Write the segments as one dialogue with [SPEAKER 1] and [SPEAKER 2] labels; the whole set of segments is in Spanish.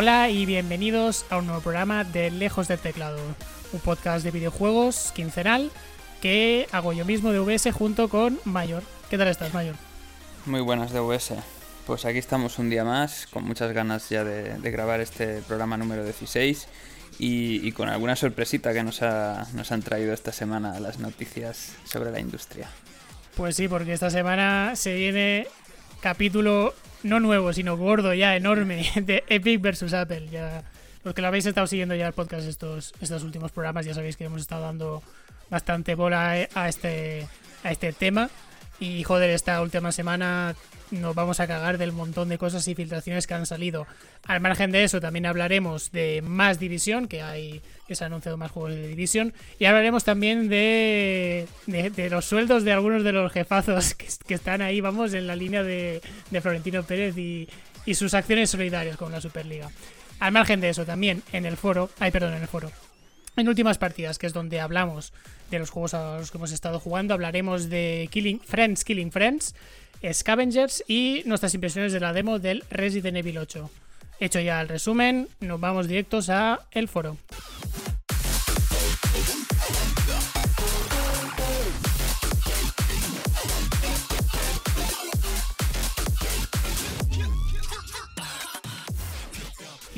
[SPEAKER 1] Hola y bienvenidos a un nuevo programa de Lejos del Teclado, un podcast de videojuegos quincenal que hago yo mismo de VS junto con Mayor. ¿Qué tal estás, Mayor?
[SPEAKER 2] Muy buenas de VS. Pues aquí estamos un día más, con muchas ganas ya de, grabar este programa número 16 y, con alguna sorpresita que nos, nos han traído esta semana las noticias sobre la industria.
[SPEAKER 1] Pues sí, porque esta semana se viene capítulo no nuevo, sino gordo ya, enorme, de Epic versus Apple. Ya, los que lo habéis estado siguiendo ya el podcast estos, estos últimos programas, ya sabéis que hemos estado dando bastante bola a este, a este tema. Y joder, esta última semana nos vamos a cagar del montón de cosas y filtraciones que han salido. Al margen de eso, también hablaremos de más División, que hay que se han anunciado más juegos de División. Y hablaremos también de, de, los sueldos de algunos de los jefazos que, están ahí, vamos, en la línea de, de Florentino Pérez y, y sus acciones solidarias con la Superliga. Al margen de eso, también en el foro, ay, perdón, en el foro, en últimas partidas, que es donde hablamos de los juegos a los que hemos estado jugando, hablaremos de Killing Friends, Killing Friends, Scavengers y nuestras impresiones de la demo del Resident Evil 8. Hecho ya el resumen, nos vamos directos a el foro.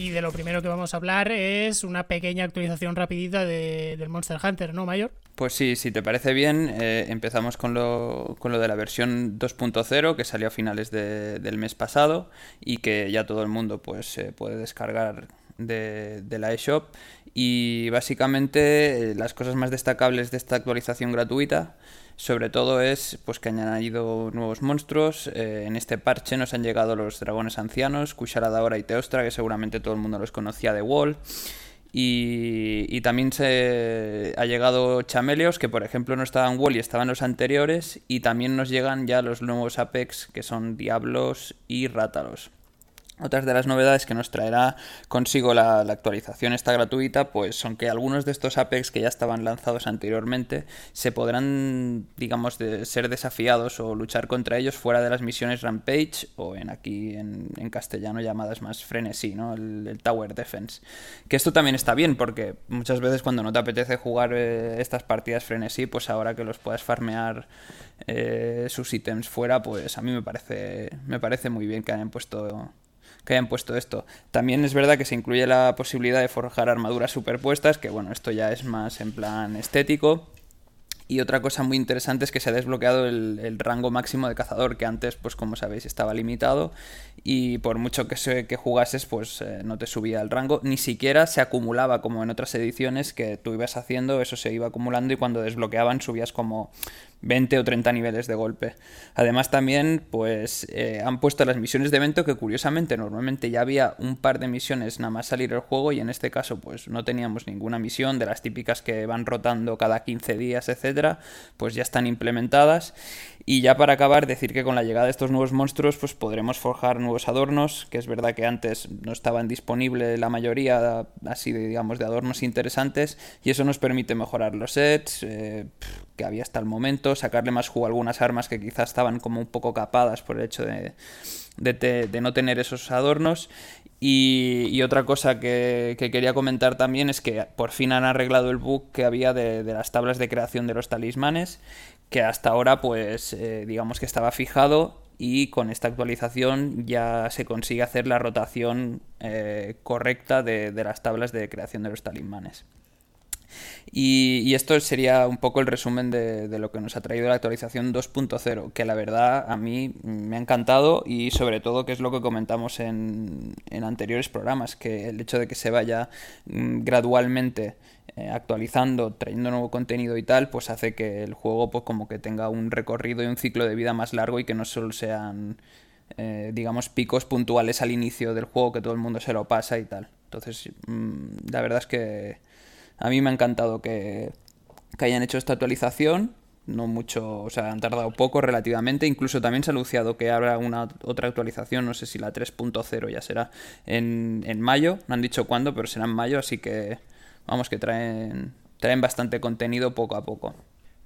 [SPEAKER 1] Y de lo primero que vamos a hablar es una pequeña actualización rapidita de, del Monster Hunter, ¿no, Mayor?
[SPEAKER 2] Pues sí, si te parece bien, eh, empezamos con lo, con lo de la versión 2.0 que salió a finales del mes pasado y que ya todo el mundo pues puede descargar de, de, la eShop y básicamente eh, las cosas más destacables de esta actualización gratuita sobre todo es pues que han añadido nuevos monstruos. Eh, en este parche nos han llegado los dragones ancianos, Kusharadahora y Teostra, que seguramente todo el mundo los conocía de Wall. Y, también se ha llegado Chameleos, que por ejemplo no estaban Wall y estaban los anteriores. Y también nos llegan ya los nuevos Apex, que son Diablos y Rátalos. Otras de las novedades que nos traerá consigo la, actualización esta gratuita, pues son que algunos de estos Apex que ya estaban lanzados anteriormente se podrán, digamos, ser desafiados o luchar contra ellos fuera de las misiones Rampage o en aquí en, castellano llamadas más Frenesí, ¿no? El, Tower Defense. Que esto también está bien porque muchas veces cuando no te apetece jugar eh, estas partidas Frenesí, pues ahora que los puedas farmear eh, sus ítems fuera, pues a mí me parece, me parece muy bien que hayan puesto que hayan puesto esto. También es verdad que se incluye la posibilidad de forjar armaduras superpuestas, que bueno, esto ya es más en plan estético. Y otra cosa muy interesante es que se ha desbloqueado el, rango máximo de cazador, que antes, pues como sabéis, estaba limitado y por mucho que, se, que jugases, pues eh, no te subía el rango, ni siquiera se acumulaba como en otras ediciones que tú ibas haciendo, eso se iba acumulando y cuando desbloqueaban subías como 20 o 30 niveles de golpe. Además también pues eh, han puesto las misiones de evento que curiosamente normalmente ya había un par de misiones nada más salir el juego y en este caso pues no teníamos ninguna misión de las típicas que van rotando cada 15 días, etcétera, pues ya están implementadas y ya para acabar, decir que con la llegada de estos nuevos monstruos, pues podremos forjar nuevos adornos, que es verdad que antes no estaban disponibles la mayoría así de, digamos, de adornos interesantes, y eso nos permite mejorar los sets eh, que había hasta el momento, sacarle más jugo a algunas armas que quizás estaban como un poco capadas por el hecho de, de, no tener esos adornos. Y, otra cosa que, quería comentar también es que por fin han arreglado el bug que había de, las tablas de creación de los talismanes que hasta ahora pues eh, digamos que estaba fijado y con esta actualización ya se consigue hacer la rotación eh, correcta de, las tablas de creación de los talismanes. Y, esto sería un poco el resumen de, lo que nos ha traído la actualización 2.0, que la verdad a mí me ha encantado y sobre todo que es lo que comentamos en, en anteriores programas, que el hecho de que se vaya mm, gradualmente eh, actualizando, trayendo nuevo contenido y tal, pues hace que el juego pues como que tenga un recorrido y un ciclo de vida más largo y que no solo sean eh, digamos picos puntuales al inicio del juego que todo el mundo se lo pasa y tal. Entonces, mm, la verdad es que a mí me ha encantado que, hayan hecho esta actualización no mucho, o sea, han tardado poco relativamente. Incluso también se ha anunciado que habrá una otra actualización, no sé si la 3.0 ya será en, en mayo, no han dicho cuándo, pero será en mayo, así que vamos, que traen, traen bastante contenido poco a poco.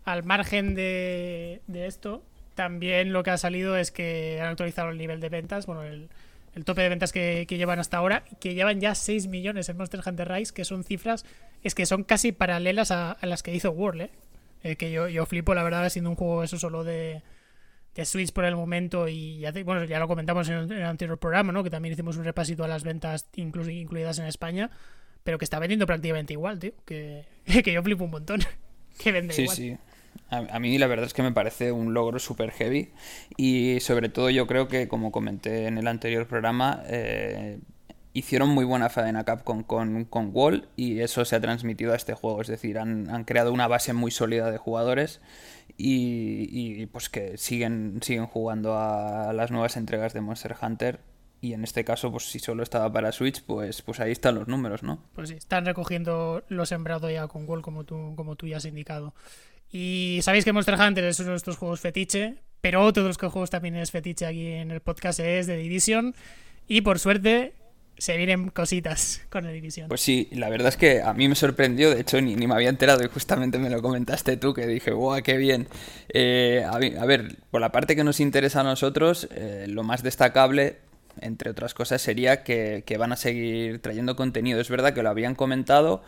[SPEAKER 1] Al margen de, esto, también lo que ha salido es que han actualizado el nivel de ventas, bueno, el, el tope de ventas que, llevan hasta ahora, que llevan ya 6 millones en Monster Hunter Rise, que son cifras, es que son casi paralelas a, las que hizo World, ¿eh? ¿eh? que yo, yo flipo, la verdad, siendo un juego eso solo de, de Switch por el momento y ya, bueno, ya lo comentamos en el, anterior programa, ¿no? Que también hicimos un repasito a las ventas incluidas en España, pero que está vendiendo prácticamente igual, tío, que, que yo flipo un montón, que vende igual.
[SPEAKER 2] Sí, sí. A, mí la verdad es que me parece un logro súper heavy y sobre todo yo creo que, como comenté en el anterior programa, eh, hicieron muy buena faena Capcom con, con Wall y eso se ha transmitido a este juego. Es decir, han, han creado una base muy sólida de jugadores y, y, pues que siguen, siguen jugando a las nuevas entregas de Monster Hunter. Y en este caso, pues si solo estaba para Switch, pues, pues ahí están los números, ¿no?
[SPEAKER 1] Pues sí, están recogiendo lo sembrado ya con Wall, como tú, como tú ya has indicado. Y sabéis que Monster Hunter es uno de nuestros juegos fetiche, pero otro de los juegos también es fetiche aquí en el podcast es de Division. Y por suerte se vienen cositas con la Division.
[SPEAKER 2] Pues sí, la verdad es que a mí me sorprendió, de hecho ni, me había enterado y justamente me lo comentaste tú, que dije, ¡guau, qué bien! Eh, a, ver, por la parte que nos interesa a nosotros, eh, lo más destacable, entre otras cosas, sería que, que van a seguir trayendo contenido. Es verdad que lo habían comentado,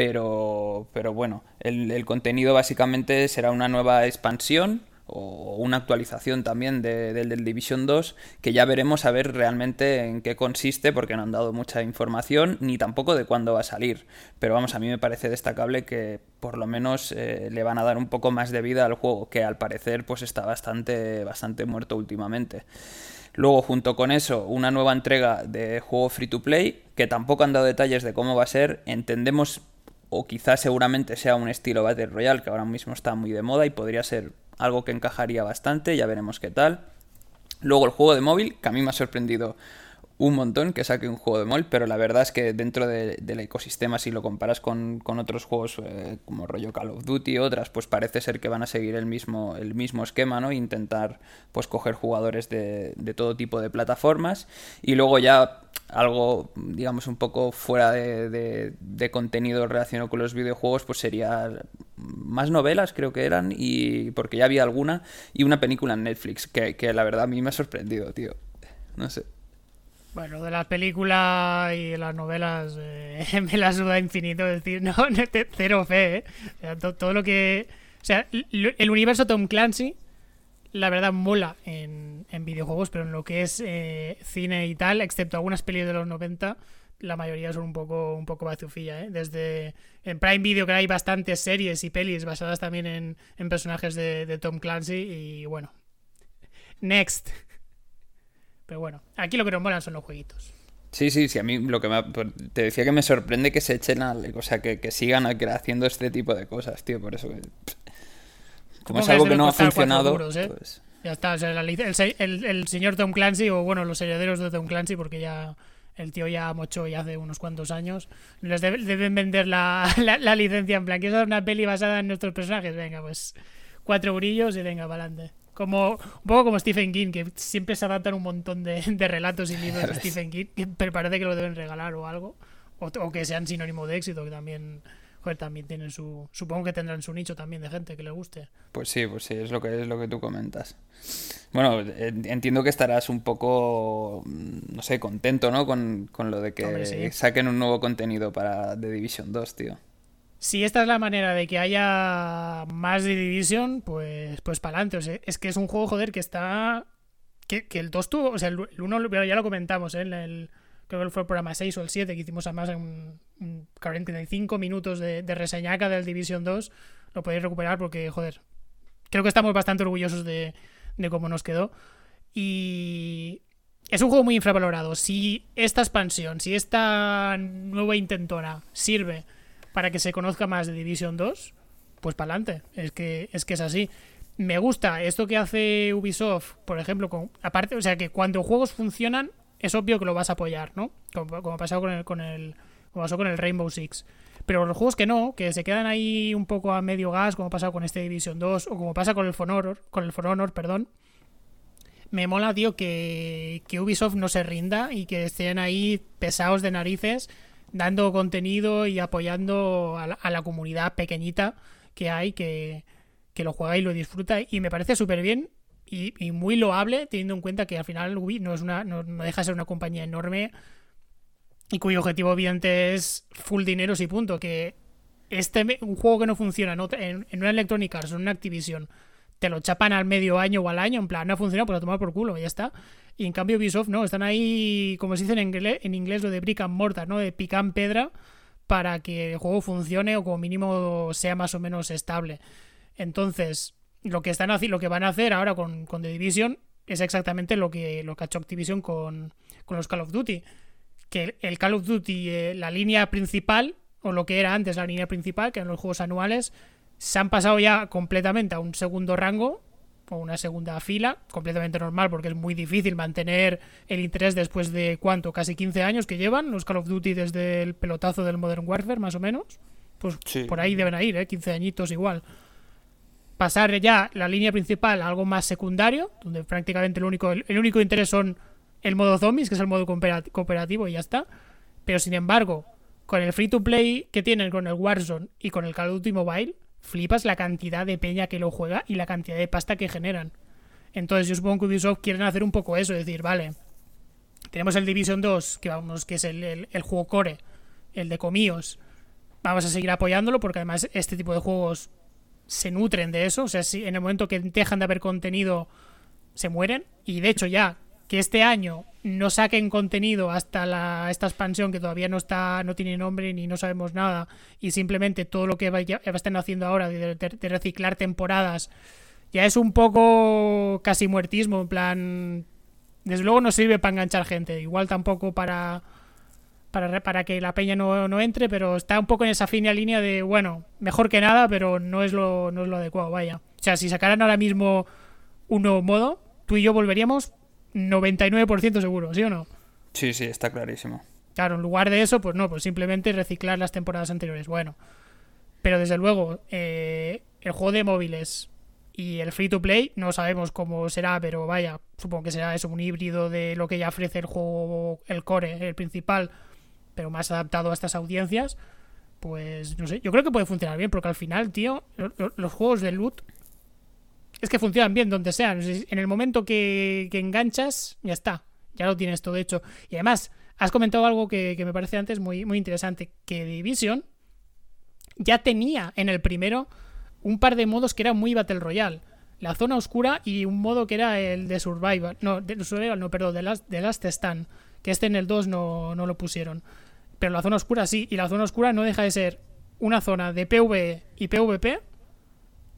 [SPEAKER 2] pero, pero bueno, el, contenido básicamente será una nueva expansión o una actualización también del Division 2 que ya veremos a ver realmente en qué consiste porque no han dado mucha información ni tampoco de cuándo va a salir pero vamos a mí me parece destacable que por lo menos eh, le van a dar un poco más de vida al juego que al parecer pues está bastante bastante muerto últimamente Luego, junto con eso, una nueva entrega de juego free to play, que tampoco han dado detalles de cómo va a ser. Entendemos o quizás seguramente sea un estilo Battle Royale que ahora mismo está muy de moda y podría ser algo que encajaría bastante, ya veremos qué tal. Luego el juego de móvil, que a mí me ha sorprendido un montón que saque un juego de móvil, pero la verdad es que dentro del ecosistema, si lo comparas con, otros juegos eh, como rollo Call of Duty y otras, pues parece ser que van a seguir el mismo, el mismo esquema, ¿no? Intentar pues coger jugadores de, todo tipo de plataformas. Y luego ya algo, digamos, un poco fuera de, de, contenido relacionado con los videojuegos, pues sería más novelas, creo que eran, y porque ya había alguna, y una película en Netflix, que, que la verdad a mí me ha sorprendido, tío. No sé.
[SPEAKER 1] Bueno, de las películas y las novelas eh, me la suda infinito. decir, no, cero fe, ¿eh? todo, lo que. O sea, el universo Tom Clancy, la verdad, mola en, en videojuegos, pero en lo que es eh, cine y tal, excepto algunas pelis de los 90, la mayoría son un poco, un poco ¿eh? Desde en Prime Video, que hay bastantes series y pelis basadas también en, en personajes de Tom Clancy, y bueno. Next. Pero bueno, aquí lo que nos molan son los jueguitos.
[SPEAKER 2] Sí, sí, sí, a mí lo que me, te decía que me sorprende que se echen al, o sea, que, que sigan haciendo este tipo de cosas, tío, por eso que... Como es algo que no ha funcionado, ¿eh? pues...
[SPEAKER 1] Ya está, o sea, el, el, señor Tom Clancy, o bueno, los herederos de Tom Clancy, porque ya el tío ya mochó ya hace unos cuantos años, les deben vender la, la, licencia en plan, ¿quieres una peli basada en nuestros personajes? Venga, pues cuatro brillos y venga, para adelante. Como, un poco como Stephen King, que siempre se adaptan un montón de, relatos y libros de Stephen King, pero parece que lo deben regalar o algo. O, que sean sinónimo de éxito, que también joder, también tienen su supongo que tendrán su nicho también de gente que le guste.
[SPEAKER 2] Pues sí pues sí es lo que es lo que tú comentas. Bueno entiendo que estarás un poco mm, no sé contento no con, lo de que saquen un nuevo contenido para The Division 2 tío
[SPEAKER 1] si esta es la manera de que haya más de Division, pues, pues para adelante. es que es un juego, joder, que está. Que, el 2 tuvo. O sea, el 1 ya lo comentamos, ¿eh? El, creo que fue el programa 6 o el 7, que hicimos además en un, 45 minutos de, de, reseñaca del Division 2. Lo podéis recuperar porque, joder, creo que estamos bastante orgullosos de, de cómo nos quedó. Y es un juego muy infravalorado. Si esta expansión, si esta nueva intentona sirve para que se conozca más de Division 2, pues para adelante. Es que, es que es así. Me gusta esto que hace Ubisoft, por ejemplo, con, aparte, o sea que cuando juegos funcionan, es obvio que lo vas a apoyar, ¿no? Como, como pasado con el, con el, como pasó con el Rainbow Six. Pero los juegos que no, que se quedan ahí un poco a medio gas, como ha pasado con este Division 2, o como pasa con el For Honor, con el For Honor, perdón, me mola, tío, que, que Ubisoft no se rinda y que estén ahí pesados de narices dando contenido y apoyando a la, comunidad pequeñita que hay que, lo juega y lo disfruta. Y me parece súper bien. y, muy loable, teniendo en cuenta que al final Ubi no, es una, no, deja de ser una compañía enorme y cuyo objetivo evidente es full dinero y punto. Que este un juego que no funciona en, en una Electronic Arts en una Activision te lo chapan al medio año o al año, en plan, no ha funcionado, pues a tomar por culo, y ya está. Y en cambio Ubisoft no, están ahí, como se dice en inglés, en inglés lo de brick and mortar, ¿no? De pican pedra para que el juego funcione o como mínimo sea más o menos estable. Entonces, lo que están lo que van a hacer ahora con, con The Division es exactamente lo que, lo que ha hecho Activision con, con los Call of Duty. Que el Call of Duty, eh, la línea principal, o lo que era antes la línea principal, que eran los juegos anuales, se han pasado ya completamente a un segundo rango o una segunda fila, completamente normal porque es muy difícil mantener el interés después de cuánto, casi 15 años que llevan los Call of Duty desde el pelotazo del Modern Warfare más o menos. Pues por ahí deben ir, ¿eh? 15 añitos igual pasar ya la línea principal a algo más secundario, donde prácticamente el único, el, único interés son el modo zombies, que es el modo cooperativo y ya está. Pero sin embargo, con el free to play que tienen con el Warzone y con el Call of Duty Mobile, flipas la cantidad de peña que lo juega y la cantidad de pasta que generan. Entonces yo supongo que Ubisoft quieren hacer un poco eso, es decir, vale, tenemos el Division 2, que vamos, que es el, el juego core, el de comíos. Vamos a seguir apoyándolo porque además este tipo de juegos se nutren de eso. O sea, si en el momento que dejan de haber contenido, se mueren. Y de hecho, ya que este año no saquen contenido hasta la, esta expansión que todavía no está, no tiene nombre ni no sabemos nada, y simplemente todo lo que están haciendo ahora de, reciclar temporadas, ya es un poco casi muertismo, en plan. Desde luego no sirve para enganchar gente, igual tampoco para para, para que la peña no, entre, pero está un poco en esa fina línea de, bueno, mejor que nada, pero no es lo, no es lo adecuado, vaya. O sea, si sacaran ahora mismo un nuevo modo, tú y yo volveríamos 99% seguro, ¿sí o no?
[SPEAKER 2] Sí, sí, está clarísimo.
[SPEAKER 1] Claro, en lugar de eso, pues no, pues simplemente reciclar las temporadas anteriores. Bueno, pero desde luego, eh, el juego de móviles y el free to play, no sabemos cómo será, pero vaya, supongo que será eso, un híbrido de lo que ya ofrece el juego, el core, el principal, pero más adaptado a estas audiencias, pues no sé, yo creo que puede funcionar bien, porque al final, tío, los juegos de loot es que funcionan bien donde sean. En el momento que, enganchas, ya está, ya lo tienes todo hecho. Y además, has comentado algo que, me parece antes muy, muy interesante, que Division ya tenía en el primero un par de modos que eran muy Battle Royale. La zona oscura y un modo que era el de Survival. No, de Survival, no, perdón, de Last, de Stand. Que este en el 2 no, no lo pusieron. Pero la zona oscura sí, y la zona oscura no deja de ser una zona de PvE y PvP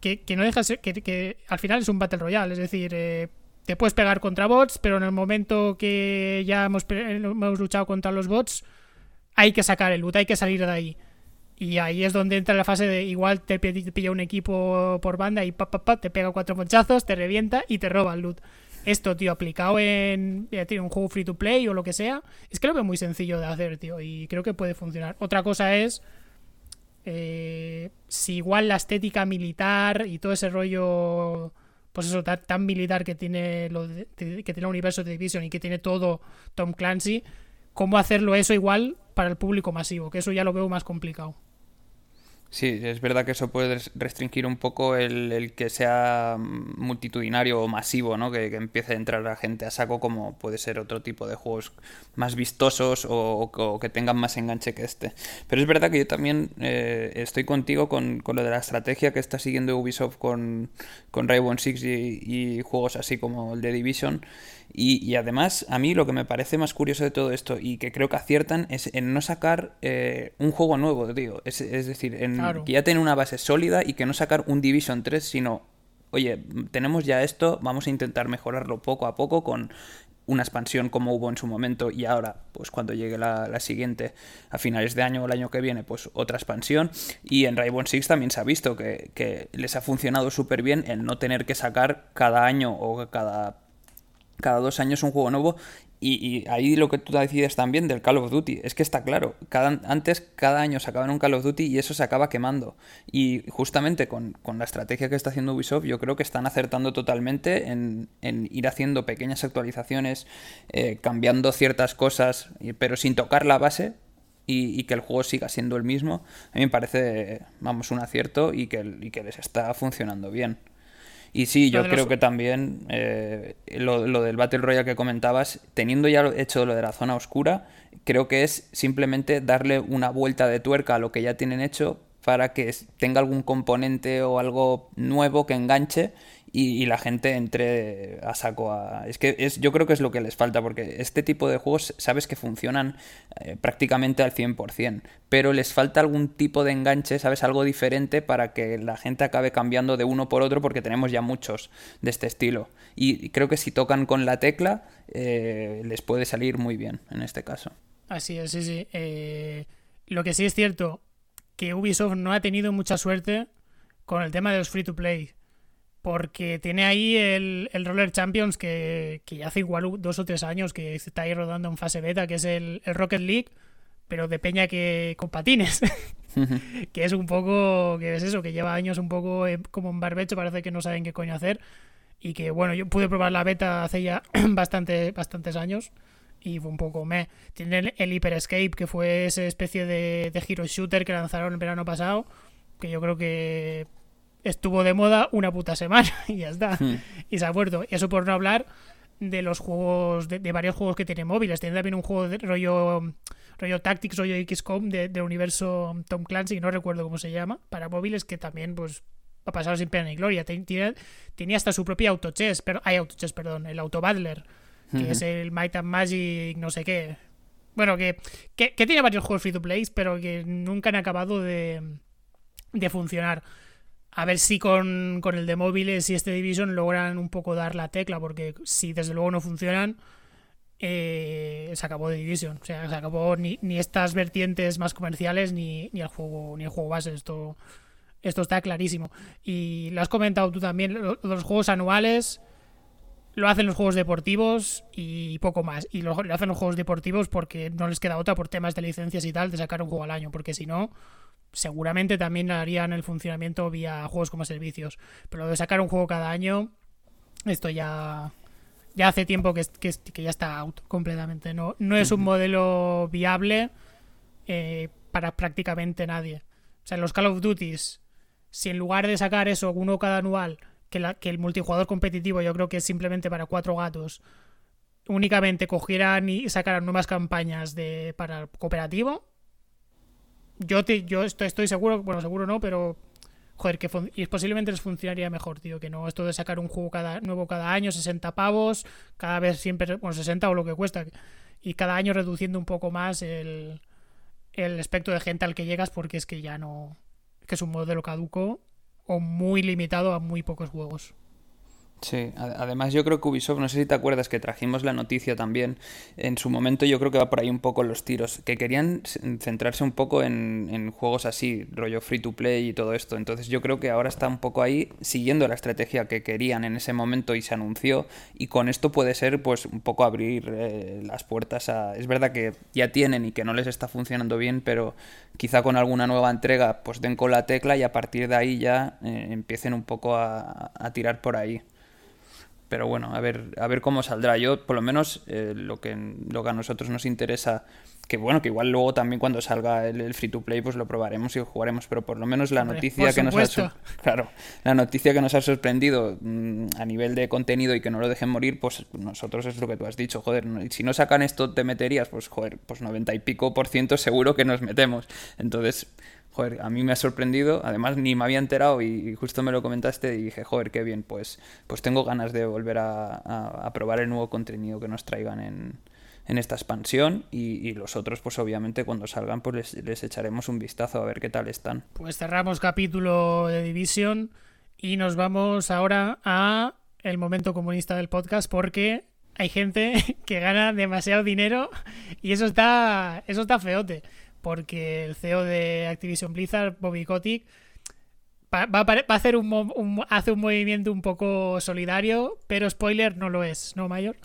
[SPEAKER 1] que, no deja de ser, que, al final es un Battle Royale, es decir, eh, te puedes pegar contra bots, pero en el momento que ya hemos, hemos luchado contra los bots, hay que sacar el loot, hay que salir de ahí. Y ahí es donde entra la fase de igual te pilla un equipo por banda y pa, te pega cuatro ponchazos, te revienta y te roba el loot esto, tío, aplicado en un juego free to play o lo que sea, es que lo veo muy sencillo de hacer, tío, y creo que puede funcionar. Otra cosa es eh, si igual la estética militar y todo ese rollo, pues eso, tan, militar que tiene, lo que tiene el universo de Division y que tiene todo Tom Clancy, cómo hacerlo eso igual para el público masivo, que eso ya lo veo más complicado.
[SPEAKER 2] Sí, es verdad que eso puede restringir un poco el, que sea multitudinario o masivo, ¿no? Que, empiece a entrar la gente a saco como puede ser otro tipo de juegos más vistosos o, que tengan más enganche que este. Pero es verdad que yo también eh, estoy contigo con, lo de la estrategia que está siguiendo Ubisoft con, con Rainbow Six y, y juegos así como el de Division y, además, a mí lo que me parece más curioso de todo esto y que creo que aciertan es en no sacar eh, un juego nuevo, digo. Es, decir, en que ya tiene una base sólida y que no sacar un Division 3, sino, oye, tenemos ya esto, vamos a intentar mejorarlo poco a poco con una expansión como hubo en su momento y ahora, pues cuando llegue la, siguiente a finales de año o el año que viene, pues otra expansión. Y en Rainbow Six también se ha visto que, que les ha funcionado súper bien el no tener que sacar cada año o cada cada dos años un juego nuevo y, ahí lo que tú decides también del Call of Duty, es que está claro, cada, antes cada año sacaban un Call of Duty y eso se acaba quemando. Y justamente con, la estrategia que está haciendo Ubisoft, yo creo que están acertando totalmente en, ir haciendo pequeñas actualizaciones, eh, cambiando ciertas cosas, pero sin tocar la base. Y, que el juego siga siendo el mismo, a mí me parece, vamos, un acierto y que, y que les está funcionando bien. Y sí, yo creo que también eh, lo, lo, del Battle Royale que comentabas, teniendo ya hecho lo de la zona oscura, creo que es simplemente darle una vuelta de tuerca a lo que ya tienen hecho para que tenga algún componente o algo nuevo que enganche y, la gente entre a saco a... Es que es, yo creo que es lo que les falta, porque este tipo de juegos sabes que funcionan eh, prácticamente al 100%, pero les falta algún tipo de enganche, sabes, algo diferente para que la gente acabe cambiando de uno por otro, porque tenemos ya muchos de este estilo. Y, creo que si tocan con la tecla, eh, les puede salir muy bien en este caso.
[SPEAKER 1] Así es, sí, sí. Eh, lo que sí es cierto, que Ubisoft no ha tenido mucha suerte con el tema de los free to play porque tiene ahí el, el Roller Champions que, que, ya hace igual dos o tres años que está ahí rodando en fase beta, que es el, Rocket League, pero de peña que con patines. que es un poco, que es eso, que lleva años un poco eh, como un barbecho, parece que no saben qué coño hacer. Y que bueno, yo pude probar la beta hace ya bastante, bastantes años y fue un poco me. Tiene el Hyper Escape, que fue esa especie de, de hero shooter que lanzaron el verano pasado, que yo creo que estuvo de moda una puta semana y ya está. Hmm. Y se ha muerto. Y eso por no hablar de los juegos, de, varios juegos que tiene móviles. Tiene también un juego de rollo, rollo Tactics, rollo XCOM de, del universo Tom Clancy, no recuerdo cómo se llama, para móviles que también pues ha pasado sin pena ni gloria. Tenía, tenía hasta su propia autochess, pero hay autochess, perdón, el auto Battler, que es el Might and Magic, no sé qué. Bueno, que, que, que tiene varios juegos free to play, pero que nunca han acabado de, de funcionar. A ver si con, el de móviles y este Division logran un poco dar la tecla, porque si desde luego no funcionan, eh, se acabó de Division. O sea, se acabó ni, estas vertientes más comerciales ni, ni, el juego ni el juego base. Esto, esto está clarísimo. Y lo has comentado tú también, los juegos anuales lo hacen los juegos deportivos y poco más. Y lo hacen los juegos deportivos porque no les queda otra por temas de licencias y tal de sacar un juego al año, porque si no seguramente también harían el funcionamiento vía juegos como servicios. Pero lo de sacar un juego cada año, esto ya, ya hace tiempo que, que, ya está out completamente. No, no es un modelo viable eh, para prácticamente nadie. O sea, los Call of Duties, si en lugar de sacar eso uno cada anual, que, la, que el multijugador competitivo yo creo que es simplemente para cuatro gatos, únicamente cogieran y sacaran nuevas campañas de, para cooperativo, yo, te, yo estoy, seguro, bueno, seguro no, pero joder, que y posiblemente les funcionaría mejor, tío, que no esto de sacar un juego cada nuevo cada año, 60 pavos, cada vez siempre, bueno, 60 o lo que cuesta, y cada año reduciendo un poco más el, el espectro de gente al que llegas porque es que ya no, que es un modelo caduco o muy limitado a muy pocos juegos.
[SPEAKER 2] Sí, además yo creo que Ubisoft, no sé si te acuerdas que trajimos la noticia también, en su momento yo creo que va por ahí un poco los tiros, que querían centrarse un poco en, juegos así, rollo free to play y todo esto, entonces yo creo que ahora está un poco ahí siguiendo la estrategia que querían en ese momento y se anunció y con esto puede ser pues un poco abrir eh, las puertas a... Es verdad que ya tienen y que no les está funcionando bien, pero quizá con alguna nueva entrega pues den con la tecla y a partir de ahí ya eh, empiecen un poco a tirar por ahí pero bueno, a ver, a ver cómo saldrá. Yo, por lo menos, eh, lo, que, lo que a nosotros nos interesa, que bueno, que igual luego también cuando salga el, free to play, pues lo probaremos y jugaremos, pero por lo menos la noticia que nos ha claro, la noticia que nos ha sorprendido mm, a nivel de contenido y que no lo dejen morir, pues nosotros es lo que tú has dicho, joder, si no sacan esto te meterías, pues joder, pues 90 y pico por ciento seguro que nos metemos. Entonces, joder, a mí me ha sorprendido, además ni me había enterado y justo me lo comentaste y dije, joder, qué bien, pues, pues tengo ganas de volver a, probar el nuevo contenido que nos traigan en, en esta expansión y, los otros pues obviamente cuando salgan pues les, echaremos un vistazo a ver qué tal están.
[SPEAKER 1] Pues cerramos capítulo de Division y nos vamos ahora a el momento comunista del podcast porque hay gente que gana demasiado dinero y eso está eso está feote porque el CEO de Activision Blizzard, Bobby Kotick, va, a hacer un, hace un movimiento un poco solidario, pero spoiler no lo es, ¿no, Mayor?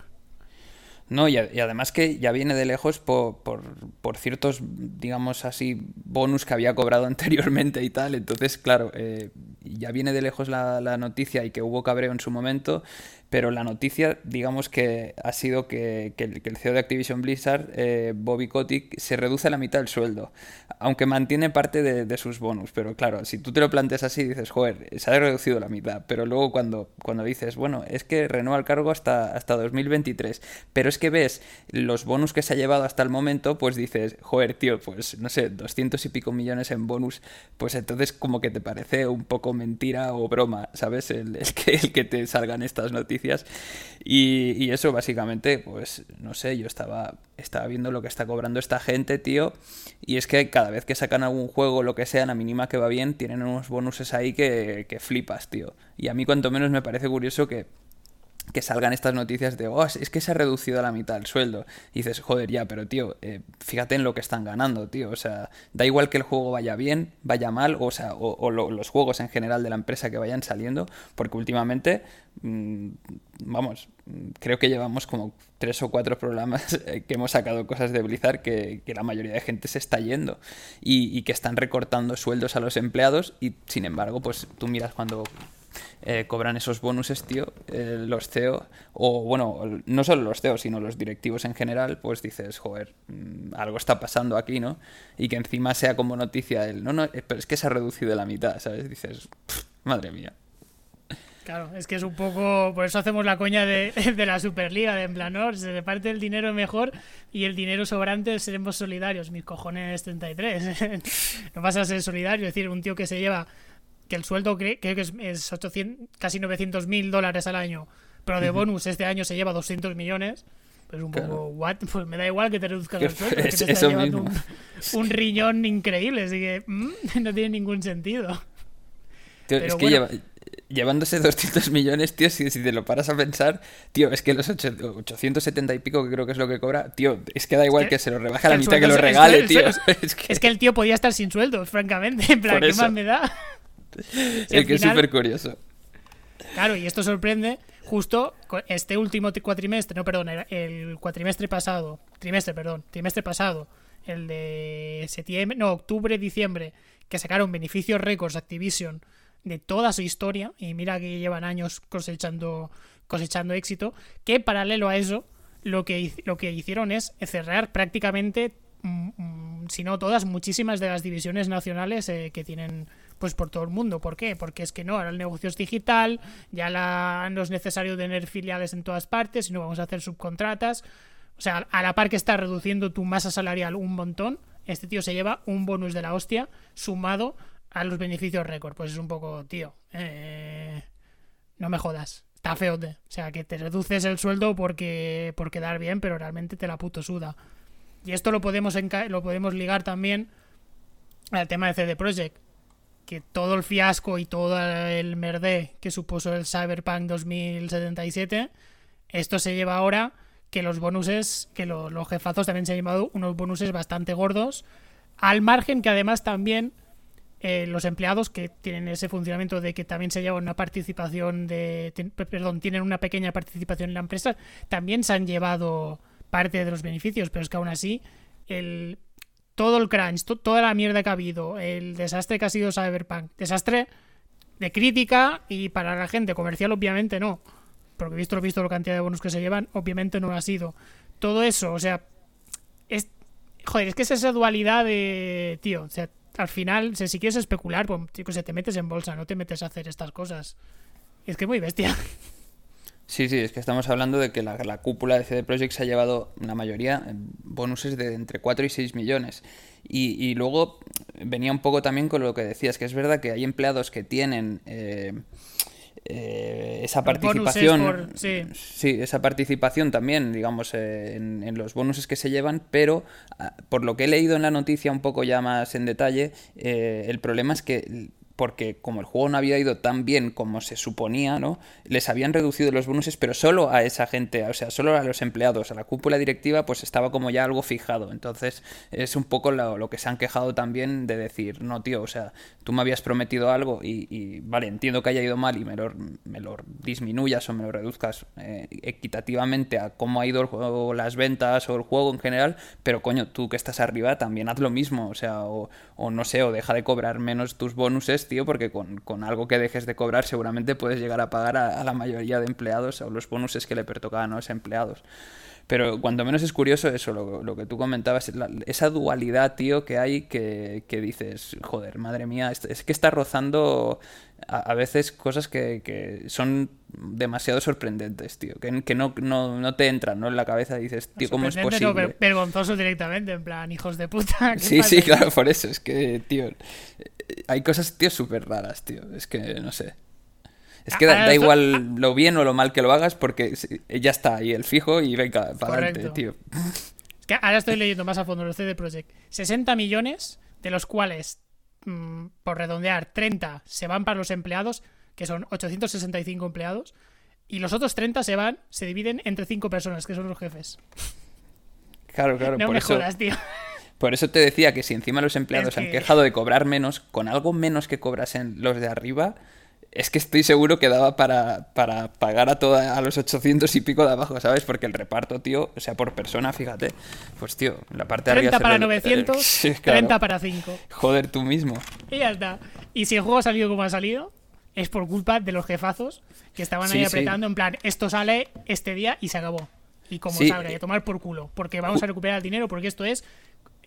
[SPEAKER 2] No, y, además que ya viene de lejos por, por, ciertos, digamos así, bonus que había cobrado anteriormente y tal. Entonces, claro, eh, ya viene de lejos la, la, noticia y que hubo cabreo en su momento, pero la noticia, digamos que ha sido que, el, CEO de Activision Blizzard, eh, Bobby Kotick, se reduce a la mitad del sueldo, aunque mantiene parte de, sus bonus. Pero claro, si tú te lo planteas así, dices, joder, se ha reducido la mitad. Pero luego cuando, cuando dices, bueno, es que renueva el cargo hasta, hasta 2023, pero es que ves los bonus que se ha llevado hasta el momento, pues dices, joder, tío, pues no sé, 200 y pico millones en bonus, pues entonces como que te parece un poco mentira o broma, ¿sabes? El, que, el que te salgan estas noticias. Y, eso básicamente, pues no sé, yo estaba, estaba viendo lo que está cobrando esta gente, tío, y es que cada vez que sacan algún juego, lo que sea, la mínima que va bien, tienen unos bonuses ahí que, que flipas, tío. Y a mí cuanto menos me parece curioso que que salgan estas noticias de, oh, es que se ha reducido a la mitad el sueldo. Y dices, joder, ya, pero tío, eh, fíjate en lo que están ganando, tío. O sea, da igual que el juego vaya bien, vaya mal, o sea, o, los juegos en general de la empresa que vayan saliendo, porque últimamente, mm, vamos, creo que llevamos como tres o cuatro programas eh, que hemos sacado cosas de Blizzard que, la mayoría de gente se está yendo y, y que están recortando sueldos a los empleados y sin embargo, pues tú miras cuando eh, cobran esos bonuses, tío, eh, los CEO, o bueno, no solo los CEO, sino los directivos en general, pues dices, joder, mm, algo está pasando aquí, ¿no? Y que encima sea como noticia el, no, no, eh, pero es que se ha reducido la mitad, ¿sabes? Dices, madre mía.
[SPEAKER 1] Claro, es que es un poco. Por eso hacemos la coña de, de la Superliga, de en plan, ¿no? Se reparte el dinero mejor y el dinero sobrante seremos solidarios. Mis cojones 33. no vas a ser solidario. Es decir, un tío que se lleva que el sueldo creo que es, 800, casi 900 mil dólares al año, pero de bonus este año se lleva 200 millones. Pues un poco, what? Pues me da igual que te reduzcas el sueldo, que te estás llevando un, riñón increíble, así que mm, no tiene ningún sentido.
[SPEAKER 2] es que llevándose 200 millones, tío, si, te lo paras a pensar, tío, es que los 870 y pico, que creo que es lo que cobra, tío, es que da igual que, se lo rebaje a la mitad que lo regale, tío.
[SPEAKER 1] Es que... el tío podía estar sin sueldo, francamente, en plan, ¿qué más me da?
[SPEAKER 2] es que es súper curioso.
[SPEAKER 1] Claro, y esto sorprende justo este último cuatrimestre, no, perdón, el cuatrimestre pasado, trimestre, perdón, trimestre pasado, el de septiembre, no, octubre, diciembre, que sacaron beneficios récords Activision de toda su historia, y mira que llevan años cosechando, cosechando éxito, que paralelo a eso, lo que, lo que hicieron es cerrar prácticamente, mm, mm, si no todas, muchísimas de las divisiones nacionales eh, que tienen pues por todo el mundo. ¿Por qué? Porque es que no, ahora el negocio es digital, ya no es necesario tener filiales en todas partes, sino vamos a hacer subcontratas. O sea, a la par que está reduciendo tu masa salarial un montón, este tío se lleva un bonus de la hostia sumado a los beneficios récord. Pues es un poco, tío, eh, no me jodas. Está feote. O sea, que te reduces el sueldo porque por quedar bien, pero realmente te la puto suda. Y esto lo podemos, lo podemos ligar también al tema de CD Projekt que todo el fiasco y todo el merde que supuso el Cyberpunk 2077, esto se lleva ahora que los bonuses, que los jefazos también se han llevado unos bonuses bastante gordos, al margen que además también eh, los empleados que tienen ese funcionamiento de que también se lleva una participación de, perdón, tienen una pequeña participación en la empresa, también se han llevado parte de los beneficios, pero es que aún así el todo el crunch, toda la mierda que ha habido, el desastre que ha sido Cyberpunk, desastre de crítica y para la gente comercial obviamente no, porque visto lo visto la cantidad de bonos que se llevan, obviamente no ha sido. Todo eso, o sea, es joder, es que es esa dualidad de, tío, o sea, al final, si quieres especular, pues tío, te metes en bolsa, no te metes a hacer estas cosas. Es que es muy bestia.
[SPEAKER 2] Sí, sí, es que estamos hablando de que la, cúpula de CD Projekt se ha llevado la mayoría bonuses de entre 4 y 6 millones. Y, luego venía un poco también con lo que decías, que es verdad que hay empleados que tienen eh, eh, esa participación. sí. esa participación también, digamos, eh, en, en, los bonuses que se llevan, pero ah, por lo que he leído en la noticia un poco ya más en detalle, el problema es que porque como el juego no había ido tan bien como se suponía, ¿no? Les habían reducido los bonuses, pero solo a esa gente, o sea, solo a los empleados, a la cúpula directiva, pues estaba como ya algo fijado. Entonces, es un poco lo, que se han quejado también de decir, no, tío, o sea, tú me habías prometido algo y, vale, entiendo que haya ido mal y me lo, me lo disminuyas o me lo reduzcas eh, equitativamente a cómo ha ido el juego, las ventas o el juego en general, pero coño, tú que estás arriba también haz lo mismo, o sea, o, o no sé, o deja de cobrar menos tus bonuses tío, porque con, algo que dejes de cobrar seguramente puedes llegar a pagar a, la mayoría de empleados o los bonuses que le pertocaban a los empleados. Pero cuando menos es curioso eso, lo, que tú comentabas, esa dualidad, tío, que hay que, dices, joder, madre mía, es, que está rozando a, veces cosas que, son demasiado sorprendentes, tío, que, que no, no, te entran ¿no? en la cabeza y dices, tío, ¿cómo es posible?
[SPEAKER 1] vergonzoso directamente, en plan, hijos de puta.
[SPEAKER 2] Sí, sí, claro, por eso, es que, tío, hay cosas, tío, súper raras, tío, es que, no sé. Es que da, igual lo bien o lo mal que lo hagas porque ya está ahí el fijo y venga, para adelante, tío.
[SPEAKER 1] Es que ahora estoy leyendo más a fondo los CD Projekt. 60 millones, de los cuales, mm, por redondear, 30 se van para los empleados, que son 865 empleados, y los otros 30 se van, se dividen entre 5 personas, que son los jefes.
[SPEAKER 2] Claro, claro.
[SPEAKER 1] No
[SPEAKER 2] por
[SPEAKER 1] me
[SPEAKER 2] eso...
[SPEAKER 1] jodas, tío.
[SPEAKER 2] Por eso te decía que si encima los empleados han quejado de cobrar menos, con algo menos que cobrasen los de arriba, es que estoy seguro que daba para, para pagar a, toda, a los 800 y pico de abajo, ¿sabes? Porque el reparto, tío, o sea, por persona, fíjate. Pues, tío, la parte
[SPEAKER 1] de 30 para 900, 30 para 5.
[SPEAKER 2] Joder, tú mismo.
[SPEAKER 1] Y ya está. Y si el juego ha salido como ha salido, es por culpa de los jefazos que estaban ahí apretando, en plan, esto sale este día y se acabó. Y como salga, y a tomar por culo. Porque vamos a recuperar el dinero, porque esto es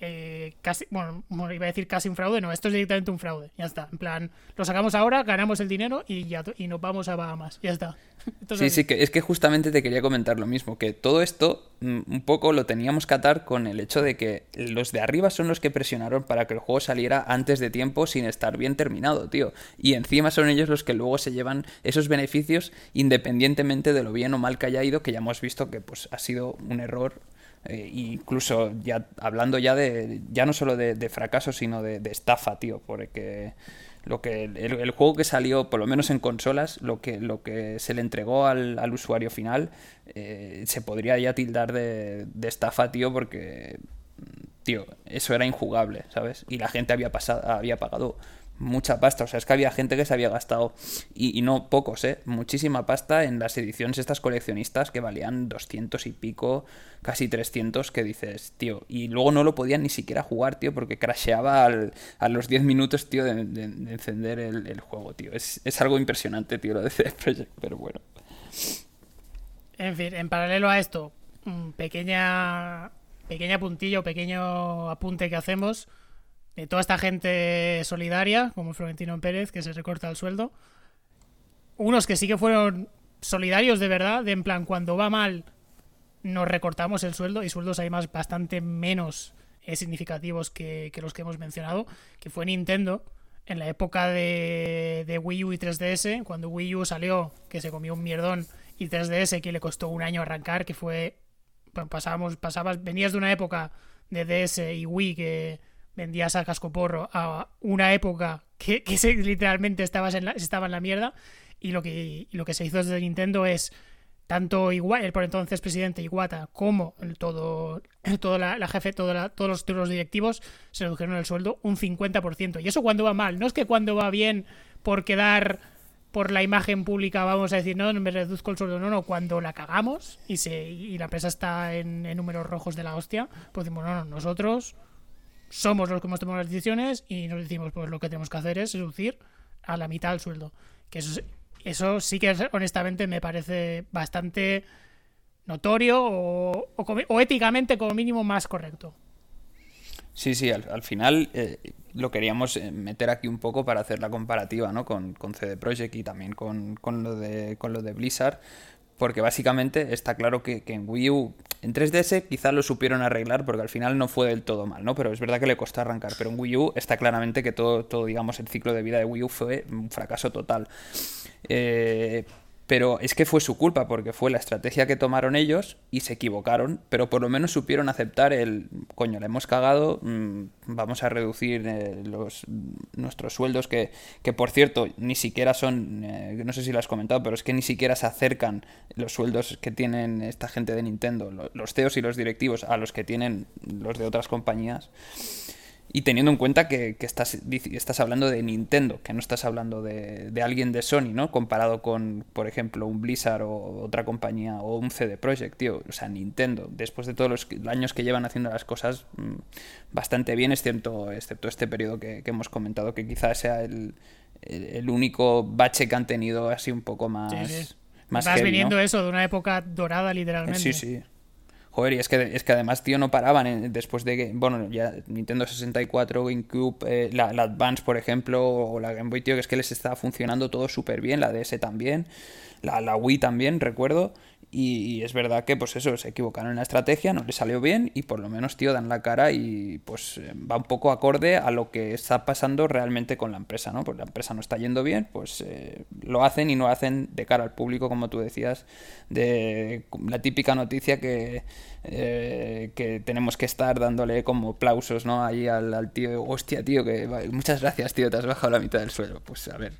[SPEAKER 1] eh, casi, bueno, iba a decir casi un fraude, no, esto es directamente un fraude, ya está. En plan, lo sacamos ahora, ganamos el dinero y ya y nos vamos a Bahamas, ya está.
[SPEAKER 2] sí, sí, que es que justamente te quería comentar lo mismo, que todo esto mm, un poco lo teníamos que atar con el hecho de que los de arriba son los que presionaron para que el juego saliera antes de tiempo sin estar bien terminado, tío. Y encima son ellos los que luego se llevan esos beneficios independientemente de lo bien o mal que haya ido, que ya hemos visto que pues ha sido un error eh, incluso ya hablando ya de ya no solo de, fracaso sino de, estafa tío porque lo que el, juego que salió por lo menos en consolas lo que lo que se le entregó al, usuario final eh, se podría ya tildar de, de estafa tío porque tío eso era injugable sabes y la gente había pasado había pagado mucha pasta. O sea, es que había gente que se había gastado, y, no pocos, ¿eh? Muchísima pasta en las ediciones estas coleccionistas que valían 200 y pico, casi 300, que dices, tío. Y luego no lo podían ni siquiera jugar, tío, porque crasheaba a los 10 minutos, tío, de, encender el, juego, tío. Es, algo impresionante, tío, lo de CD Projekt, pero bueno.
[SPEAKER 1] En fin, en paralelo a esto, pequeña, pequeña puntillo, pequeño apunte que hacemos de toda esta gente solidaria, como Florentino Pérez, que se recorta el sueldo. Unos que sí que fueron solidarios de verdad, de en plan, cuando va mal, nos recortamos el sueldo, y sueldos además bastante menos eh, significativos que, los que hemos mencionado, que fue Nintendo. En la época de, de Wii U y 3DS, cuando Wii U salió, que se comió un mierdón, y 3DS que le costó un año arrancar, que fue. pasábamos, pasabas, venías de una época de DS y Wii que vendías al cascoporro a una época que, se, literalmente estabas en la, estaba en la mierda y lo que, lo que se hizo desde Nintendo es tanto igual el por entonces presidente Iwata como el todo, toda la, jefe, todos los, los directivos se redujeron el sueldo un 50%. Y eso cuando va mal, no es que cuando va bien por quedar por la imagen pública vamos a decir, no, me reduzco el sueldo, no, no, cuando la cagamos y, se, y la empresa está en, en números rojos de la hostia, pues decimos, no, no, nosotros somos los que hemos tomado las decisiones y nos decimos, pues lo que tenemos que hacer es reducir a la mitad el sueldo. Que eso, eso sí que honestamente me parece bastante notorio o, éticamente como mínimo más correcto.
[SPEAKER 2] Sí, sí, al, final eh, lo queríamos eh, meter aquí un poco para hacer la comparativa ¿no? con, con CD Projekt y también con, con, lo de, con lo de Blizzard, porque básicamente está claro que, en Wii U, en 3DS quizá lo supieron arreglar porque al final no fue del todo mal, ¿no? Pero es verdad que le costó arrancar, pero en Wii U está claramente que todo, todo digamos, el ciclo de vida de Wii U fue un fracaso total. Eh, pero es que fue su culpa, porque fue la estrategia que tomaron ellos y se equivocaron, pero por lo menos supieron aceptar el, coño, le hemos cagado, mm, vamos a reducir eh, los, nuestros sueldos, que, que, por cierto ni siquiera son, eh, no sé si lo has comentado, pero es que ni siquiera se acercan los sueldos que tienen esta gente de Nintendo, los CEOs y los directivos, a los que tienen los de otras compañías. Y teniendo en cuenta que, estás, estás hablando de Nintendo, que no estás hablando de, alguien de Sony, ¿no? Comparado con, por ejemplo, un Blizzard o otra compañía o un CD Projekt, tío. O sea, Nintendo, después de todos los años que llevan haciendo las cosas mm, bastante bien, excepto, excepto este periodo que, hemos comentado, que quizás sea el, el único bache que han tenido así un poco más. más
[SPEAKER 1] Estás viniendo eso de una época dorada, literalmente.
[SPEAKER 2] Sí, sí. Joder, y es que, es que además, tío, no paraban después de que, bueno, ya Nintendo 64, GameCube, eh, la, la, Advance, por ejemplo, o la Game Boy, tío, que es que les estaba funcionando todo súper bien, la DS también, la, la Wii también, recuerdo, y, es verdad que, pues eso, se equivocaron en la estrategia, no les salió bien y por lo menos, tío, dan la cara y pues eh, va un poco acorde a lo que está pasando realmente con la empresa, ¿no? Pues la empresa no está yendo bien, pues eh, lo hacen y no hacen de cara al público, como tú decías, de la típica noticia que, eh, que tenemos que estar dándole como aplausos, ¿no? Ahí al, al tío, hostia, tío, que muchas gracias, tío, te has bajado la mitad del suelo. Pues a ver,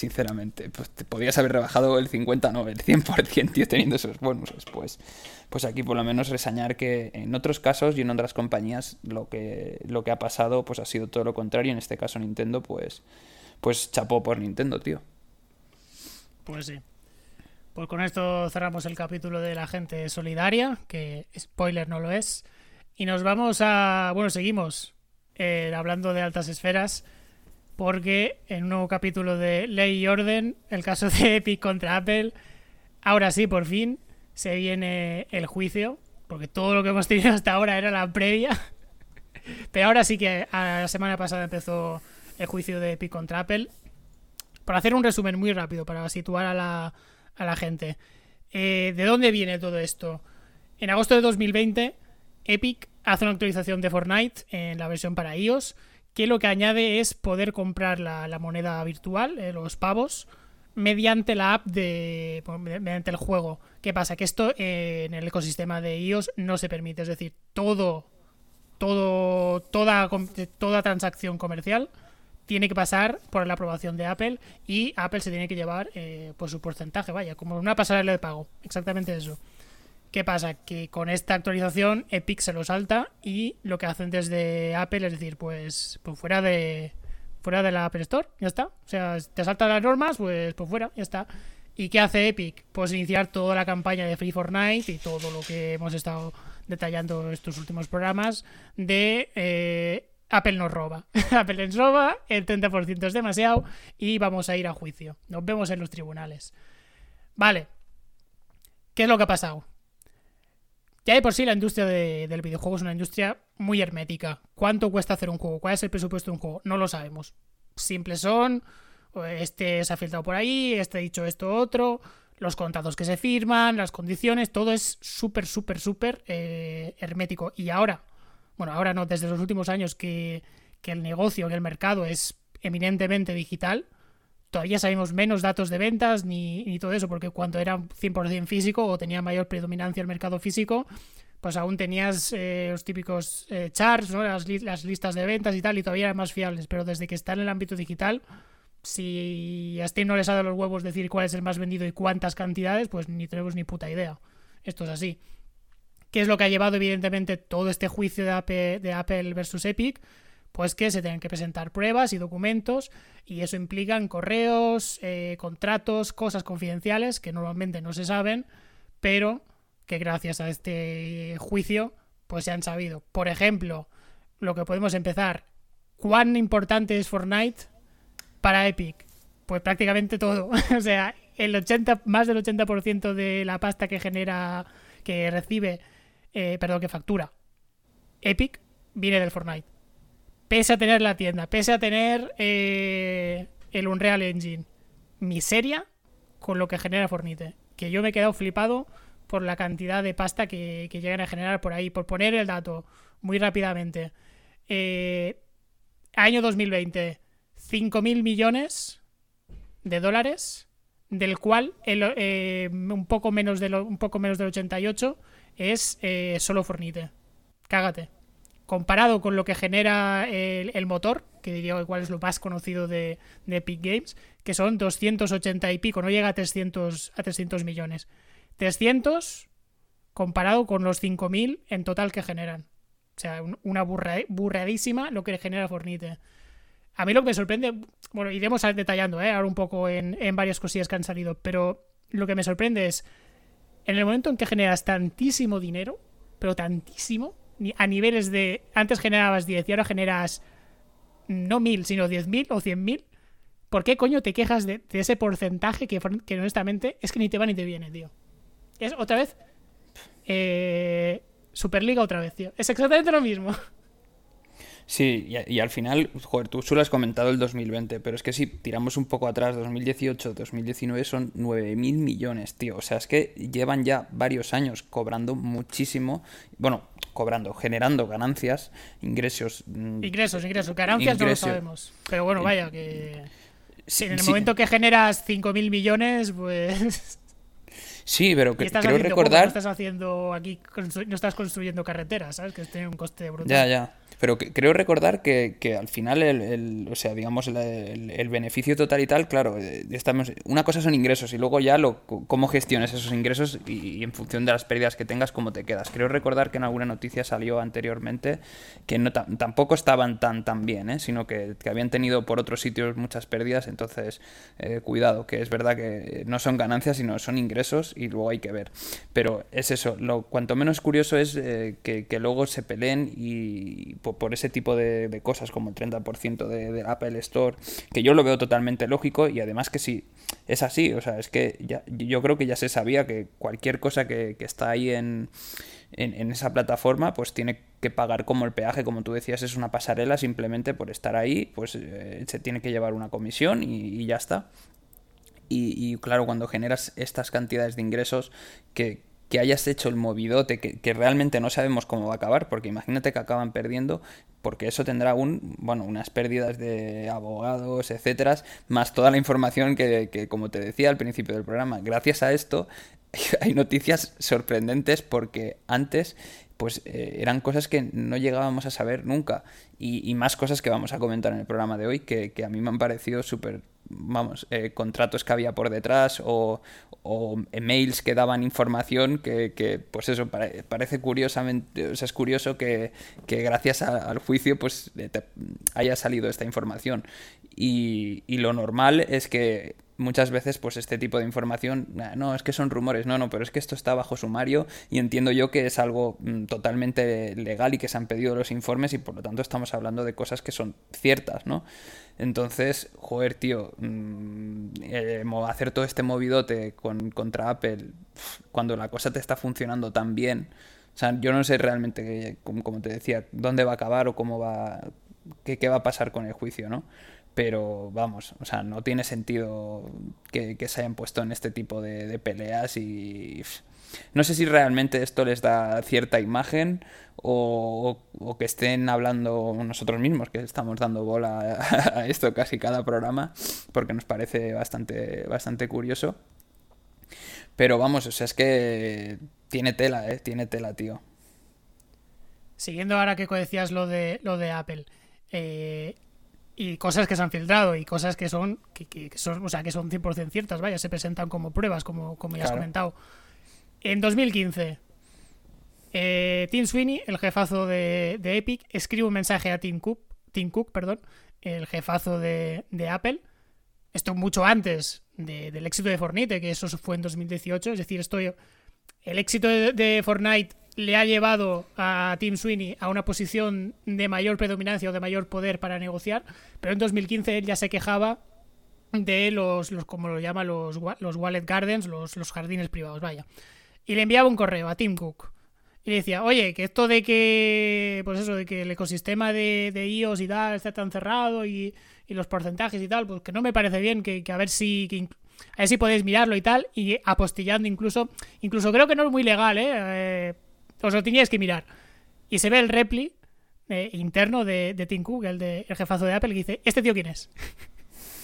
[SPEAKER 2] sinceramente. Pues te podrías haber rebajado el 50, no, el 100%, tío, teniendo esos bonuses. Pues, pues aquí por lo menos resañar que en otros casos y en otras compañías lo que, lo que ha pasado pues ha sido todo lo contrario. En este caso Nintendo, pues, pues chapó por Nintendo, tío.
[SPEAKER 1] Pues sí. Pues con esto cerramos el capítulo de la gente solidaria, que spoiler no lo es. Y nos vamos a... Bueno, seguimos eh, hablando de altas esferas porque en un nuevo capítulo de Ley y Orden, el caso de Epic contra Apple, ahora sí, por fin, se viene el juicio, porque todo lo que hemos tenido hasta ahora era la previa. Pero ahora sí que a la semana pasada empezó el juicio de Epic contra Apple. Para hacer un resumen muy rápido, para situar a la, a la gente. Eh, ¿De dónde viene todo esto? En agosto de 2020, Epic hace una actualización de Fortnite en la versión para iOS que lo que añade es poder comprar la, moneda virtual, eh, los pavos, mediante la app de. mediante el juego. ¿Qué pasa? Que esto eh, en el ecosistema de iOS no se permite. Es decir, todo. todo toda, toda transacción comercial tiene que pasar por la aprobación de Apple y Apple se tiene que llevar eh, por su porcentaje, vaya, como una pasarela de pago. Exactamente eso. ¿Qué pasa? Que con esta actualización Epic se lo salta y lo que hacen desde Apple es decir, pues, pues fuera de fuera de la Apple Store, ya está. O sea, te saltan las normas, pues, pues fuera, ya está. ¿Y qué hace Epic? Pues iniciar toda la campaña de Free Fortnite y todo lo que hemos estado detallando estos últimos programas de eh, Apple nos roba. Apple nos roba, el 30% es demasiado y vamos a ir a juicio. Nos vemos en los tribunales. Vale. ¿Qué es lo que ha pasado? Ya de por sí la industria del videojuego es una industria muy hermética. ¿Cuánto cuesta hacer un juego? ¿Cuál es el presupuesto de un juego? No lo sabemos. Simples son, este se ha filtrado por ahí, este ha dicho esto otro, los contratos que se firman, las condiciones, todo es súper, súper, súper eh, hermético. Y ahora, bueno, ahora no, desde los últimos años que, que el negocio, que el mercado es eminentemente digital, todavía sabemos menos datos de ventas ni, todo eso, porque cuando era 100% físico o tenía mayor predominancia el mercado físico, pues aún tenías eh, los típicos eh, charts, ¿no? las, listas de ventas y tal, y todavía eran más fiables, pero desde que está en el ámbito digital, si a Steam no les ha dado los huevos decir cuál es el más vendido y cuántas cantidades, pues ni tenemos ni puta idea. Esto es así. ¿Qué es lo que ha llevado, evidentemente, todo este juicio de de Apple versus Epic? Pues que se tienen que presentar pruebas y documentos y eso implica en correos, eh, contratos, cosas confidenciales que normalmente no se saben, pero que gracias a este juicio pues se han sabido. Por ejemplo, lo que podemos empezar, ¿cuán importante es Fortnite para Epic? Pues prácticamente todo. o sea, el 80, más del 80% de la pasta que genera, que recibe, eh, perdón, que factura Epic, viene del Fortnite pese a tener la tienda, pese a tener eh, el Unreal Engine, miseria con lo que genera Fornite. Que yo me he quedado flipado por la cantidad de pasta que, llegan a generar por ahí. Por poner el dato muy rápidamente. Eh, año 2020, 5.000 millones de dólares, del cual eh, un, poco menos de un poco menos del 88 es solo Fornite. Cágate comparado con lo que genera el, motor, que diría igual es lo más conocido de, Epic Games, que son 280 y pico, no llega a 300, a 300 millones. 300 comparado con los 5.000 en total que generan. O sea, una burradísima lo que genera Fornite. A mí lo que me sorprende, bueno, iremos detallando ¿eh? ahora un poco en, en varias cosillas que han salido, pero lo que me sorprende es, en el momento en que generas tantísimo dinero, pero tantísimo, a niveles de. Antes generabas 10 y ahora generas no 1000, sino 10.000 o 100.000. ¿por qué coño te quejas de, ese porcentaje que, que, honestamente es que ni te va ni te viene, tío? Es otra vez. Eh, Superliga otra vez, tío. Es exactamente lo mismo.
[SPEAKER 2] Sí, y, al final, joder, tú solo has comentado el 2020, pero es que si tiramos un poco atrás, 2018, 2019 son 9.000 millones, tío. O sea, es que llevan ya varios años cobrando muchísimo, bueno, cobrando, generando ganancias, ingresos.
[SPEAKER 1] Mm, ingresos, ingresos, ganancias no lo sabemos. Pero bueno, vaya, que... en el momento que generas 5.000 millones, pues...
[SPEAKER 2] Sí, pero que, creo recordar.
[SPEAKER 1] No estás haciendo aquí, no estás construyendo carreteras, ¿sabes? Que tiene un coste brutal.
[SPEAKER 2] Ya, ya. Pero creo recordar que, al final, el, o sea, digamos, el, beneficio total y tal, claro, eh, estamos, una cosa son ingresos y luego ya lo, cómo gestiones esos ingresos y, en función de las pérdidas que tengas, cómo te quedas. Creo recordar que en alguna noticia salió anteriormente que no tampoco estaban tan, tan bien, ¿eh? sino que, habían tenido por otros sitios muchas pérdidas, entonces, eh, cuidado, que es verdad que no son ganancias, sino son ingresos y luego hay que ver. Pero es eso, lo cuanto menos curioso es que, que, luego se peleen y por, ese tipo de, cosas como el 30% de, de, Apple Store, que yo lo veo totalmente lógico y además que sí, es así, o sea, es que ya, yo creo que ya se sabía que cualquier cosa que, está ahí en, en, esa plataforma, pues tiene que pagar como el peaje, como tú decías, es una pasarela simplemente por estar ahí, pues eh, se tiene que llevar una comisión y, ya está. Y, claro, cuando generas estas cantidades de ingresos que, que hayas hecho el movidote, que, realmente no sabemos cómo va a acabar, porque imagínate que acaban perdiendo, porque eso tendrá un, bueno, unas pérdidas de abogados, etcétera, más toda la información que, que, como te decía al principio del programa, gracias a esto hay noticias sorprendentes porque antes pues eh, eran cosas que no llegábamos a saber nunca. Y, más cosas que vamos a comentar en el programa de hoy que, que a mí me han parecido súper vamos, eh, contratos que había por detrás o, o emails que daban información que, que pues eso, parece curiosamente, o sea, es curioso que, que gracias al juicio pues haya salido esta información. Y, y lo normal es que muchas veces pues este tipo de información, no, es que son rumores, no, no, pero es que esto está bajo sumario y entiendo yo que es algo mm, totalmente legal y que se han pedido los informes y por lo tanto estamos hablando de cosas que son ciertas, ¿no? Entonces, joder, tío, mm, eh, hacer todo este movidote con, contra Apple cuando la cosa te está funcionando tan bien. O sea, yo no sé realmente, como, te decía, dónde va a acabar o cómo va, qué va a pasar con el juicio, ¿no? Pero vamos, o sea, no tiene sentido que, se hayan puesto en este tipo de, peleas y no sé si realmente esto les da cierta imagen o, que estén hablando nosotros mismos, que estamos dando bola a, esto casi cada programa, porque nos parece bastante, bastante curioso. Pero vamos, o sea, es que tiene tela, ¿eh? Tiene tela, tío.
[SPEAKER 1] Siguiendo ahora que decías lo de, lo de Apple, eh, y cosas que se han filtrado y cosas que son que, son o sea que son 100% ciertas vaya se presentan como pruebas como, como ya has comentado. En 2015 eh, Tim Sweeney el jefazo de, Epic escribe un mensaje a Tim Cook Tim Cook perdón el jefazo de, Apple. Esto mucho antes del éxito de Fortnite que eso fue en 2018 es decir esto el éxito de Fortnite le ha llevado a Tim Sweeney a una posición de mayor predominancia o de mayor poder para negociar, pero en 2015 él ya se quejaba de los, los como lo llama, los, los wallet gardens, los, los jardines privados, vaya. Y le enviaba un correo a Tim Cook. Y le decía, oye, que esto de que, pues eso, de que el ecosistema de, de iOS y tal está tan cerrado y, y, los porcentajes y tal, pues que no me parece bien, que, que a ver si, a ver si podéis mirarlo y tal, y apostillando incluso, incluso creo que no es muy legal, ¿eh? eh os lo teníais que mirar. Y se ve el repli eh, interno de, Tim Cook, el, de, el jefazo de Apple, que dice, ¿este tío quién es?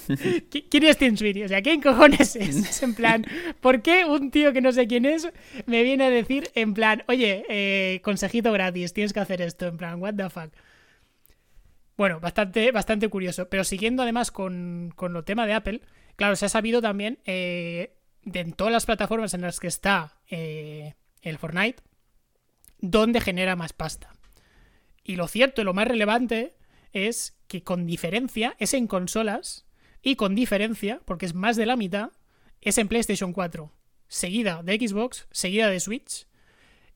[SPEAKER 1] ¿Quién es Tim Sweeney? O sea, ¿quién cojones es? Es en plan, ¿por qué un tío que no sé quién es me viene a decir en plan, oye, eh, consejito gratis, tienes que hacer esto, en plan, what the fuck? Bueno, bastante, bastante curioso. Pero siguiendo además con, con lo tema de Apple, claro, se ha sabido también eh, de en todas las plataformas en las que está el Fortnite, dónde genera más pasta. Y lo cierto y lo más relevante es que con diferencia es en consolas y con diferencia, porque es más de la mitad, es en PlayStation 4, seguida de Xbox, seguida de Switch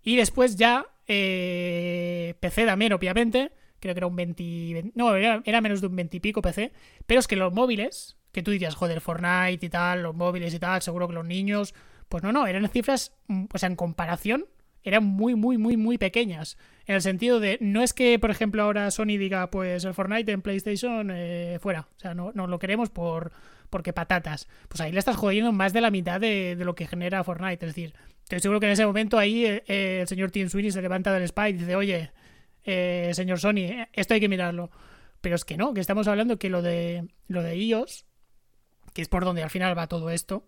[SPEAKER 1] y después ya eh, PC también, obviamente, creo que era un 20, no, era, menos de un 20 y pico PC, pero es que los móviles, que tú dirías, joder, Fortnite y tal, los móviles y tal, seguro que los niños. Pues no, no, eran cifras, mm, o sea, en comparación, eran muy, muy, muy, muy pequeñas. En el sentido de, no es que, por ejemplo, ahora Sony diga, pues el Fortnite en PlayStation eh, fuera. O sea, no, no lo queremos por porque patatas. Pues ahí le estás jodiendo más de la mitad de, lo que genera Fortnite. Es decir, estoy seguro que en ese momento ahí eh, el señor Tim Sweeney se levanta del spa y dice, oye, eh, señor Sony, esto hay que mirarlo. Pero es que no, que estamos hablando que lo de, lo de iOS, que es por donde al final va todo esto,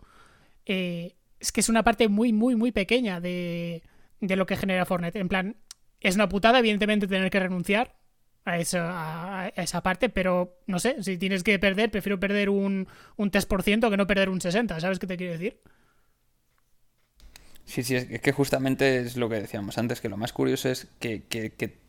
[SPEAKER 1] es que es una parte muy, muy, muy pequeña de, de lo que genera Fortnite. En plan, es una putada, evidentemente, tener que renunciar a esa, a esa parte, pero no sé, si tienes que perder, prefiero perder un, un 3% que no perder un 60%, ¿sabes qué te quiero decir?
[SPEAKER 2] Sí, sí, es que justamente es lo que decíamos antes, que lo más curioso es que, que, que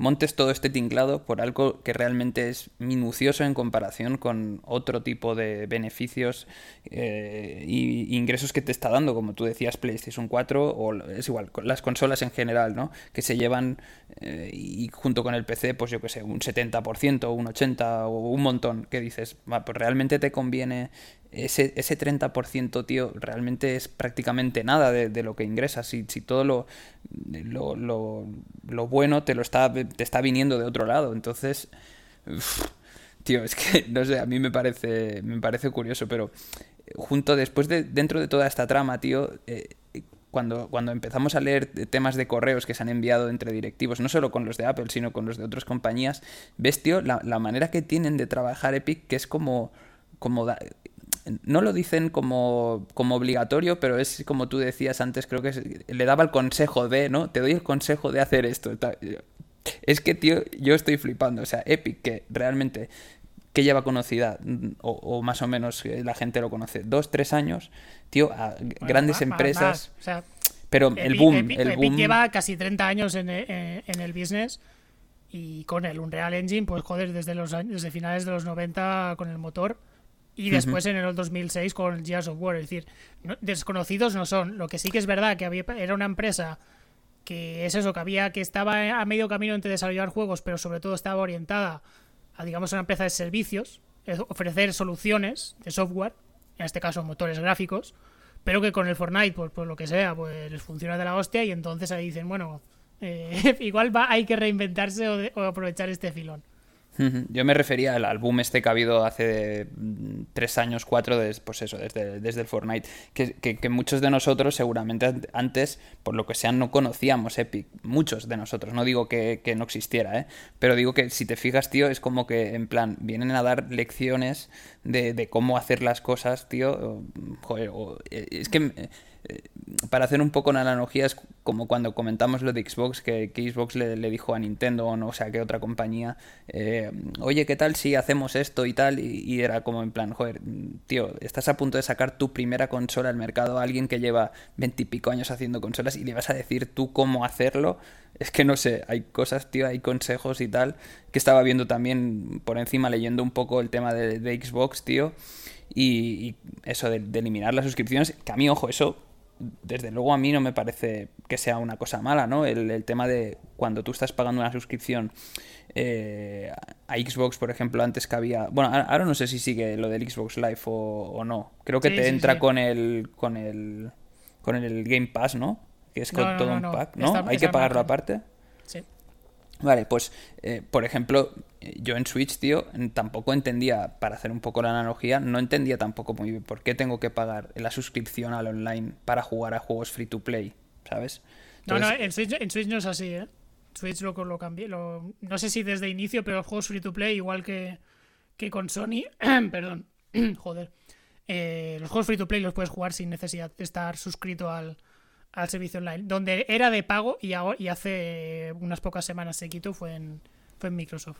[SPEAKER 2] montes todo este tinglado por algo que realmente es minucioso en comparación con otro tipo de beneficios e ingresos que te está dando, como tú decías, PlayStation 4 o es igual, las consolas en general, ¿no? Que se llevan eh, y junto con el PC, pues yo que sé, un 70%, un 80% o un montón, que dices, pues realmente te conviene ese, ese 30%, tío, realmente es prácticamente nada de, lo que ingresas. Si, si todo lo, lo, lo, bueno te lo está, te está viniendo de otro lado. Entonces, tío, es que, no sé, a mí me parece, me parece curioso, pero junto después de, dentro de toda esta trama, tío, eh, cuando, cuando empezamos a leer temas de correos que se han enviado entre directivos, no solo con los de Apple, sino con los de otras compañías, ves, tío, la, la manera que tienen de trabajar Epic, que es como como no lo dicen como, como obligatorio, pero es como tú decías antes, creo que le daba el consejo de, ¿no? Te doy el consejo de hacer esto. Es que, tío, yo estoy flipando. O sea, Epic, que realmente que lleva conocida, o, más o menos la gente lo conoce, dos, tres años, tío, a grandes empresas. pero el boom, el boom...
[SPEAKER 1] lleva casi 30 años en, en, el business y con el Unreal Engine, pues joder, desde, los, desde finales de los 90 con el motor y después en el 2006 con Gears of War. Es decir, desconocidos no son. Lo que sí que es verdad que había, era una empresa que es eso, que había que estaba a medio camino entre desarrollar juegos, pero sobre todo estaba orientada a, digamos, una empresa de servicios, ofrecer soluciones de software, en este caso motores gráficos, pero que con el Fortnite, pues, por lo que sea, pues les funciona de la hostia y entonces ahí dicen, bueno, eh, igual va, hay que reinventarse o aprovechar este filón.
[SPEAKER 2] Yo me refería al, álbum este que ha habido hace mm, tres años, cuatro, pues eso, desde, desde el Fortnite, que, muchos de nosotros seguramente antes, por lo que sea, no conocíamos Epic, muchos de nosotros, no digo que, no existiera, ¿eh? pero digo que si te fijas, tío, es como que en plan, vienen a dar lecciones de, de cómo hacer las cosas, tío, joder, eh, es que para hacer un poco una analogía, es como cuando comentamos lo de Xbox, que, Xbox le, dijo a Nintendo o no sé qué otra compañía, eh, oye, ¿qué tal si hacemos esto y tal? Y, era como en plan, joder, tío, estás a punto de sacar tu primera consola al mercado a alguien que lleva veintipico años haciendo consolas y le vas a decir tú cómo hacerlo. Es que no sé, hay cosas, tío, hay consejos y tal, que estaba viendo también por encima leyendo un poco el tema de, Xbox, tío. Y, eso de, de eliminar las suscripciones, que a mí, ojo, eso desde luego a mí no me parece que sea una cosa mala, ¿no? El, tema de cuando tú estás pagando una suscripción eh, a Xbox, por ejemplo, antes que había... Bueno, ahora no sé si sigue lo del Xbox Live o, no. Creo que te entra con el con el con el Game Pass, ¿no? Que es con todo un pack, ¿no? Hay que pagarlo aparte. Vale, pues, eh, por ejemplo, yo en Switch, tío, tampoco entendía, para hacer un poco la analogía, no entendía tampoco muy bien por qué tengo que pagar la suscripción al online para jugar a juegos free to play, ¿sabes?
[SPEAKER 1] no, no, en Switch, en Switch, no es así, ¿eh? Switch lo, lo cambié, lo, no sé si desde inicio, pero los juegos free to play, igual que, que con Sony, perdón, joder, eh, los juegos free to play los puedes jugar sin necesidad de estar suscrito al, al servicio online. Donde era de pago y, hace unas pocas semanas se quitó fue en, fue en Microsoft.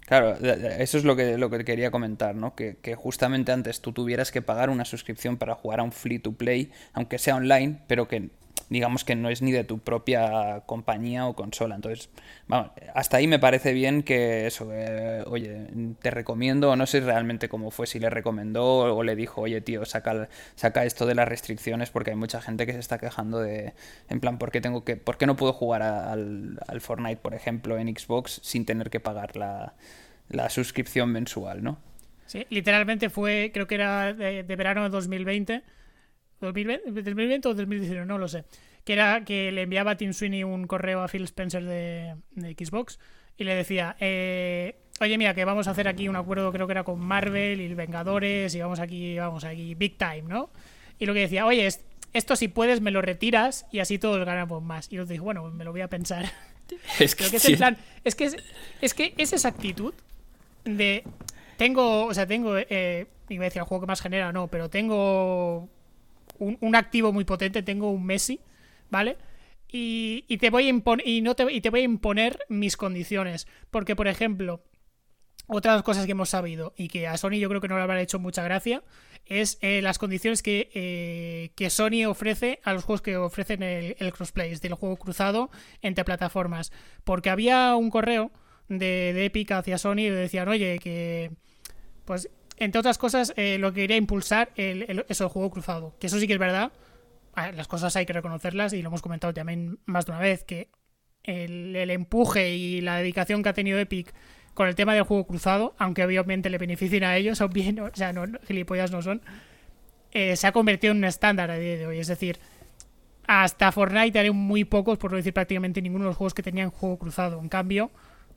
[SPEAKER 2] Claro, eso es lo que, lo que quería comentar, ¿no? Que, que, justamente antes tú tuvieras que pagar una suscripción para jugar a un free to play, aunque sea online, pero que digamos que no es ni de tu propia compañía o consola. Entonces, vamos, hasta ahí me parece bien que eso, eh, oye, te recomiendo, no sé realmente cómo fue, si le recomendó o le dijo, oye, tío, saca, saca esto de las restricciones porque hay mucha gente que se está quejando de, en plan, ¿por qué, tengo que, por qué no puedo jugar al, al Fortnite, por ejemplo, en Xbox sin tener que pagar la, la suscripción mensual, ¿no?
[SPEAKER 1] Sí, literalmente fue, creo que era de, verano de 2020. 2020. 2020 o 2019, no lo sé. Que era que le enviaba a Tim Sweeney un correo a Phil Spencer de, de Xbox y le decía, eh, oye, mira, que vamos a hacer aquí un acuerdo, creo que era con Marvel y Vengadores, y vamos aquí, vamos aquí, big time, ¿no? Y lo que decía, oye, esto si puedes me lo retiras y así todos ganamos más. Y yo dije, bueno, me lo voy a pensar.
[SPEAKER 2] Es que,
[SPEAKER 1] es, el plan, es que es, que es esa actitud de tengo, o sea, tengo, eh, iba a decir el juego que más genera, no, pero tengo un, un activo muy potente, tengo un Messi, ¿vale? Y, y, te voy a y no te, y te voy a imponer mis condiciones. Porque, por ejemplo, otras cosas que hemos sabido y que a Sony yo creo que no le habrá hecho mucha gracia es eh, las condiciones que, eh, que, Sony ofrece a los juegos que ofrecen el, crossplay, del juego cruzado entre plataformas. Porque había un correo de, Epic hacia Sony y decían, oye, que pues entre otras cosas eh, lo que quería impulsar el, eso, el juego cruzado. Que eso sí que es verdad. Las cosas hay que reconocerlas y lo hemos comentado también más de una vez, que el, el empuje y la dedicación que ha tenido Epic con el tema del juego cruzado, aunque obviamente le beneficien a ellos, bien, o sea, no, gilipollas no son, eh, se ha convertido en un estándar a día de hoy. Es decir, hasta Fortnite haré muy pocos, por no decir prácticamente ninguno de los juegos que tenían juego cruzado. En cambio,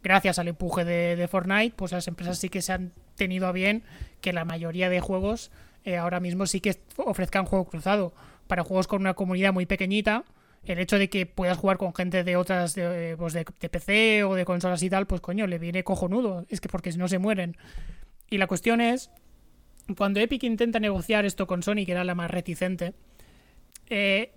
[SPEAKER 1] gracias al empuje de, Fortnite, pues las empresas sí que se han tenido a bien que la mayoría de juegos eh, ahora mismo sí que ofrezcan juego cruzado. Para juegos con una comunidad muy pequeñita, el hecho de que puedas jugar con gente de otras, de, pues de, PC o de consolas y tal, pues coño, le viene cojonudo. Es que porque si no se mueren. Y la cuestión es, cuando Epic intenta negociar esto con Sony, que era la más reticente, eh,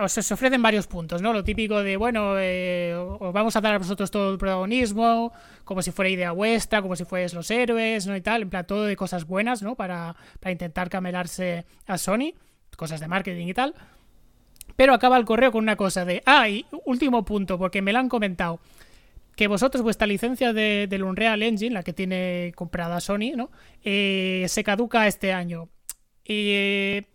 [SPEAKER 1] o sea, se ofrecen varios puntos, ¿no? Lo típico de, bueno, eh, os vamos a dar a vosotros todo el protagonismo, como si fuera idea vuestra, como si fuerais los héroes, ¿no? Y tal, en plan, todo de cosas buenas, ¿no? Para, para intentar camelarse a Sony, cosas de marketing y tal. Pero acaba el correo con una cosa de, ah, y último punto, porque me lo han comentado, que vosotros vuestra licencia de, del Unreal Engine, la que tiene comprada Sony, ¿no? Eh, se caduca este año. Y eh,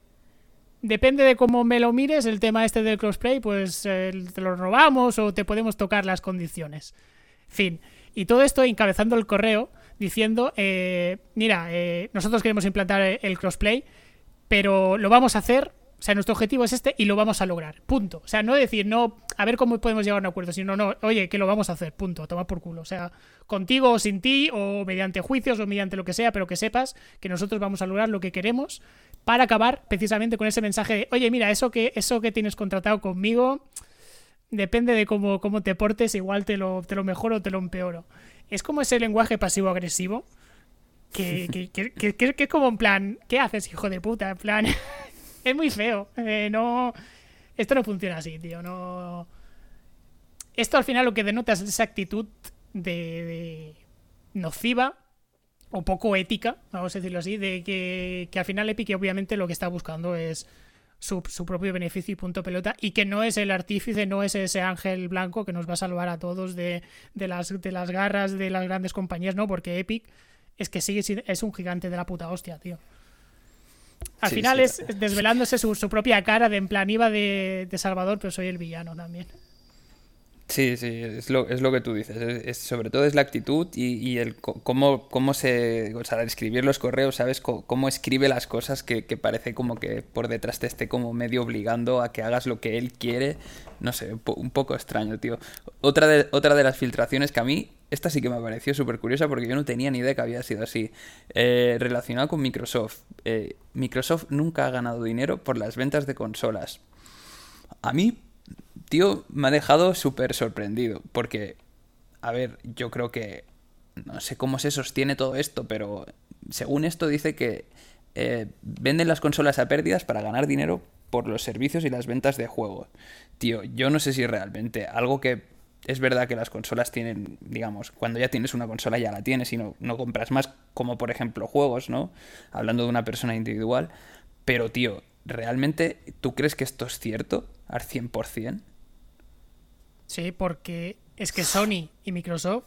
[SPEAKER 1] depende de cómo me lo mires, el tema este del crossplay, pues eh, te lo robamos o te podemos tocar las condiciones. Fin. Y todo esto encabezando el correo diciendo, mira, nosotros queremos implantar el crossplay, pero lo vamos a hacer o sea, nuestro objetivo es este y lo vamos a lograr. Punto. O sea, no decir, no, a ver cómo podemos llegar a un acuerdo, sino, no, oye, que lo vamos a hacer. Punto. Toma por culo. O sea, contigo o sin ti, o mediante juicios o mediante lo que sea, pero que sepas que nosotros vamos a lograr lo que queremos para acabar precisamente con ese mensaje de, oye, mira, eso que, eso que tienes contratado conmigo depende de cómo, cómo te portes, igual te lo, te lo mejoro o te lo empeoro. Es como ese lenguaje pasivo-agresivo. Que, que, que, que, es como en plan, ¿qué haces, hijo de puta? En plan, es muy feo. Eh, no. Esto no funciona así, tío. No. Esto al final lo que denota es esa actitud de, nociva o poco ética, vamos a decirlo así, de que, al final Epic obviamente lo que está buscando es su, propio beneficio y punto pelota y que no es el artífice, no es ese ángel blanco que nos va a salvar a todos de, las, de las garras de las grandes compañías, ¿no? Porque Epic es que sigue es un gigante de la puta hostia, tío. Al final es desvelándose su, propia cara de en plan iba de, Salvador, pero soy el villano también.
[SPEAKER 2] Sí, sí, es lo, es lo que tú dices. Es, sobre todo es la actitud y, el cómo, cómo se. O sea, al escribir los correos, ¿sabes? cómo, escribe las cosas que, parece como que por detrás te esté como medio obligando a que hagas lo que él quiere. No sé, un, poco extraño, tío. Otra de, otra de las filtraciones que a mí esta sí que me pareció súper curiosa porque yo no tenía ni idea que había sido así. Eh, relacionado con Microsoft. Eh, Microsoft nunca ha ganado dinero por las ventas de consolas. A mí, tío, me ha dejado súper sorprendido. Porque, a ver, yo creo que... No sé cómo se sostiene todo esto, pero según esto dice que eh, venden las consolas a pérdidas para ganar dinero por los servicios y las ventas de juegos. Tío, yo no sé si realmente algo que es verdad que las consolas tienen, digamos, cuando ya tienes una consola ya la tienes y no, no compras más, como por ejemplo juegos, ¿no? Hablando de una persona individual. Pero, tío, ¿realmente tú crees que esto es cierto al 100%?
[SPEAKER 1] Sí, porque es que Sony y Microsoft,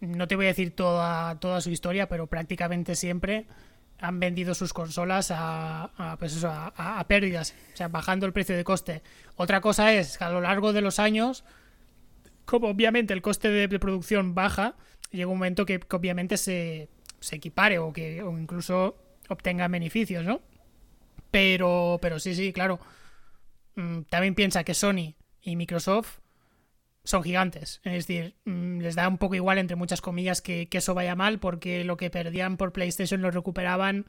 [SPEAKER 1] no te voy a decir toda, toda su historia, pero prácticamente siempre han vendido sus consolas a, a pues eso, a, a, pérdidas, o sea, bajando el precio de coste. Otra cosa es que a lo largo de los años como obviamente el coste de, producción baja, llega un momento que, obviamente se, se equipare o que o incluso obtenga beneficios, ¿no? Pero, pero sí, sí, claro. Mm, también piensa que Sony y Microsoft son gigantes. Es decir, mm, les da un poco igual, entre muchas comillas, que, eso vaya mal, porque lo que perdían por PlayStation lo recuperaban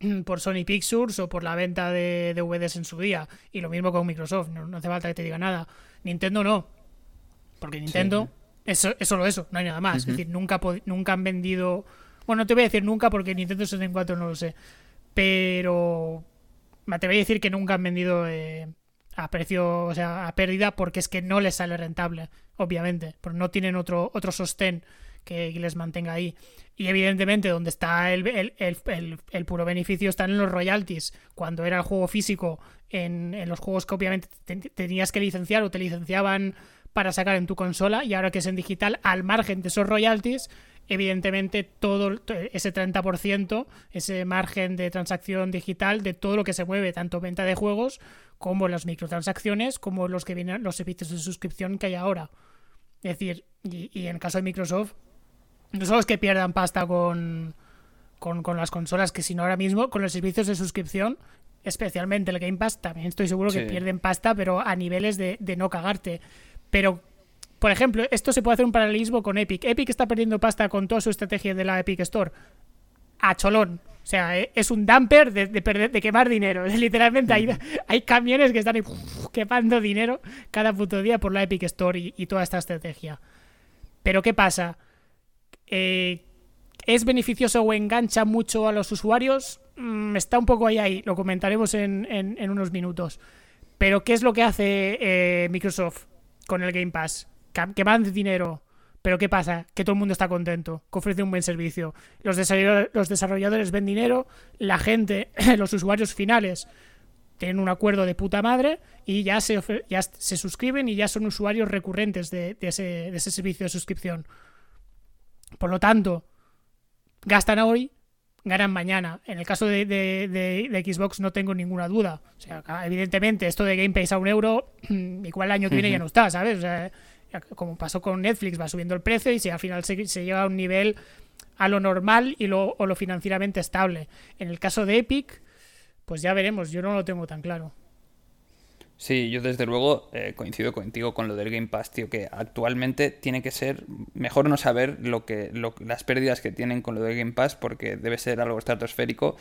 [SPEAKER 1] por Sony Pictures o por la venta de DVDs en su día. Y lo mismo con Microsoft, no, hace falta que te diga nada. Nintendo no, porque Nintendo es, solo eso, no hay nada más. Es decir, nunca, nunca han vendido... Bueno, no te voy a decir nunca porque Nintendo 64 no lo sé, pero me atrevería a decir que nunca han vendido... Eh, a precio, o sea, a pérdida, porque es que no les sale rentable, obviamente, porque no tienen otro, otro sostén que les mantenga ahí. Y evidentemente donde está el, el, puro beneficio están en los royalties. Cuando era el juego físico, en, en los juegos que obviamente tenías que licenciar o te licenciaban para sacar en tu consola, y ahora que es en digital, al margen de esos royalties, evidentemente todo ese 30%, ese margen de transacción digital de todo lo que se mueve, tanto venta de juegos como las microtransacciones, como los que vienen los servicios de suscripción que hay ahora. Es decir, y, en el caso de Microsoft, no solo es que pierdan pasta con, con, las consolas, que sino ahora mismo con los servicios de suscripción, especialmente el Game Pass, también estoy seguro que pierden pasta, pero a niveles de, de no cagarte. Pero por ejemplo, esto se puede hacer un paralelismo con Epic. Epic está perdiendo pasta con toda su estrategia de la Epic Store. A cholón. O sea, e, es un dumper de, perder, de quemar dinero. Literalmente hay, hay camiones que están quemando dinero cada puto día por la Epic Store y, toda esta estrategia. Pero ¿qué pasa? Eh, ¿Es beneficioso o engancha mucho a los usuarios? Mm, está un poco ahí ahí, lo comentaremos en, unos minutos. Pero ¿qué es lo que hace eh, Microsoft con el Game Pass? Que dinero pero ¿qué pasa? Que todo el mundo está contento, que ofrece un buen servicio. Los, desarrolladores, ven dinero, la gente, los usuarios finales, tienen un acuerdo de puta madre y ya se, ya se suscriben y ya son usuarios recurrentes de, ese, servicio de suscripción. Por lo tanto, gastan hoy, ganan mañana. En el caso de, Xbox no tengo ninguna duda. O sea, evidentemente, esto de Game Pass a un euro, igual el año que viene ya no está, ¿sabes? O sea, como pasó con Netflix, va subiendo el precio y si al final se, llega a un nivel a lo normal y lo, o lo financieramente estable. En el caso de Epic, pues ya veremos, yo no lo tengo tan claro.
[SPEAKER 2] Sí, yo desde luego eh, coincido contigo con lo del Game Pass, tío, que actualmente tiene que ser mejor no saber lo que las pérdidas que tienen con lo del Game Pass porque debe ser algo estratosférico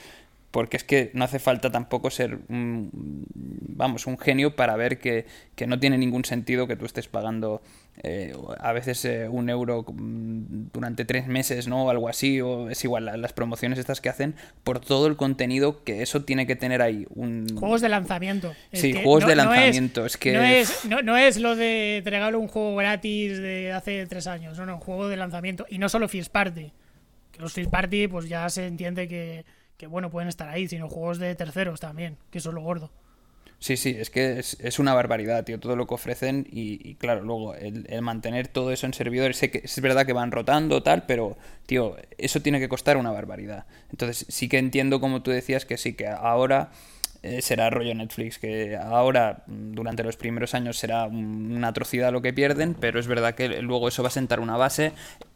[SPEAKER 2] porque es que no hace falta tampoco ser un, vamos, un genio para ver que, no tiene ningún sentido que tú estés pagando eh, a veces eh, un euro mm, durante tres meses, ¿no? O algo así, o es igual, las promociones estas que hacen, por todo el contenido que eso tiene que tener ahí. Un...
[SPEAKER 1] Juegos de lanzamiento.
[SPEAKER 2] sí, juegos de lanzamiento. es, que...
[SPEAKER 1] No es, no, es lo de te regalo un juego gratis de hace tres años, no, no, un juego de lanzamiento. Y no solo First Party. Que los First Party, pues ya se entiende que que bueno, pueden estar ahí, sino juegos de terceros también, que eso es lo gordo.
[SPEAKER 2] Sí, sí, es que es, una barbaridad, tío, todo lo que ofrecen y, claro, luego el, mantener todo eso en servidores, sé que es verdad que van rotando tal, pero, tío, eso tiene que costar una barbaridad. Entonces sí que entiendo, como tú decías, que sí, que ahora eh, será rollo Netflix, que ahora, durante los primeros años, será una atrocidad lo que pierden, pero es verdad que luego eso va a sentar una base.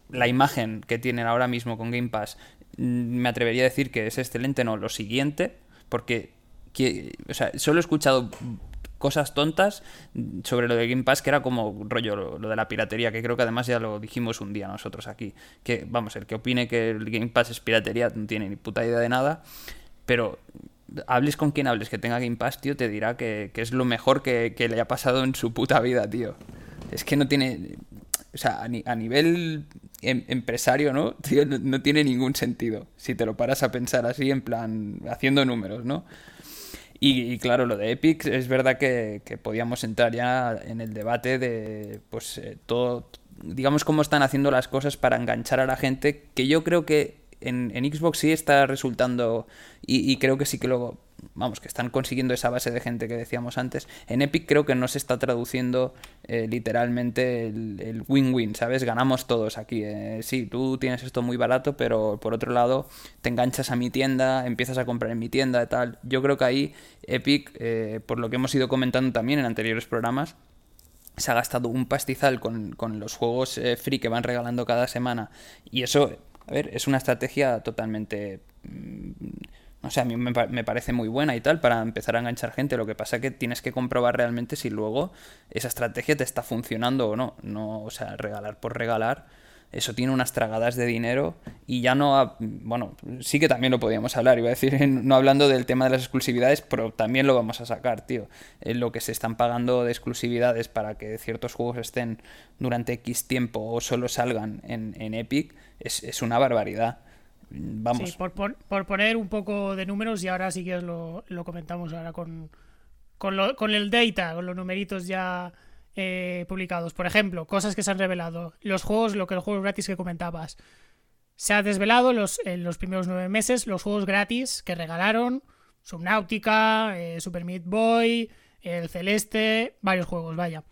[SPEAKER 2] La imagen que tienen ahora mismo con Game Pass Mm, me atrevería a decir que es excelente, no, lo siguiente, porque o sea, solo he escuchado cosas tontas sobre lo de Game Pass que era como rollo lo, de la piratería, que creo que además ya lo dijimos un día nosotros aquí, que vamos, el que opine que el Game Pass es piratería no tiene ni puta idea de nada, pero hables con quien hables que tenga Game Pass, tío, te dirá que, es lo mejor que, que, le haya pasado en su puta vida, tío. Es que no tiene... O sea, a, nivel em, empresario, ¿no? ¿no? tiene ningún sentido. Si te lo paras a pensar así, en plan, haciendo números, ¿no? Y, claro, lo de Epic, es verdad que, podíamos entrar ya en el debate de, pues, eh, todo, digamos, cómo están haciendo las cosas para enganchar a la gente, que yo creo que en, Xbox sí está resultando, y, creo que sí que lo vamos, que están consiguiendo esa base de gente que decíamos antes. En Epic creo que no se está traduciendo eh, literalmente el win-win, ¿sabes? Ganamos todos aquí. Eh. Sí, tú tienes esto muy barato, pero por otro lado te enganchas a mi tienda, empiezas a comprar en mi tienda y tal. Yo creo que ahí Epic, eh, por lo que hemos ido comentando también en anteriores programas, se ha gastado un pastizal con, con los juegos free que van regalando cada semana y eso A ver, es una estrategia totalmente... No sé, a mí me, parece muy buena y tal para empezar a enganchar gente. Lo que pasa es que tienes que comprobar realmente si luego esa estrategia te está funcionando o no. No, o sea, regalar por regalar eso tiene unas tragadas de dinero y ya no, bueno, sí que también lo podíamos hablar, iba a decir, no hablando del tema de las exclusividades, pero también lo vamos a sacar, tío. lo que se están pagando de exclusividades para que ciertos juegos estén durante X tiempo o solo salgan en, Epic es, una barbaridad. Vamos.
[SPEAKER 1] Sí, por, poner un poco de números y ahora sí que lo, lo comentamos ahora con, con, lo, con el data, con los numeritos ya eh, publicados. Por ejemplo, cosas que se han revelado. Los juegos, lo que los juegos gratis que comentabas. Se ha desvelado los, en los primeros nueve meses los juegos gratis que regalaron. Subnautica, eh, Super Meat Boy, el Celeste, varios juegos, vaya.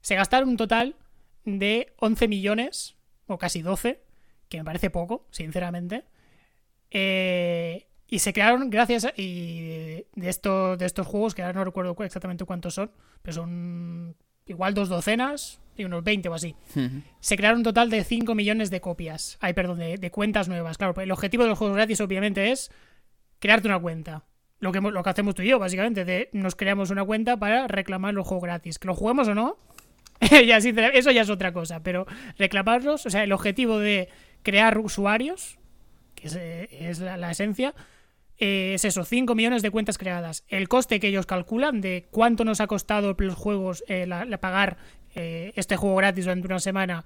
[SPEAKER 1] Se gastaron un total de 11 millones, o casi 12, que me parece poco, sinceramente. Eh, y se crearon gracias a, y de, estos, de estos juegos, que ahora no recuerdo exactamente cuántos son, pero son igual dos docenas y unos 20 o así. Se crearon un total de 5 millones de copias. Ay, perdón, de, cuentas nuevas. Claro, el objetivo de los juegos gratis obviamente es crearte una cuenta. Lo que, lo que hacemos tú y yo, básicamente. De, nos creamos una cuenta para reclamar los juegos gratis. Que lo juguemos o no, ya, eso ya es otra cosa. Pero reclamarlos, o sea, el objetivo de crear usuarios, que es, la esencia, eh, es eso, 5 millones de cuentas creadas. El coste que ellos calculan de cuánto nos ha costado los juegos eh, la, pagar eh, este juego gratis durante una semana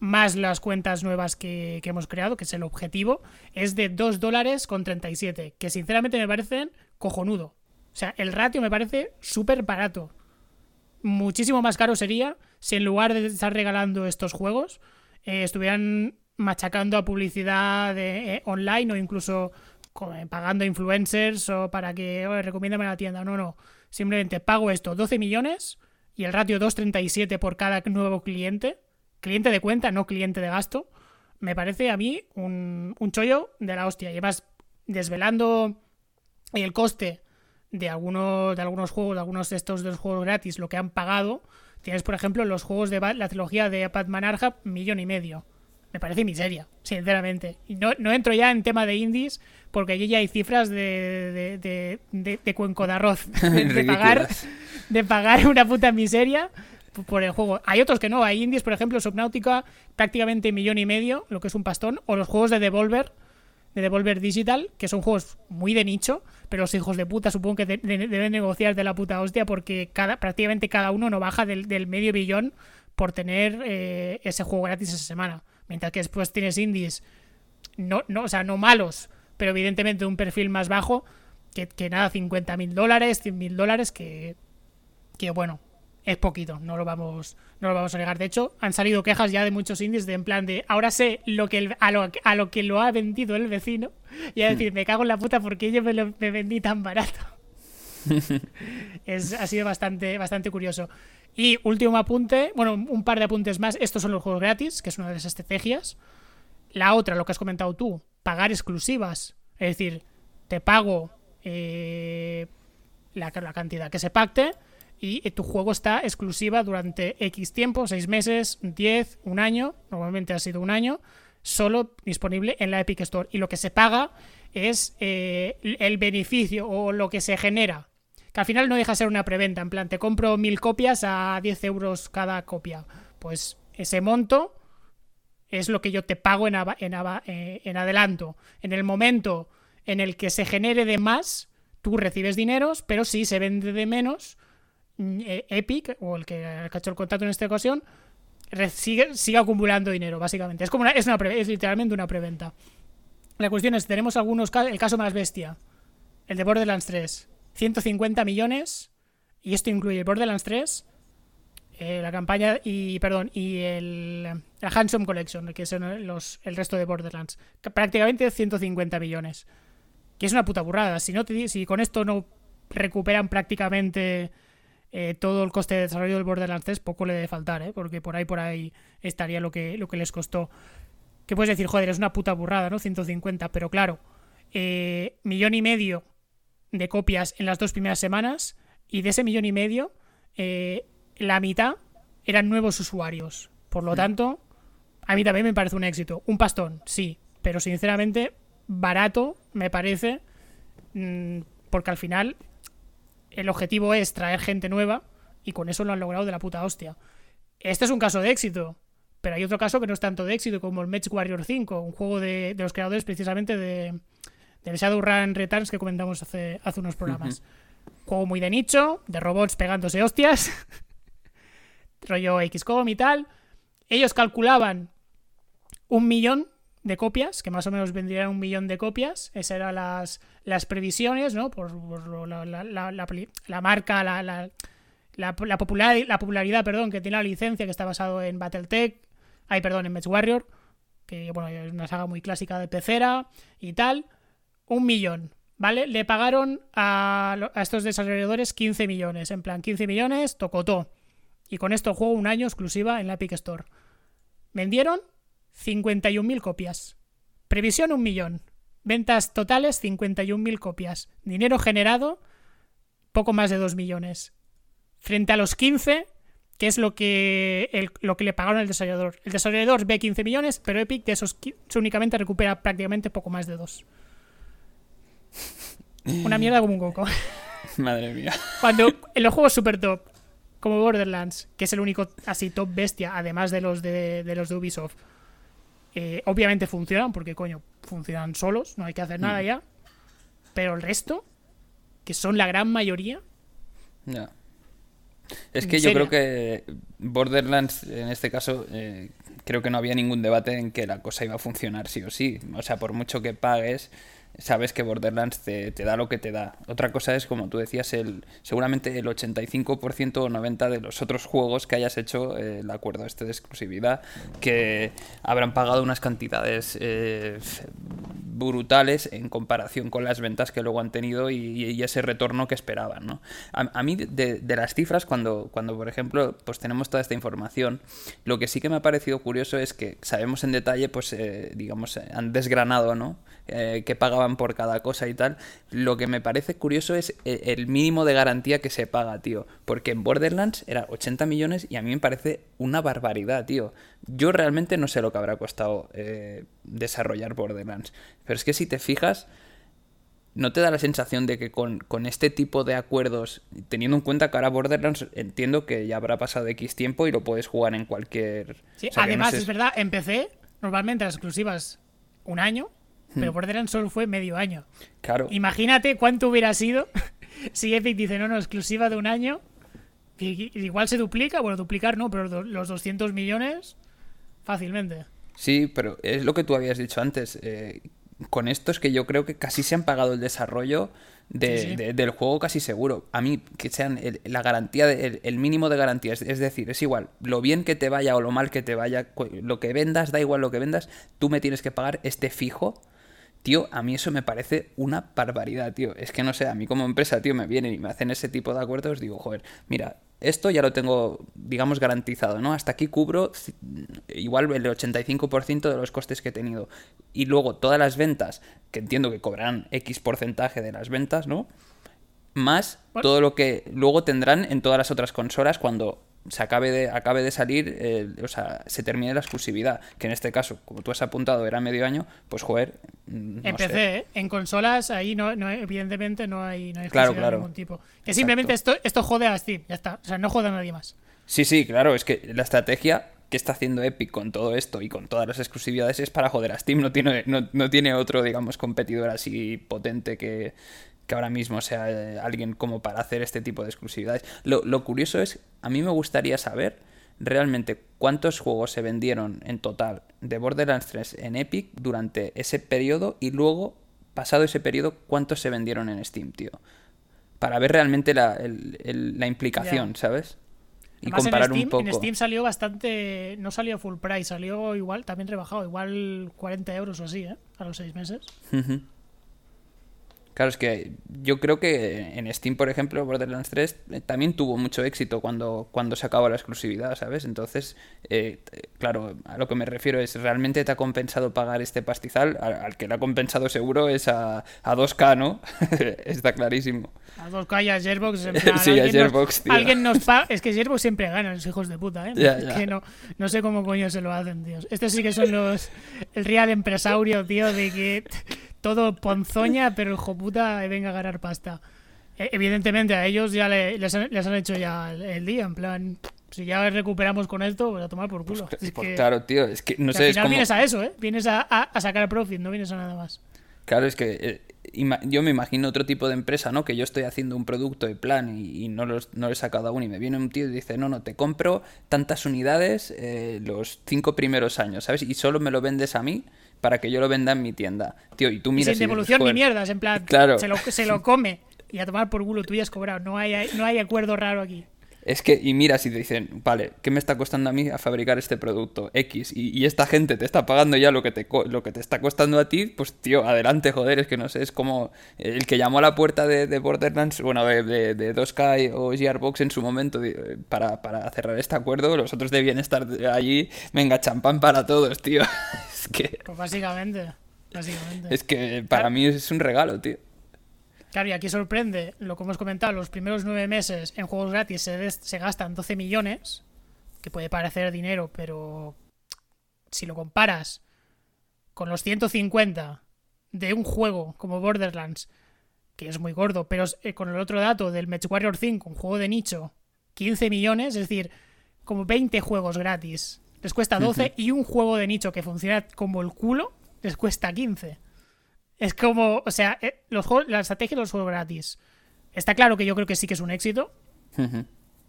[SPEAKER 1] más las cuentas nuevas que, hemos creado, que es el objetivo, es de 2 dólares con 37, que sinceramente me parecen cojonudo. O sea, el ratio me parece súper barato. Muchísimo más caro sería si en lugar de estar regalando estos juegos, estuvieran machacando a publicidad online o incluso eh, pagando influencers o para que oh, recomiéndame la tienda. No, no. Simplemente pago esto, 12 millones y el ratio 2,37 por cada nuevo cliente. Cliente de cuenta, no cliente de gasto. Me parece a mí un, un chollo de la hostia. Además, desvelando el coste de algunos, de algunos juegos, de algunos de estos dos juegos gratis, lo que han pagado. Tienes, por ejemplo, los juegos de la trilogía de Batman Arkham, millón y medio me parece miseria, sinceramente. Y no, no, entro ya en tema de indies, porque allí ya hay cifras de, de, de, de, cuenco de arroz. de, pagar, de pagar una puta miseria por el juego. Hay otros que no, hay indies, por ejemplo, Subnautica, prácticamente millón y medio, lo que es un pastón, o los juegos de Devolver, de Devolver Digital, que son juegos muy de nicho, pero los hijos de puta supongo que deben negociar de la puta hostia porque cada, prácticamente cada uno no baja del, del medio billón por tener eh, ese juego gratis esa semana. Mientras que después tienes indies, no, no, o sea, no malos, pero evidentemente un perfil más bajo, que, que nada, 50 mil dólares, 100 mil dólares, que, que bueno, es poquito, no lo vamos no lo vamos a negar. De hecho, han salido quejas ya de muchos indies de en plan de ahora sé lo que a, lo, a lo que lo ha vendido el vecino y a decir, me cago en la puta porque yo me lo me vendí tan barato. es, ha sido bastante, bastante curioso. Y último apunte, bueno, un par de apuntes más. Estos son los juegos gratis, que es una de las estrategias. La otra, lo que has comentado tú, pagar exclusivas. Es decir, te pago eh, la, cantidad que se pacte y tu juego está exclusiva durante X tiempo, 6 meses, 10, un año, normalmente ha sido un año, solo disponible en la Epic Store. Y lo que se paga es eh, el beneficio o lo que se genera que al final no deja de ser una preventa, en plan, te compro mil copias a 10 euros cada copia. Pues ese monto es lo que yo te pago en, eh, en, adelanto. En el momento en el que se genere de más, tú recibes dineros, pero si se vende de menos, mm, eh, Epic, o el que ha hecho el contrato en esta ocasión, sigue, acumulando dinero, básicamente. Es como es, una es literalmente una preventa. La cuestión es, tenemos algunos el caso más bestia, el de Borderlands 3. 150 millones, y esto incluye Borderlands 3, eh, la campaña y, perdón, y el, la Handsome Collection, que son los, el resto de Borderlands. Prácticamente 150 millones. Que es una puta burrada. Si, no si con esto no recuperan prácticamente eh, todo el coste de desarrollo del Borderlands 3, poco le debe faltar, ¿eh? porque por ahí por ahí estaría lo que, lo que les costó. Que puedes decir, joder, es una puta burrada, ¿no? 150, pero claro, eh, millón y medio de copias en las dos primeras semanas y de ese millón y medio, eh, la mitad eran nuevos usuarios. Por lo tanto, a mí también me parece un éxito. Un pastón, sí, pero sinceramente barato me parece, mm, porque al final el objetivo es traer gente nueva y con eso lo han logrado de la puta hostia. Este es un caso de éxito, pero hay otro caso que no es tanto de éxito como el Match Warrior 5, un juego de, los creadores precisamente de, del Shadowrun Returns que comentamos hace, hace unos programas. Juego muy de nicho, de robots pegándose hostias, rollo XCOM y tal. Ellos calculaban un millón de copias, que más o menos vendrían un millón de copias. Esas eran las, las previsiones, ¿no? Por, la, la, marca, la, la, la, popularidad perdón, que tiene la licencia, que está basado en Battletech, ay, perdón, en Match Warrior, que bueno, es una saga muy clásica de pecera y tal. Un millón, ¿vale? Le pagaron a, estos desarrolladores 15 millones, en plan, 15 millones, tocotó. Y con esto juego un año exclusiva en la Epic Store. Vendieron 51.000 copias. Previsión un millón. Ventas totales 51.000 copias. Dinero generado poco más de 2 millones. Frente a los 15, que es lo que, lo que le pagaron al desarrollador. El desarrollador ve 15 millones, pero Epic de esos únicamente recupera prácticamente poco más de 2. Una mierda como un coco.
[SPEAKER 2] Madre mía.
[SPEAKER 1] Cuando en los juegos super top, como Borderlands, que es el único así top bestia, además de los de, de los de Ubisoft, eh, obviamente funcionan, porque coño, funcionan solos, no hay que hacer nada mm. ya. Pero el resto, que son la gran mayoría.
[SPEAKER 2] Ya. Es que yo creo que Borderlands, en este caso, eh, creo que no había ningún debate en que la cosa iba a funcionar sí o sí. O sea, por mucho que pagues, sabes que Borderlands te, da lo que te da. Otra cosa es, como tú decías, el seguramente el 85% o 90% de los otros juegos que hayas hecho eh, el acuerdo este de exclusividad, que habrán pagado unas cantidades eh, brutales en comparación con las ventas que luego han tenido y, ese retorno que esperaban. ¿no? A, mí, de, las cifras, cuando, cuando, por ejemplo, pues tenemos toda esta información, lo que sí que me ha parecido curioso es que sabemos en detalle, pues, eh, digamos, han desgranado, ¿no? Eh, que pagaban por cada cosa y tal. Lo que me parece curioso es el mínimo de garantía que se paga, tío. Porque en Borderlands era 80 millones y a mí me parece una barbaridad, tío. Yo realmente no sé lo que habrá costado eh, desarrollar Borderlands. Pero es que si te fijas, ¿no te da la sensación de que con, este tipo de acuerdos, teniendo en cuenta que ahora Borderlands entiendo que ya habrá pasado X tiempo y lo puedes jugar en cualquier...
[SPEAKER 1] Sí, además es verdad, en PC normalmente las exclusivas un año pero hmm. Borderlands solo fue medio año.
[SPEAKER 2] Claro.
[SPEAKER 1] Imagínate cuánto hubiera sido si Epic dice, no, no, exclusiva de un año. Igual se duplica, bueno, duplicar no, pero los 200 millones fácilmente.
[SPEAKER 2] Sí, pero es lo que tú habías dicho antes. Eh, con esto es que yo creo que casi se han pagado el desarrollo del juego casi seguro. A mí, que sean la garantía, el, mínimo de garantías, es decir, es igual, lo bien que te vaya o lo mal que te vaya, lo que vendas, da igual lo que vendas, tú me tienes que pagar este fijo Tío, a mí eso me parece una barbaridad, tío. Es que no sé, a mí como empresa, tío, me vienen y me hacen ese tipo de acuerdos, digo, joder, mira, esto ya lo tengo, digamos, garantizado, ¿no? Hasta aquí cubro igual el 85% de los costes que he tenido. Y luego todas las ventas, que entiendo que cobrarán X porcentaje de las ventas, ¿no? Más todo lo que luego tendrán en todas las otras consolas cuando se acabe de, acabe de salir, eh, o sea, se termine la exclusividad, que en este caso, como tú has apuntado, era medio año, pues joder.
[SPEAKER 1] Mm, no en PC, ¿eh? en consolas ahí no, no, evidentemente no hay, no hay claro, claro. de ningún tipo. Que simplemente esto, esto jode a Steam, ya está. O sea, no jode a nadie más.
[SPEAKER 2] Sí, sí, claro, es que la estrategia que está haciendo Epic con todo esto y con todas las exclusividades es para joder a Steam, no tiene, no, no tiene otro, digamos, competidor así potente que, que ahora mismo sea eh, alguien como para hacer este tipo de exclusividades. Lo, curioso es, a mí me gustaría saber realmente cuántos juegos se vendieron en total de Borderlands 3 en Epic durante ese periodo y luego, pasado ese periodo, cuántos se vendieron en Steam, tío. Para ver realmente la, implicación, ¿sabes?
[SPEAKER 1] Y comparar en Steam, un poco. En Steam salió bastante. No salió full price, salió igual, también rebajado, igual 40 euros o así, ¿eh? A los seis meses.
[SPEAKER 2] Claro, es que yo creo que en Steam, por ejemplo, Borderlands 3 eh, también tuvo mucho éxito cuando, cuando se acabó la exclusividad, ¿sabes? Entonces, eh, claro, a lo que me refiero es, ¿realmente te ha compensado pagar este pastizal? Al, que le ha compensado seguro es a, a 2K, ¿no? Está clarísimo.
[SPEAKER 1] A 2K y a Gearbox.
[SPEAKER 2] sí, a Gearbox, tío.
[SPEAKER 1] Alguien nos paga... Es que Gearbox siempre gana, los hijos de puta, ¿eh?
[SPEAKER 2] es
[SPEAKER 1] que no, no sé cómo coño se lo hacen, tío. Estos sí que son los... El real empresario, tío, de que todo ponzoña, pero el hijo puta venga a ganar pasta. E, evidentemente a ellos ya les, han, hecho ya el, día, en plan, si ya recuperamos con esto, voy a tomar por culo.
[SPEAKER 2] Pues, pues claro, tío, es que no sé.
[SPEAKER 1] Al final vienes a eso, ¿eh? Vienes a, a, sacar profit, no vienes a nada más.
[SPEAKER 2] Claro, es que eh, yo me imagino otro tipo de empresa, ¿no? Que yo estoy haciendo un producto de plan y, no, los, no he sacado aún y me viene un tío y dice, no, no, te compro tantas unidades eh, los cinco primeros años, ¿sabes? Y solo me lo vendes a mí para que yo lo venda en mi tienda. Tío, y tú miras.
[SPEAKER 1] sin devolución ni mierdas, en plan, se, lo, se lo come y a tomar por culo, tú ya has cobrado. No hay, no hay acuerdo raro aquí.
[SPEAKER 2] Es que, y miras y te dicen, vale, ¿qué me está costando a mí a fabricar este producto? X. Y, esta gente te está pagando ya lo que, te, lo que te está costando a ti, pues tío, adelante, joder, es que no sé, es como el que llamó a la puerta de, Borderlands, bueno, de, de, 2K o Gearbox en su momento para, para cerrar este acuerdo, los otros debían estar allí, venga, champán para todos, tío. es que...
[SPEAKER 1] Pues básicamente, básicamente.
[SPEAKER 2] Es que para mí es un regalo, tío.
[SPEAKER 1] Claro, y aquí sorprende lo que hemos comentado, los primeros nueve meses en juegos gratis se, se gastan 12 millones, que puede parecer dinero, pero si lo comparas con los 150 de un juego como Borderlands, que es muy gordo, pero eh, con el otro dato del Match Warrior 5, un juego de nicho, 15 millones, es decir, como 20 juegos gratis, les cuesta 12 y un juego de nicho que funciona como el culo les cuesta 15. Es como, o sea, eh, los juegos, la estrategia de los juegos gratis. Está claro que yo creo que sí que es un éxito.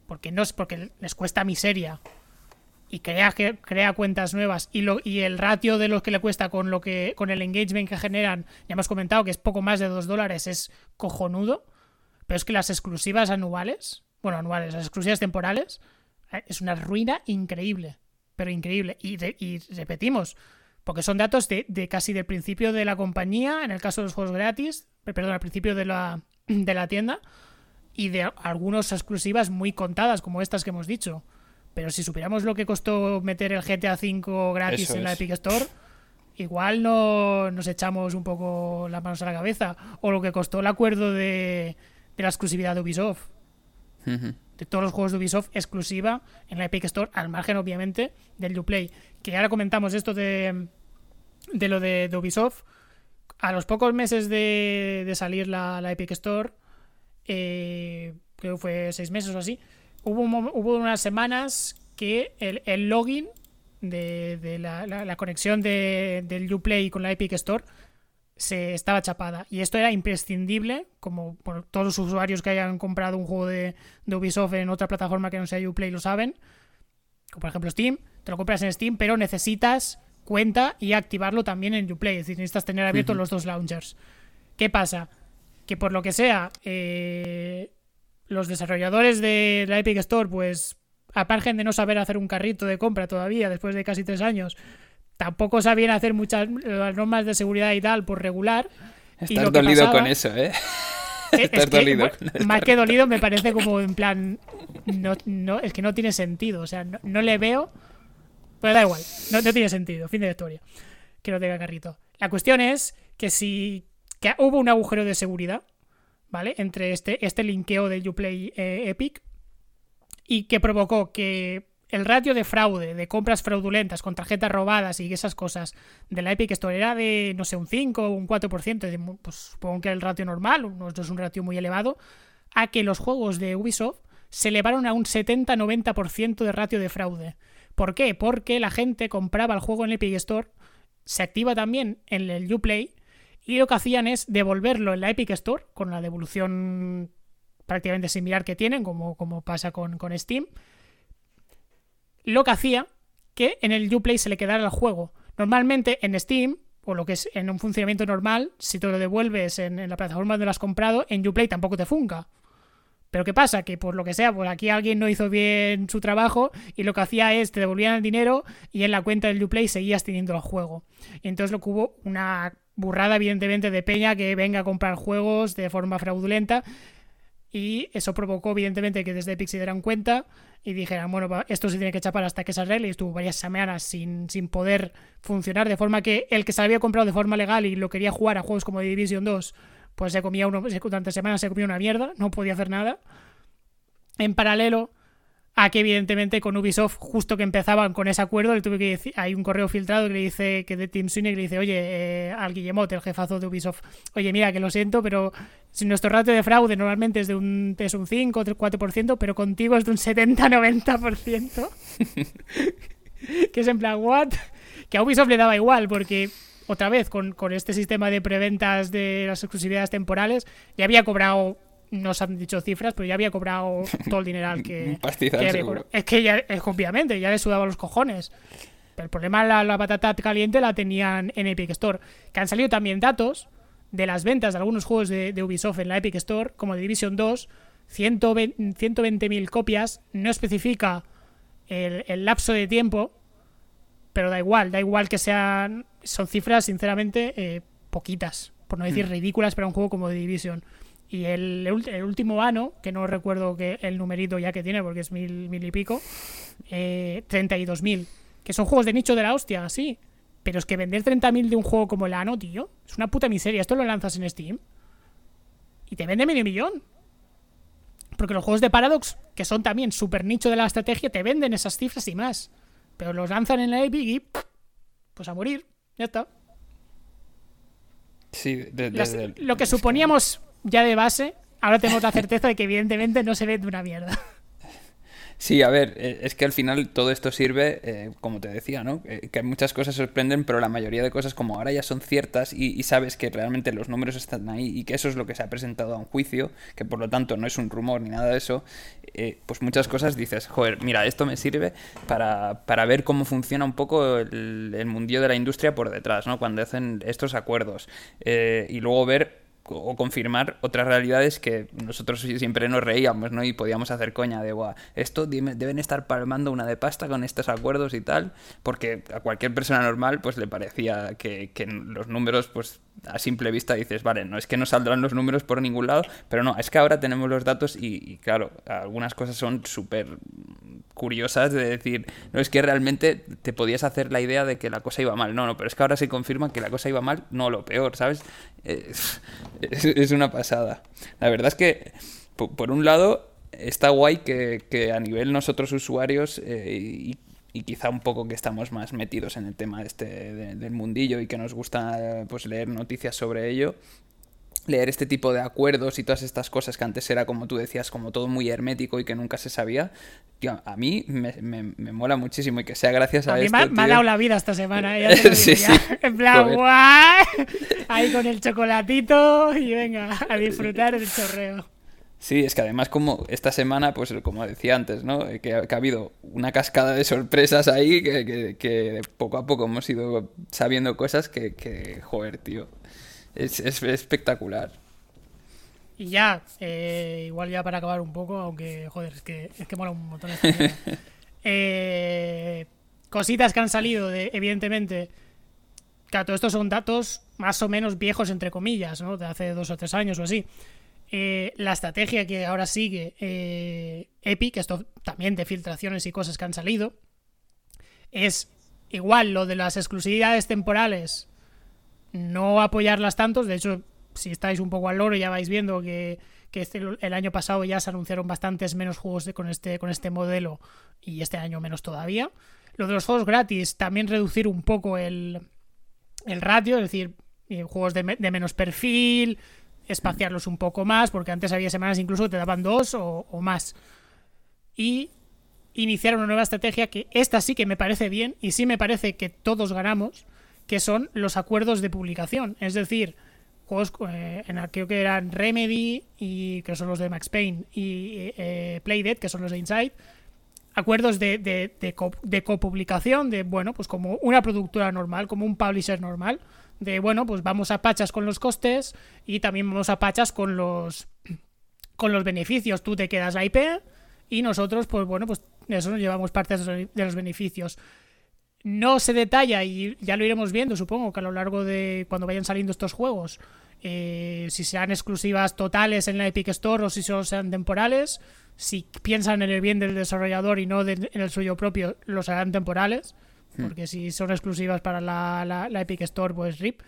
[SPEAKER 1] Porque no es porque les cuesta miseria. Y crea, crea cuentas nuevas. Y, lo, y el ratio de los que le cuesta con lo que. con el engagement que generan, ya hemos comentado que es poco más de 2 dólares, es cojonudo. Pero es que las exclusivas anuales. Bueno, anuales, las exclusivas temporales. Eh, es una ruina increíble. Pero increíble. Y, y repetimos porque son datos de, casi del principio de la compañía, en el caso de los juegos gratis, perdón, al principio de la, de la tienda, y de algunas exclusivas muy contadas, como estas que hemos dicho. Pero si supiéramos lo que costó meter el GTA V gratis en la Epic Store, igual no nos echamos un poco las manos a la cabeza. O lo que costó el acuerdo de, de la exclusividad de Ubisoft. De todos los juegos de Ubisoft exclusiva en la Epic Store, al margen obviamente del Uplay. Que ahora comentamos esto de, de lo de, Ubisoft, a los pocos meses de, de salir la, Epic Store, eh, creo que fue seis meses o así, hubo, hubo unas semanas que el, login de, la, conexión del Uplay con la Epic Store se estaba chapada. Y esto era imprescindible, como por todos los usuarios que hayan comprado un juego de, de Ubisoft en otra plataforma que no sea Uplay lo saben, como por ejemplo Steam te lo compras en Steam, pero necesitas cuenta y activarlo también en Uplay. Es decir, necesitas tener abiertos los dos launchers. ¿Qué pasa? Que por lo que sea, eh, los desarrolladores de la Epic Store, pues, aparte de no saber hacer un carrito de compra todavía, después de casi tres años, tampoco sabían hacer muchas normas de seguridad y tal por regular.
[SPEAKER 2] Estás dolido con eso, ¿eh?
[SPEAKER 1] Estás dolido. más que dolido me parece como en plan. No, no, es que no tiene sentido. O sea, no le veo pero da igual, no, tiene sentido, fin de la historia. Que no tenga carrito. La cuestión es que si que hubo un agujero de seguridad, ¿vale? Entre este, este linkeo de Uplay eh, Epic y que provocó que el ratio de fraude, de compras fraudulentas con tarjetas robadas y esas cosas de la Epic Store era de, no sé, un 5 o un 4%, pues supongo que era el ratio normal, no es un ratio muy elevado, a que los juegos de Ubisoft se elevaron a un 70-90% de ratio de fraude. ¿Por qué? Porque la gente compraba el juego en el Epic Store, se activa también en el Uplay y lo que hacían es devolverlo en la Epic Store con la devolución prácticamente similar que tienen, como, como pasa con, con Steam. Lo que hacía que en el Uplay se le quedara el juego. Normalmente en Steam, o lo que es en un funcionamiento normal, si te lo devuelves en, la plataforma donde lo has comprado, en Uplay tampoco te funca. Pero ¿qué pasa? Que por lo que sea, pues aquí alguien no hizo bien su trabajo y lo que hacía es te devolvían el dinero y en la cuenta del Uplay seguías teniendo el juego. Y entonces lo que hubo una burrada, evidentemente, de Peña que venga a comprar juegos de forma fraudulenta. Y eso provocó, evidentemente, que desde Epic se dieran cuenta y dijeran, bueno, esto se tiene que chapar hasta que se arregle. Y estuvo varias semanas sin, sin poder funcionar, de forma que el que se había comprado de forma legal y lo quería jugar a juegos como Division 2 pues se comía uno, durante semanas se comía una mierda, no podía hacer nada. En paralelo a que evidentemente con Ubisoft, justo que empezaban con ese acuerdo, le tuve que decir, hay un correo filtrado que le dice, que de Tim Sweeney le dice, oye, eh, al Guillemot, el jefazo de Ubisoft, oye, mira, que lo siento, pero si nuestro ratio de fraude normalmente es de un, es un 5 o 4%, pero contigo es de un 70-90%. que es en plan, ¿what? Que a Ubisoft le daba igual, porque otra vez con, este sistema de preventas de las exclusividades temporales, ya había cobrado, no se han dicho cifras, pero ya había cobrado todo el dineral que, Es que ya, es, obviamente, ya le sudaba los cojones. Pero el problema, la, la patata caliente la tenían en Epic Store. Que han salido también datos de las ventas de algunos juegos de, Ubisoft en la Epic Store, como de Division 2, 120.000 copias, no especifica el, el lapso de tiempo, pero da igual, da igual que sean. Son cifras, sinceramente, eh, poquitas, por no decir mm. ridículas para un juego como The Division. Y el, último ano, que no recuerdo que el numerito ya que tiene, porque es mil, mil y pico, eh, 32.000. Que son juegos de nicho de la hostia, sí. Pero es que vender 30.000 de un juego como el ano, tío, es una puta miseria. Esto lo lanzas en Steam y te vende medio millón. Porque los juegos de Paradox, que son también súper nicho de la estrategia, te venden esas cifras y más. Pero los lanzan en la Epic y pues a morir, ya está.
[SPEAKER 2] Sí,
[SPEAKER 1] lo que suponíamos ya de base, ahora tenemos la certeza de que evidentemente no se ve de una mierda.
[SPEAKER 2] Sí, a ver, eh, es que al final todo esto sirve, eh, como te decía, ¿no? Eh, que muchas cosas sorprenden, pero la mayoría de cosas como ahora ya son ciertas y, sabes que realmente los números están ahí y que eso es lo que se ha presentado a un juicio, que por lo tanto no es un rumor ni nada de eso, pues muchas cosas dices, joder, mira, esto me sirve para, para ver cómo funciona un poco el, el, mundillo de la industria por detrás, ¿no? Cuando hacen estos acuerdos y luego ver o confirmar otras realidades que nosotros siempre nos reíamos, ¿no? Y podíamos hacer coña de, Buah, esto deben estar palmando una de pasta con estos acuerdos y tal, porque a cualquier persona normal pues le parecía que, que los números pues a simple vista dices, vale, no es que no saldrán los números por ningún lado, pero no, es que ahora tenemos los datos y, claro, algunas cosas son súper curiosas de decir, no es que realmente te podías hacer la idea de que la cosa iba mal, no, no, pero es que ahora se confirma que la cosa iba mal, no lo peor, ¿sabes? Es, una pasada. La verdad es que, por, un lado, está guay que, a nivel nosotros usuarios eh, y y quizá un poco que estamos más metidos en el tema este del mundillo y que nos gusta pues leer noticias sobre ello. Leer este tipo de acuerdos y todas estas cosas que antes era como tú decías como todo muy hermético y que nunca se sabía a mí me, me, mola muchísimo y que sea gracias a, a mí
[SPEAKER 1] me,
[SPEAKER 2] ha
[SPEAKER 1] dado la vida esta semana ¿eh? sí, sí. en plan guay ahí con el chocolatito y venga a disfrutar el chorreo
[SPEAKER 2] Sí, es que además como esta semana, pues como decía antes, ¿no? Eh, que, ha habido una cascada de sorpresas ahí que, poco a poco hemos ido sabiendo cosas que, joder, tío, es, espectacular.
[SPEAKER 1] Y ya, eh, igual ya para acabar un poco, aunque, joder, es que, es que mola un montón. eh, cositas que han salido, de, evidentemente, claro, todo esto son datos más o menos viejos, entre comillas, ¿no? De hace dos o tres años o así. Eh, la estrategia que ahora sigue eh, Epic, esto también de filtraciones y cosas que han salido, es igual lo de las exclusividades temporales, no apoyarlas tanto. De hecho, si estáis un poco al loro, ya vais viendo que, este, el año pasado ya se anunciaron bastantes menos juegos con, este, con este modelo y este año menos todavía. Lo de los juegos gratis, también reducir un poco el, el ratio, es decir, eh, juegos de, de menos perfil, espaciarlos un poco más, porque antes había semanas incluso te daban dos o, más. Y iniciar una nueva estrategia que esta sí que me parece bien y sí me parece que todos ganamos, que son los acuerdos de publicación. Es decir, juegos eh, en creo que eran Remedy y que son los de Max Payne y eh, Playdead, que son los de Inside. Acuerdos de, de, de copublicación, de, bueno, pues como una productora normal, como un publisher normal, de, bueno, pues vamos a pachas con los costes y también vamos a pachas con los con los beneficios. Tú te quedas la IP y nosotros, pues bueno, pues eso nos llevamos parte de los beneficios. No se detalla y ya lo iremos viendo, supongo, que a lo largo de cuando vayan saliendo estos juegos, eh, si sean exclusivas totales en la Epic Store o si solo sean temporales. Si piensan en el bien del desarrollador y no en el suyo propio, los harán temporales. Hmm. Porque si son exclusivas para la, la, Epic Store, pues RIP.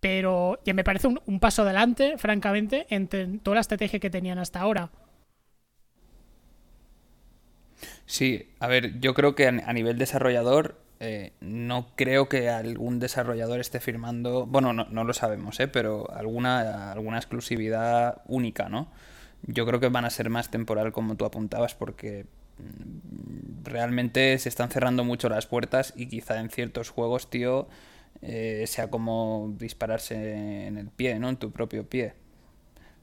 [SPEAKER 1] Pero ya me parece un, paso adelante, francamente, entre toda la estrategia que tenían hasta ahora.
[SPEAKER 2] Sí, a ver, yo creo que a nivel desarrollador eh, no creo que algún desarrollador esté firmando, bueno, no, no lo sabemos, ¿eh? pero alguna, alguna exclusividad única, ¿no? Yo creo que van a ser más temporal como tú apuntabas porque mm, realmente se están cerrando mucho las puertas y quizá en ciertos juegos, tío, eh, sea como dispararse en el pie, ¿no? En tu propio pie.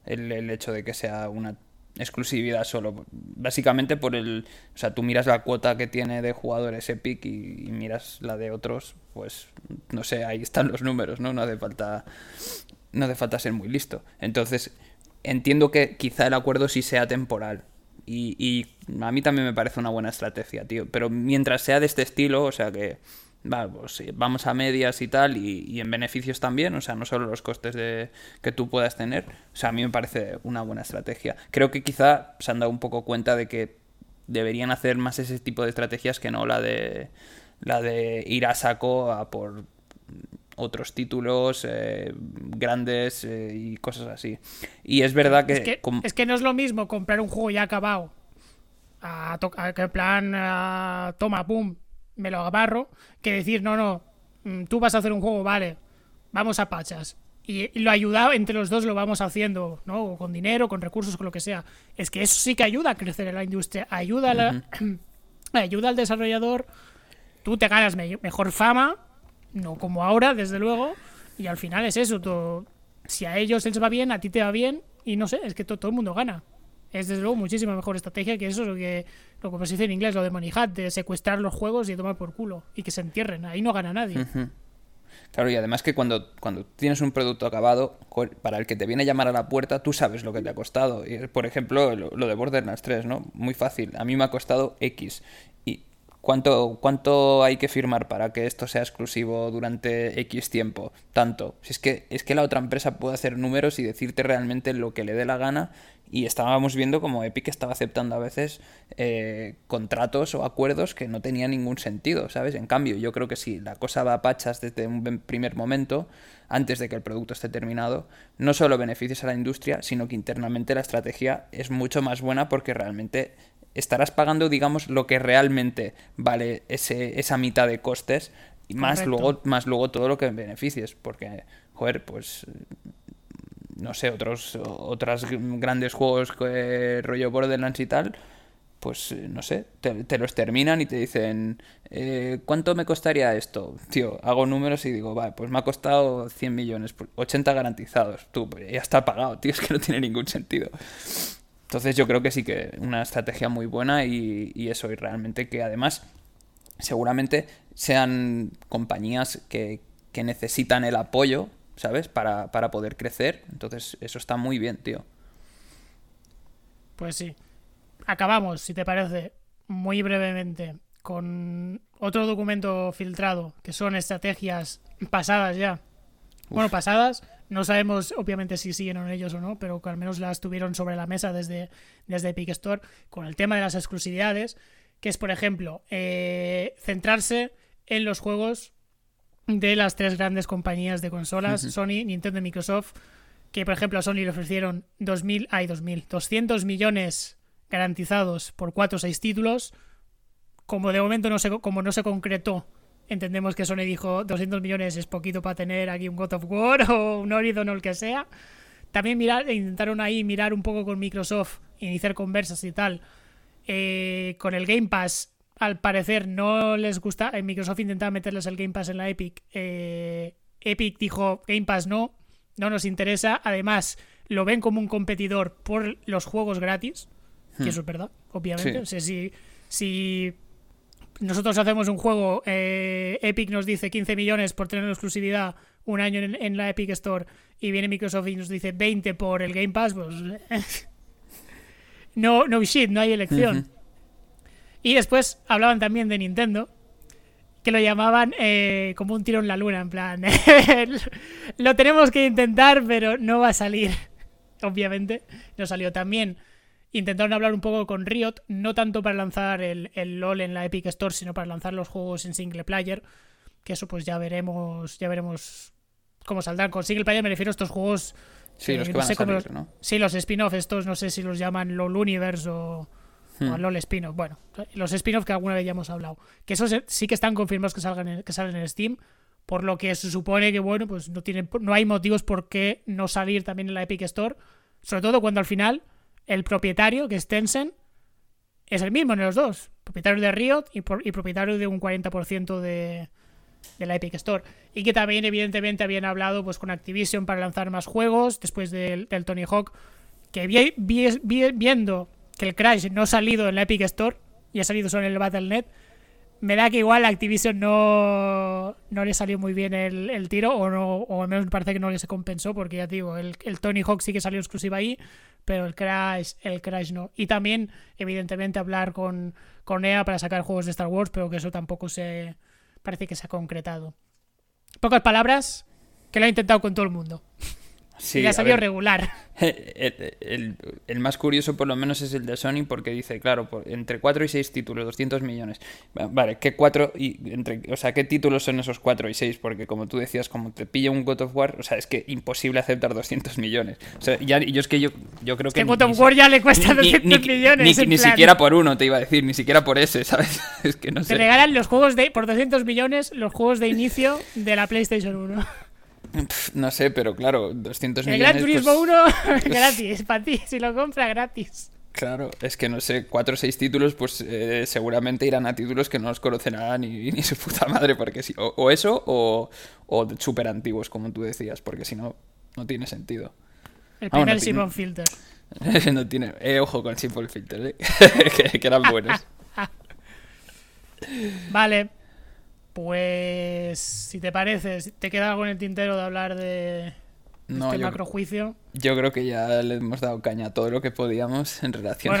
[SPEAKER 2] El, hecho de que sea una exclusividad solo. Básicamente por el... O sea, tú miras la cuota que tiene de jugadores Epic y, miras la de otros, pues no sé, ahí están los números, ¿no? No hace falta... No hace falta ser muy listo. Entonces, entiendo que quizá el acuerdo sí sea temporal. Y, y a mí también me parece una buena estrategia, tío. Pero mientras sea de este estilo, o sea que pues vamos a medias y tal, y, en beneficios también, o sea, no solo los costes de, que tú puedas tener. O sea, a mí me parece una buena estrategia. Creo que quizá se han dado un poco cuenta de que deberían hacer más ese tipo de estrategias que no la de la de ir a saco a por otros títulos eh, grandes eh, y cosas así. Y es verdad que
[SPEAKER 1] es, que... no es lo mismo comprar un juego ya acabado. A, que en plan, toma, pum, me lo agarro, que decir, no, no, mm, tú vas a hacer un juego, vale, vamos a pachas. Y, lo ayuda, entre los dos lo vamos haciendo, ¿no? con dinero, con recursos, con lo que sea. Es que eso sí que ayuda a crecer en la industria, ayuda, a la, ayuda al desarrollador, tú te ganas mejor fama, no como ahora, desde luego, y al final es eso, todo, si a ellos les va bien, a ti te va bien, y no sé, es que todo el mundo gana es desde luego muchísima mejor estrategia que eso, lo que, lo que se dice en inglés, lo de Money Hat, de secuestrar los juegos y tomar por culo y que se entierren. Ahí no gana nadie.
[SPEAKER 2] Claro, y además que cuando, cuando tienes un producto acabado, para el que te viene a llamar a la puerta, tú sabes lo que te ha costado. Por ejemplo, lo, lo de Borderlands 3, ¿no? Muy fácil. A mí me ha costado X. ¿Cuánto, ¿Cuánto hay que firmar para que esto sea exclusivo durante X tiempo? Tanto. Si es que, es que la otra empresa puede hacer números y decirte realmente lo que le dé la gana. Y estábamos viendo como Epic estaba aceptando a veces eh, contratos o acuerdos que no tenían ningún sentido, ¿sabes? En cambio, yo creo que si la cosa va a pachas desde un primer momento, antes de que el producto esté terminado, no solo beneficias a la industria, sino que internamente la estrategia es mucho más buena porque realmente estarás pagando, digamos, lo que realmente vale ese, esa mitad de costes y más luego, más luego todo lo que beneficies, porque, joder, pues no sé, otros otros grandes juegos que rollo Borderlands y tal, pues no sé, te, los terminan y te dicen, eh, ¿cuánto me costaría esto? Tío, hago números y digo, vale, pues me ha costado 100 millones, 80 garantizados. Tú, pues ya está pagado, tío, es que no tiene ningún sentido. Entonces yo creo que sí que una estrategia muy buena y, eso, y realmente que además seguramente sean compañías que, necesitan el apoyo, ¿sabes? Para, para poder crecer. Entonces eso está muy bien, tío.
[SPEAKER 1] Pues sí. Acabamos, si te parece, muy brevemente con otro documento filtrado, que son estrategias pasadas ya. Bueno, pasadas, no sabemos, obviamente, si siguen en ellos o no, pero que al menos las tuvieron sobre la mesa desde, desde Epic Store con el tema de las exclusividades, que es, por ejemplo, eh, centrarse en los juegos de las tres grandes compañías de consolas, Sony, Nintendo y Microsoft, que, por ejemplo, a Sony le ofrecieron 2000, hay 2000, 200 millones garantizados por 4 o 6 títulos. Como de momento no se, como no se concretó Entendemos que Sony dijo 200 millones es poquito para tener aquí un God of War o un Horizon o el que sea. También mirar, intentaron ahí mirar un poco con Microsoft, iniciar conversas y tal. Eh, con el Game Pass, al parecer no les gusta. En Microsoft intentaba meterles el Game Pass en la Epic. Eh, Epic dijo Game Pass no, no nos interesa. Además, lo ven como un competidor por los juegos gratis. Que hmm. eso es verdad, obviamente. O sea, si, si nosotros hacemos un juego, eh, Epic nos dice 15 millones por tener exclusividad un año en, la Epic Store y viene Microsoft y nos dice 20 por el Game Pass, pues no, no shit, no hay elección. Y después hablaban también de Nintendo, que lo llamaban eh, como un tiro en la luna, en plan, lo tenemos que intentar, pero no va a salir, obviamente. No salió también. Intentaron hablar un poco con Riot, no tanto para lanzar el, el LOL en la Epic Store, sino para lanzar los juegos en single player, que eso pues ya veremos, ya veremos cómo saldrán. Con single player me refiero a estos juegos...
[SPEAKER 2] Sí, los que van a salir, ¿no?
[SPEAKER 1] Sí, los spin-off estos, no sé si los llaman LOL Universe o... O a LOL spin-off. Bueno, los spin-off que alguna vez ya hemos hablado. Que esos sí que están confirmados que salgan en, que salen en Steam. Por lo que se supone que, bueno, pues no, tienen, no hay motivos por qué no salir también en la Epic Store. Sobre todo cuando al final el propietario, que es Tencent, es el mismo en los dos. Propietario de Riot y, propietario de un 40% de, de la Epic Store. Y que también, evidentemente, habían hablado pues con Activision para lanzar más juegos después del, Tony Hawk. Que vi, viendo que el Crash no ha salido en la Epic Store y ha salido solo en el Battle.net, me da que igual a Activision no, no le salió muy bien el, tiro, o, no, o al menos me parece que no le se compensó, porque ya digo, el, el Tony Hawk sí que salió exclusiva ahí, pero el Crash, el Crash no. Y también, evidentemente, hablar con, con EA para sacar juegos de Star Wars, pero que eso tampoco se parece que se ha concretado. Pocas palabras, que lo ha intentado con todo el mundo. Sí, y le ha salido regular.
[SPEAKER 2] El, más curioso, por lo menos, es el de Sony, porque dice, claro, entre 4 y 6 títulos, 200 millones. Vale, ¿qué cuatro y entre, o sea, qué títulos son esos 4 y 6? Porque, como tú decías, como te pilla un God of War, o sea, es que imposible aceptar 200 millones. O sea, ya, yo es que yo, yo creo que.
[SPEAKER 1] God of War ya le cuesta 200 millones.
[SPEAKER 2] Ni, siquiera por uno, te iba a decir, ni siquiera por ese, ¿sabes? es que no sé.
[SPEAKER 1] Te regalan los juegos de, por 200 millones, los juegos de inicio de la PlayStation 1.
[SPEAKER 2] No sé, pero claro, 200 millones.
[SPEAKER 1] El Gran Turismo 1 pues gratis, para ti, si lo compra gratis.
[SPEAKER 2] Claro, es que no sé, cuatro o seis títulos, pues eh, seguramente irán a títulos que no los conocerán ni, ni su puta madre, porque si, o, eso o, o súper antiguos, como tú decías, porque si no, no tiene sentido.
[SPEAKER 1] El primer Simon Filter.
[SPEAKER 2] no tiene. Eh, ojo con Simple Filter, ¿eh? que, eran buenos.
[SPEAKER 1] vale, pues, si te parece, ¿te queda algo en el tintero de hablar de no, este macrojuicio?
[SPEAKER 2] Yo creo que ya le hemos dado caña a todo lo que podíamos en relación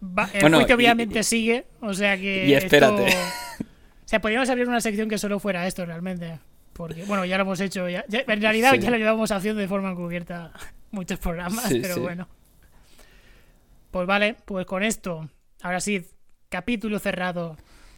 [SPEAKER 1] bueno, el juicio obviamente sigue, o sea que...
[SPEAKER 2] Y espérate.
[SPEAKER 1] O sea, podríamos abrir una sección que solo fuera esto realmente. Porque, bueno, ya lo hemos hecho. Ya, en realidad ya lo llevamos haciendo de forma encubierta muchos programas, pero bueno. Pues vale, pues con esto, ahora sí, capítulo cerrado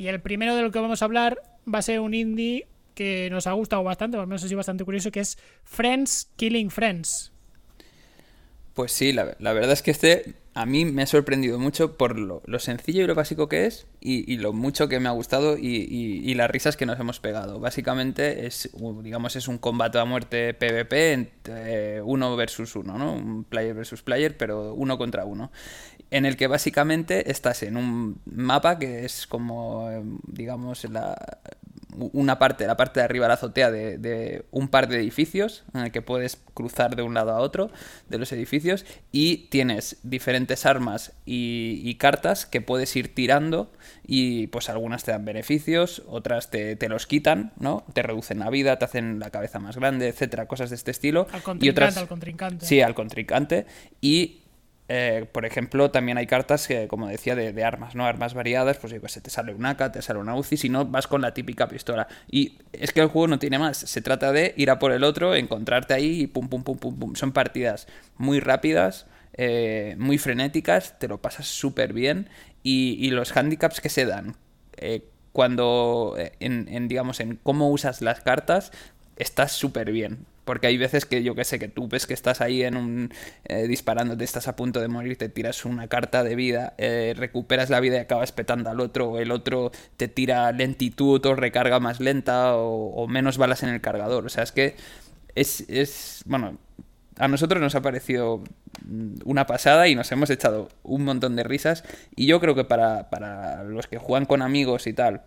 [SPEAKER 1] Y el primero de lo que vamos a hablar va a ser un indie que nos ha gustado bastante, o al menos ha sido bastante curioso, que es Friends Killing Friends.
[SPEAKER 2] Pues sí, la, verdad es que este a mí me ha sorprendido mucho por lo, sencillo y lo básico que es y, lo mucho que me ha gustado y, las risas que nos hemos pegado. Básicamente es, digamos, es un combate a muerte PvP uno versus uno, ¿no? Un player versus player, pero uno contra uno. En el que básicamente estás en un mapa que es como, digamos, la, una parte, la parte de arriba la azotea de, un par de edificios en el que puedes cruzar de un lado a otro de los edificios y tienes diferentes armas y, cartas que puedes ir tirando y pues algunas te dan beneficios, otras te, te, los quitan, ¿no? Te reducen la vida, te hacen la cabeza más grande, etcétera, cosas de este estilo.
[SPEAKER 1] Al y otras, al contrincante.
[SPEAKER 2] Sí, al contrincante. Y eh, por ejemplo, también hay cartas que, como decía, de, armas, ¿no? Armas variadas, pues yo te sale un AK, te sale una UCI, si no, vas con la típica pistola. Y es que el juego no tiene más, se trata de ir a por el otro, encontrarte ahí y pum, pum, pum, pum, pum. Son partidas muy rápidas, eh, muy frenéticas, te lo pasas súper bien y, los handicaps que se dan eh, cuando, en, digamos, en cómo usas las cartas, estás súper bien. Porque hay veces que yo que sé, que tú ves que estás ahí en un eh, disparándote, estás a punto de morir, te tiras una carta de vida, eh, recuperas la vida y acabas petando al otro, o el otro te tira lentitud o recarga más lenta o, menos balas en el cargador. O sea, es que es, es, bueno, a nosotros nos ha parecido una pasada y nos hemos echado un montón de risas. Y yo creo que para, para los que juegan con amigos y tal,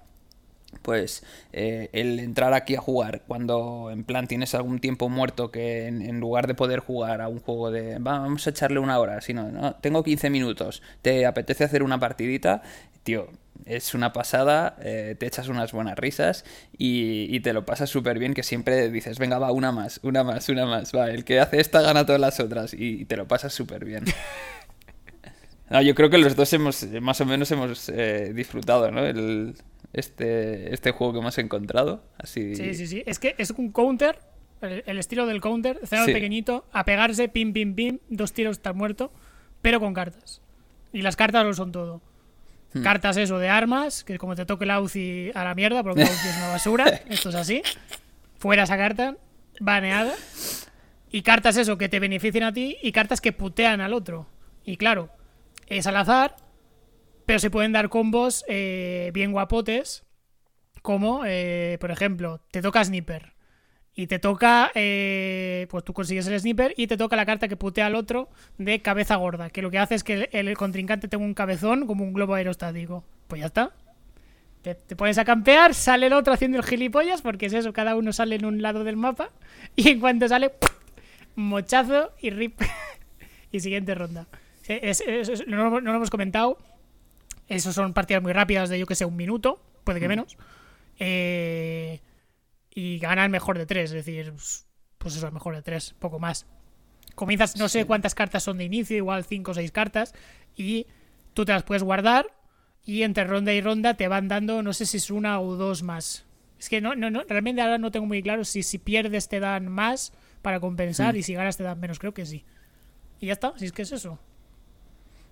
[SPEAKER 2] pues eh, el entrar aquí a jugar cuando en plan tienes algún tiempo muerto que en, lugar de poder jugar a un juego de vamos a echarle una hora, sino no, tengo 15 minutos, te apetece hacer una partidita, tío, es una pasada, eh, te echas unas buenas risas y, te lo pasas súper bien que siempre dices, venga, va, una más, una más, una más, va, el que hace esta gana todas las otras y, te lo pasas súper bien. yo creo que los dos hemos, más o menos hemos eh, disfrutado, ¿no? El, este, este juego que hemos encontrado. Así...
[SPEAKER 1] Sí, sí, sí. Es que es un counter, el, estilo del counter, cerrado pequeñito, a pegarse, pim, pim, pim, dos tiros, está muerto, pero con cartas. Y las cartas lo son todo. Hmm. Cartas eso de armas, que como te toque la UCI a la mierda, porque la UCI es una basura, esto es así. Fuera esa carta, baneada. Y cartas eso que te benefician a ti y cartas que putean al otro. Y claro, es al azar, pero se pueden dar combos eh, bien guapotes, como, eh, por ejemplo, te toca Sniper. Y te toca, eh, pues tú consigues el sniper y te toca la carta que putea al otro de cabeza gorda, que lo que hace es que el, contrincante tenga un cabezón como un globo aerostático. Pues ya está. Te, pones a campear, sale el otro haciendo el gilipollas, porque es eso, cada uno sale en un lado del mapa, y en cuanto sale, mochazo y rip. y siguiente ronda. no, lo hemos comentado, esos son partidas muy rápidas de yo que sé, un minuto, puede que mm. menos. Eh, y gana el mejor de tres, es decir, pues eso, el mejor de tres, poco más. Comienzas, no sé cuántas cartas son de inicio, igual cinco o seis cartas, y tú te las puedes guardar y entre ronda y ronda te van dando, no sé si es una o dos más. Es que no, no, no realmente ahora no tengo muy claro si si pierdes te dan más para compensar mm. y si ganas te dan menos, creo que sí. Y ya está, si es que es eso.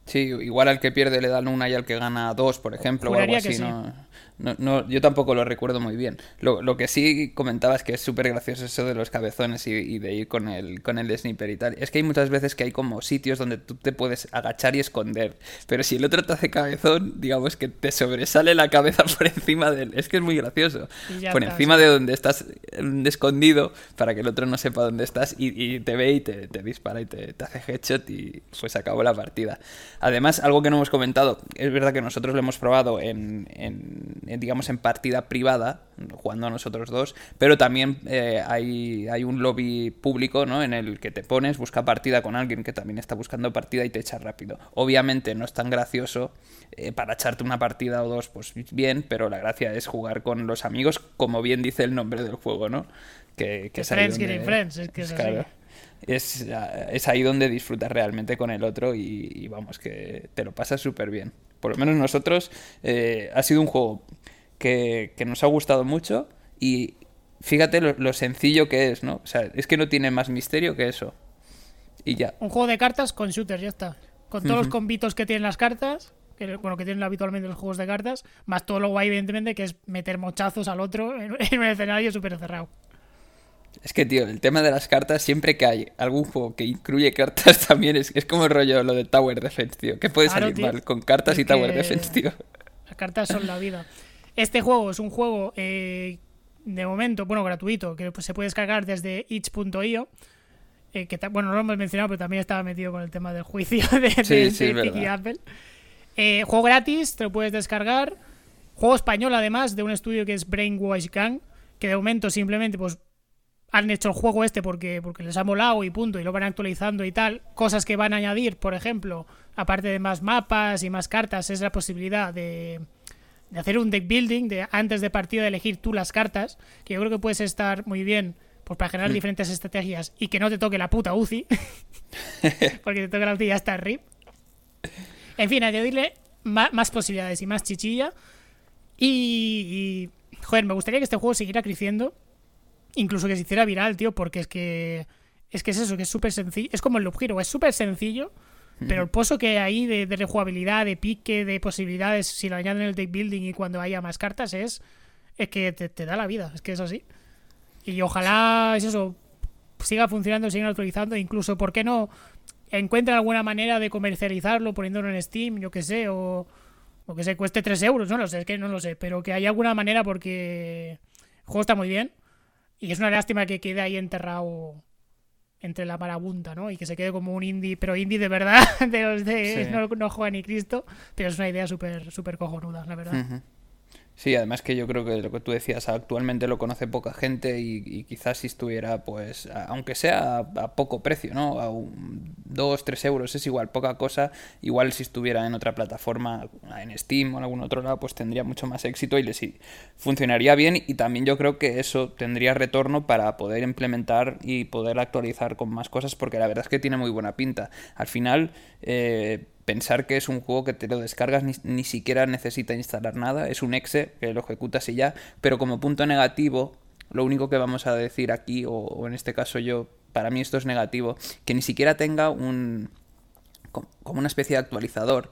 [SPEAKER 2] Sí, igual al que pierde le dan una y al que gana dos, por ejemplo, o algo así. ¿no? No, no, yo tampoco lo recuerdo muy bien. Lo, lo que sí comentaba es que es súper gracioso eso de los cabezones y, de ir con el, con el sniper y tal. Es que hay muchas veces que hay como sitios donde tú te puedes agachar y esconder. Pero si el otro te hace cabezón, digamos que te sobresale la cabeza por encima de él. Es que es muy gracioso. Por encima de donde estás escondido para que el otro no sepa dónde estás y, te ve y te, dispara y te, te, hace headshot y pues acabó la partida. Además, algo que no hemos comentado, es verdad que nosotros lo hemos probado en digamos, en partida privada, jugando a nosotros dos, pero también eh, hay, hay un lobby público, ¿no? En el que te pones, busca partida con alguien que también está buscando partida y te echa rápido. Obviamente no es tan gracioso eh, para echarte una partida o dos, pues bien, pero la gracia es jugar con los amigos, como bien dice el nombre del juego, ¿no? Que, que
[SPEAKER 1] friends friends, es que es claro,
[SPEAKER 2] es, es, ahí donde disfrutas realmente con el otro y, vamos, que te lo pasas súper bien. Por lo menos nosotros eh, ha sido un juego que, nos ha gustado mucho y fíjate lo, sencillo que es, ¿no? O sea, es que no tiene más misterio que eso. Y ya.
[SPEAKER 1] Un juego de cartas con shooters, ya está. Con todos los convitos que tienen las cartas, que, bueno, que tienen habitualmente los juegos de cartas, más todo lo guay, evidentemente, que es meter mochazos al otro en, un escenario súper cerrado.
[SPEAKER 2] Es que, tío, el tema de las cartas, siempre que hay algún juego que incluye cartas, también es, es como el rollo lo de Tower Defense, tío. ¿Qué puede salir mal con cartas y Tower Defense, tío?
[SPEAKER 1] Las cartas son la vida. Este juego es un juego eh, de momento, bueno, gratuito, que se puede descargar desde itch.io. Eh, que bueno, no lo hemos mencionado, pero también estaba metido con el tema del juicio de, Apple. Eh, juego gratis, te lo puedes descargar. Juego español, además, de un estudio que es Brainwash Gang, que de momento simplemente pues han hecho el juego este porque, porque les ha molado y punto, y lo van actualizando y tal. Cosas que van a añadir, por ejemplo, aparte de más mapas y más cartas, es la posibilidad de de hacer un deck building, de antes de partida de elegir tú las cartas, que yo creo que puedes estar muy bien pues para generar mm. diferentes estrategias y que no te toque la puta UCI, porque te toque la UCI y ya está RIP. En fin, añadirle más, más posibilidades y más chichilla. Y, y, joder, me gustaría que este juego siguiera creciendo, incluso que se hiciera viral, tío, porque es que es que es eso, que es súper sencillo, es como el Loop Hero, es súper sencillo pero el pozo que hay de, de rejugabilidad, de pique, de posibilidades, si lo añaden en el deck building y cuando haya más cartas, es, es que te, da la vida. Es que es así. Y ojalá es eso siga funcionando, siga actualizando, incluso, ¿por qué no? Encuentren alguna manera de comercializarlo poniéndolo en Steam, yo que sé, o, o que se cueste 3 euros, no lo sé, es que no lo sé, pero que haya alguna manera porque el juego está muy bien y es una lástima que quede ahí enterrado entre la marabunta, ¿no? Y que se quede como un indie, pero indie de verdad, de los de no, no, juega ni Cristo, pero es una idea súper súper cojonuda, la verdad.
[SPEAKER 2] Sí, además que yo creo que lo que tú decías, actualmente lo conoce poca gente y, quizás si estuviera, pues, aunque sea a, poco precio, ¿no? A un, dos, tres euros es igual, poca cosa. Igual si estuviera en otra plataforma, en Steam o en algún otro lado, pues tendría mucho más éxito y le sí, funcionaría bien. Y también yo creo que eso tendría retorno para poder implementar y poder actualizar con más cosas, porque la verdad es que tiene muy buena pinta. Al final, eh, pensar que es un juego que te lo descargas ni, ni, siquiera necesita instalar nada, es un exe que lo ejecutas y ya, pero como punto negativo, lo único que vamos a decir aquí, o, en este caso yo, para mí esto es negativo, que ni siquiera tenga un como una especie de actualizador,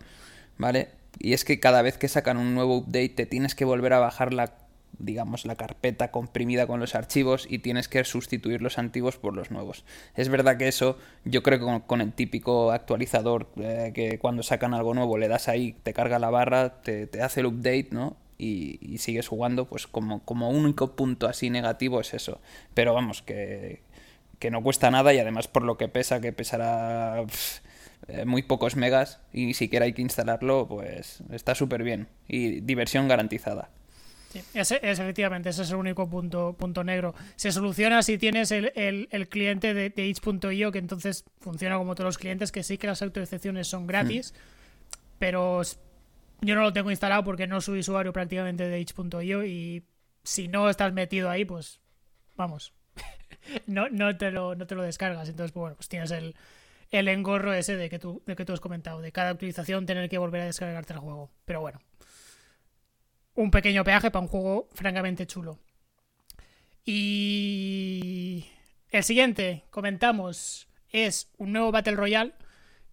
[SPEAKER 2] ¿vale? Y es que cada vez que sacan un nuevo update te tienes que volver a bajar la digamos, la carpeta comprimida con los archivos y tienes que sustituir los antiguos por los nuevos. Es verdad que eso, yo creo que con, el típico actualizador eh, que cuando sacan algo nuevo le das ahí, te carga la barra, te, hace el update, ¿no? Y, sigues jugando, pues como, como único punto así negativo es eso. Pero vamos, que, que no cuesta nada y además por lo que pesa, que pesará... Eh, muy pocos megas y ni siquiera hay que instalarlo, pues está súper bien y diversión garantizada.
[SPEAKER 1] Sí, ese, efectivamente, ese es el único punto, punto negro. Se soluciona si tienes el, el, cliente de, de itch.io, que entonces funciona como todos los clientes, que sí que las autorizaciones son gratis, hmm. pero yo no lo tengo instalado porque no soy usuario prácticamente de itch.io y si no estás metido ahí, pues vamos, no, no, te lo, no te lo descargas. Entonces, pues, bueno, pues tienes el, el engorro ese de que, tú, de que tú has comentado, de cada utilización tener que volver a descargarte el juego. Pero bueno, un pequeño peaje para un juego francamente chulo. Y el siguiente, comentamos, es un nuevo Battle Royale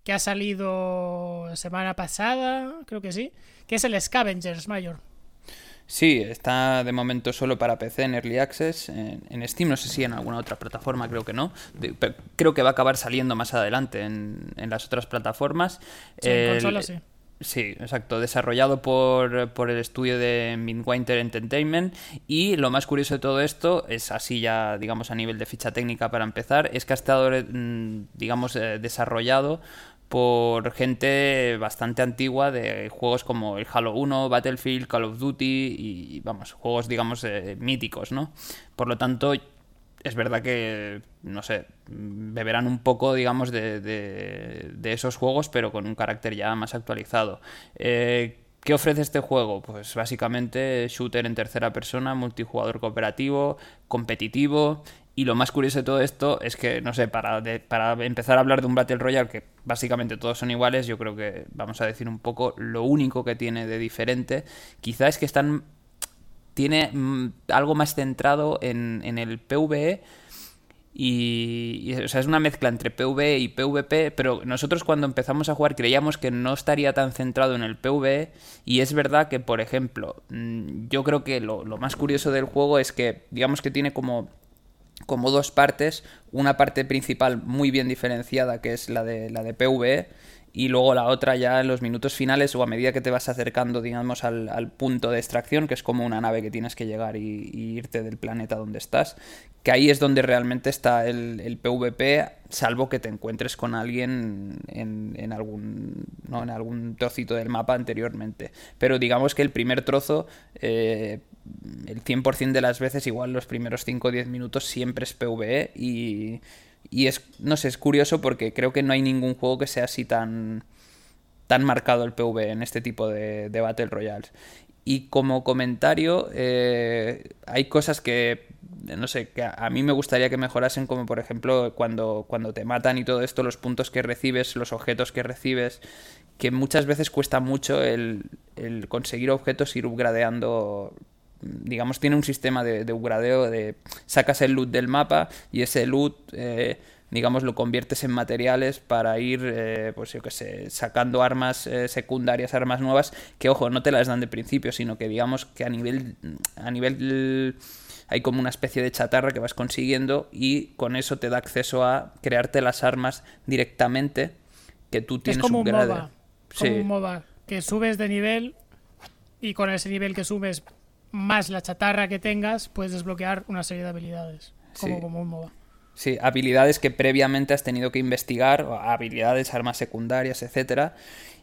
[SPEAKER 1] que ha salido semana pasada, creo que sí, que es el Scavengers Mayor.
[SPEAKER 2] Sí, está de momento solo para PC en Early Access, en, Steam, no sé si en alguna otra plataforma, creo que no. creo que va a acabar saliendo más adelante en, las otras plataformas.
[SPEAKER 1] Sí, en consola sí.
[SPEAKER 2] Sí, exacto, desarrollado por, por, el estudio de Midwinter Entertainment y lo más curioso de todo esto es así ya, digamos, a nivel de ficha técnica para empezar, es que ha estado, mm, digamos, eh, desarrollado por gente bastante antigua de juegos como el Halo 1, Battlefield, Call of Duty y, vamos, juegos, digamos, eh, míticos, ¿no? Por lo tanto, es verdad que, no sé, beberán un poco, digamos, de, de, esos juegos, pero con un carácter ya más actualizado. Eh, ¿Qué ofrece este juego? Pues básicamente shooter en tercera persona, multijugador cooperativo, competitivo. Y lo más curioso de todo esto es que, no sé, para, para empezar a hablar de un Battle Royale que básicamente todos son iguales, yo creo que vamos a decir un poco lo único que tiene de diferente. Quizá es que están tiene mm, algo más centrado en, el PvE. Y, o sea, es una mezcla entre PvE y PvP, pero nosotros cuando empezamos a jugar creíamos que no estaría tan centrado en el PvE y es verdad que, por ejemplo, mm, yo creo que lo, lo más curioso del juego es que, digamos que tiene como como dos partes, una parte principal muy bien diferenciada que es la de la de PvE y luego la otra ya en los minutos finales o a medida que te vas acercando, digamos, al, punto de extracción, que es como una nave que tienes que llegar y, irte del planeta donde estás, que ahí es donde realmente está el, PvP, salvo que te encuentres con alguien en, algún, ¿no? en algún trocito del mapa anteriormente. Pero digamos que el primer trozo, eh, el 100% de las veces, igual los primeros 5 o 10 minutos, siempre es PvE y y es, no sé, es curioso porque creo que no hay ningún juego que sea así tan, tan marcado el PV en este tipo de, Battle Royales. Y como comentario, eh, hay cosas que, no sé, que a mí me gustaría que mejorasen, como por ejemplo cuando, cuando te matan y todo esto, los puntos que recibes, los objetos que recibes, que muchas veces cuesta mucho el, el conseguir objetos ir upgradeando digamos, tiene un sistema de, de upgradeo de sacas el loot del mapa y ese loot, eh, digamos, lo conviertes en materiales para ir, eh, pues yo que sé, sacando armas eh, secundarias, armas nuevas, que ojo, no te las dan de principio, sino que digamos que a nivel, a nivel hay como una especie de chatarra que vas consiguiendo y con eso te da acceso a crearte las armas directamente que tú tienes
[SPEAKER 1] es como un MOBA, como un MOBA, que subes de nivel y con ese nivel que subes más la chatarra que tengas, puedes desbloquear una serie de habilidades, como, como un MOBA.
[SPEAKER 2] Sí, habilidades que previamente has tenido que investigar, habilidades, armas secundarias, etcétera.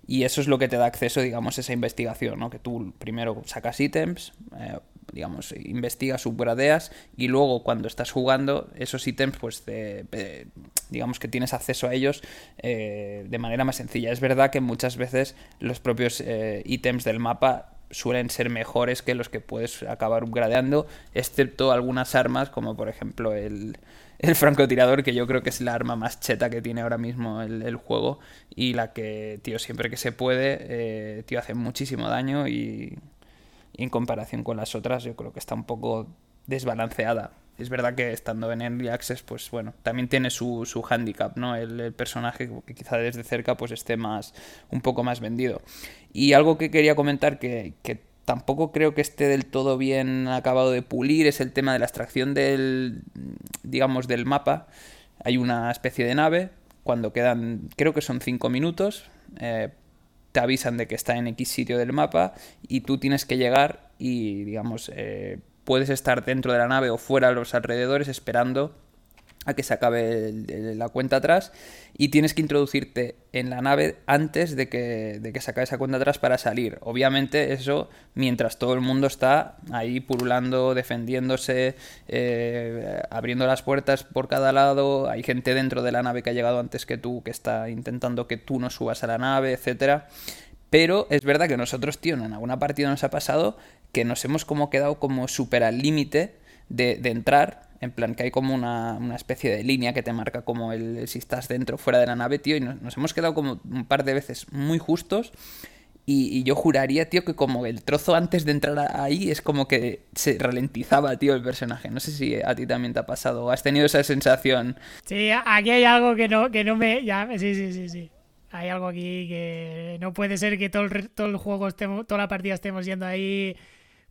[SPEAKER 2] Y eso es lo que te da acceso, digamos, a esa investigación, ¿no? Que tú primero sacas ítems, eh, digamos, investigas, subgradeas y luego cuando estás jugando esos ítems, pues digamos que tienes acceso a ellos eh, de manera más sencilla. Es verdad que muchas veces los propios eh, ítems del mapa suelen ser mejores que los que puedes acabar upgradeando, excepto algunas armas como por ejemplo el, el francotirador, que yo creo que es la arma más cheta que tiene ahora mismo el, juego y la que, tío, siempre que se puede, eh, tío, hace muchísimo daño y, en comparación con las otras yo creo que está un poco desbalanceada. Es verdad que estando en Early Access, pues bueno, también tiene su, su handicap, ¿no? El, personaje que quizá desde cerca pues esté más, un poco más vendido. Y algo que quería comentar que, que tampoco creo que esté del todo bien acabado de pulir es el tema de la extracción del, digamos, del mapa. Hay una especie de nave, cuando quedan, creo que son 5 minutos, eh, te avisan de que está en X sitio del mapa y tú tienes que llegar y, digamos, eh, puedes estar dentro de la nave o fuera a los alrededores esperando a que se acabe la cuenta atrás y tienes que introducirte en la nave antes de que, de que se acabe esa cuenta atrás para salir. Obviamente eso mientras todo el mundo está ahí pululando, defendiéndose, eh, abriendo las puertas por cada lado, hay gente dentro de la nave que ha llegado antes que tú, que está intentando que tú no subas a la nave, etcétera. Pero es verdad que nosotros, tío, en alguna partida nos ha pasado que nos hemos como quedado como súper al límite de, entrar en plan, que hay como una, especie de línea que te marca como el, si estás dentro o fuera de la nave, tío. Y nos, hemos quedado como un par de veces muy justos. Y, yo juraría, tío, que como el trozo antes de entrar ahí es como que se ralentizaba, tío, el personaje. No sé si a ti también te ha pasado. ¿Has tenido esa sensación?
[SPEAKER 1] Sí, aquí hay algo que no, que no me. Sí, sí, sí, sí. Hay algo aquí que no puede ser que todo el, todo el juego estemos, toda la partida estemos yendo ahí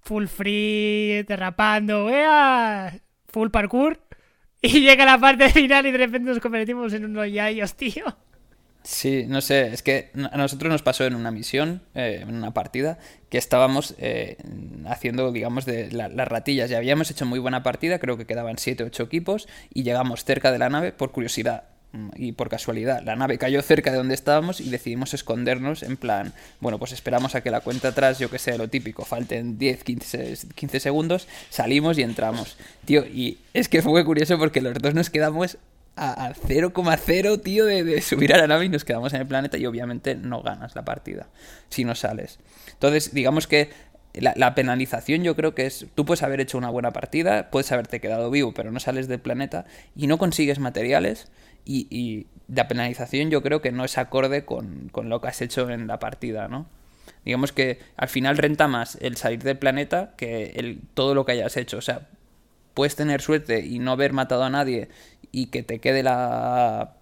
[SPEAKER 1] full free, derrapando. ¡Ea! full parkour y llega la parte final y de repente nos convertimos en unos yayos, tío.
[SPEAKER 2] Sí, no sé, es que a nosotros nos pasó en una misión, eh, en una partida, que estábamos eh, haciendo, digamos, de las ratillas. Ya habíamos hecho muy buena partida, creo que quedaban 7 o 8 equipos, y llegamos cerca de la nave por curiosidad y por casualidad la nave cayó cerca de donde estábamos y decidimos escondernos en plan, bueno, pues esperamos a que la cuenta atrás, yo que sé, lo típico, falten 10, 15, 15 segundos, salimos y entramos. Tío, y es que fue curioso porque los dos nos quedamos a, 0,0, tío, de, subir a la nave y nos quedamos en el planeta y obviamente no ganas la partida si no sales. Entonces, digamos que la, la, penalización yo creo que es, tú puedes haber hecho una buena partida, puedes haberte quedado vivo, pero no sales del planeta y no consigues materiales y, la penalización yo creo que no es acorde con, lo que has hecho en la partida, ¿no? Digamos que al final renta más el salir del planeta que el, todo lo que hayas hecho. O sea, puedes tener suerte y no haber matado a nadie y que te quede la,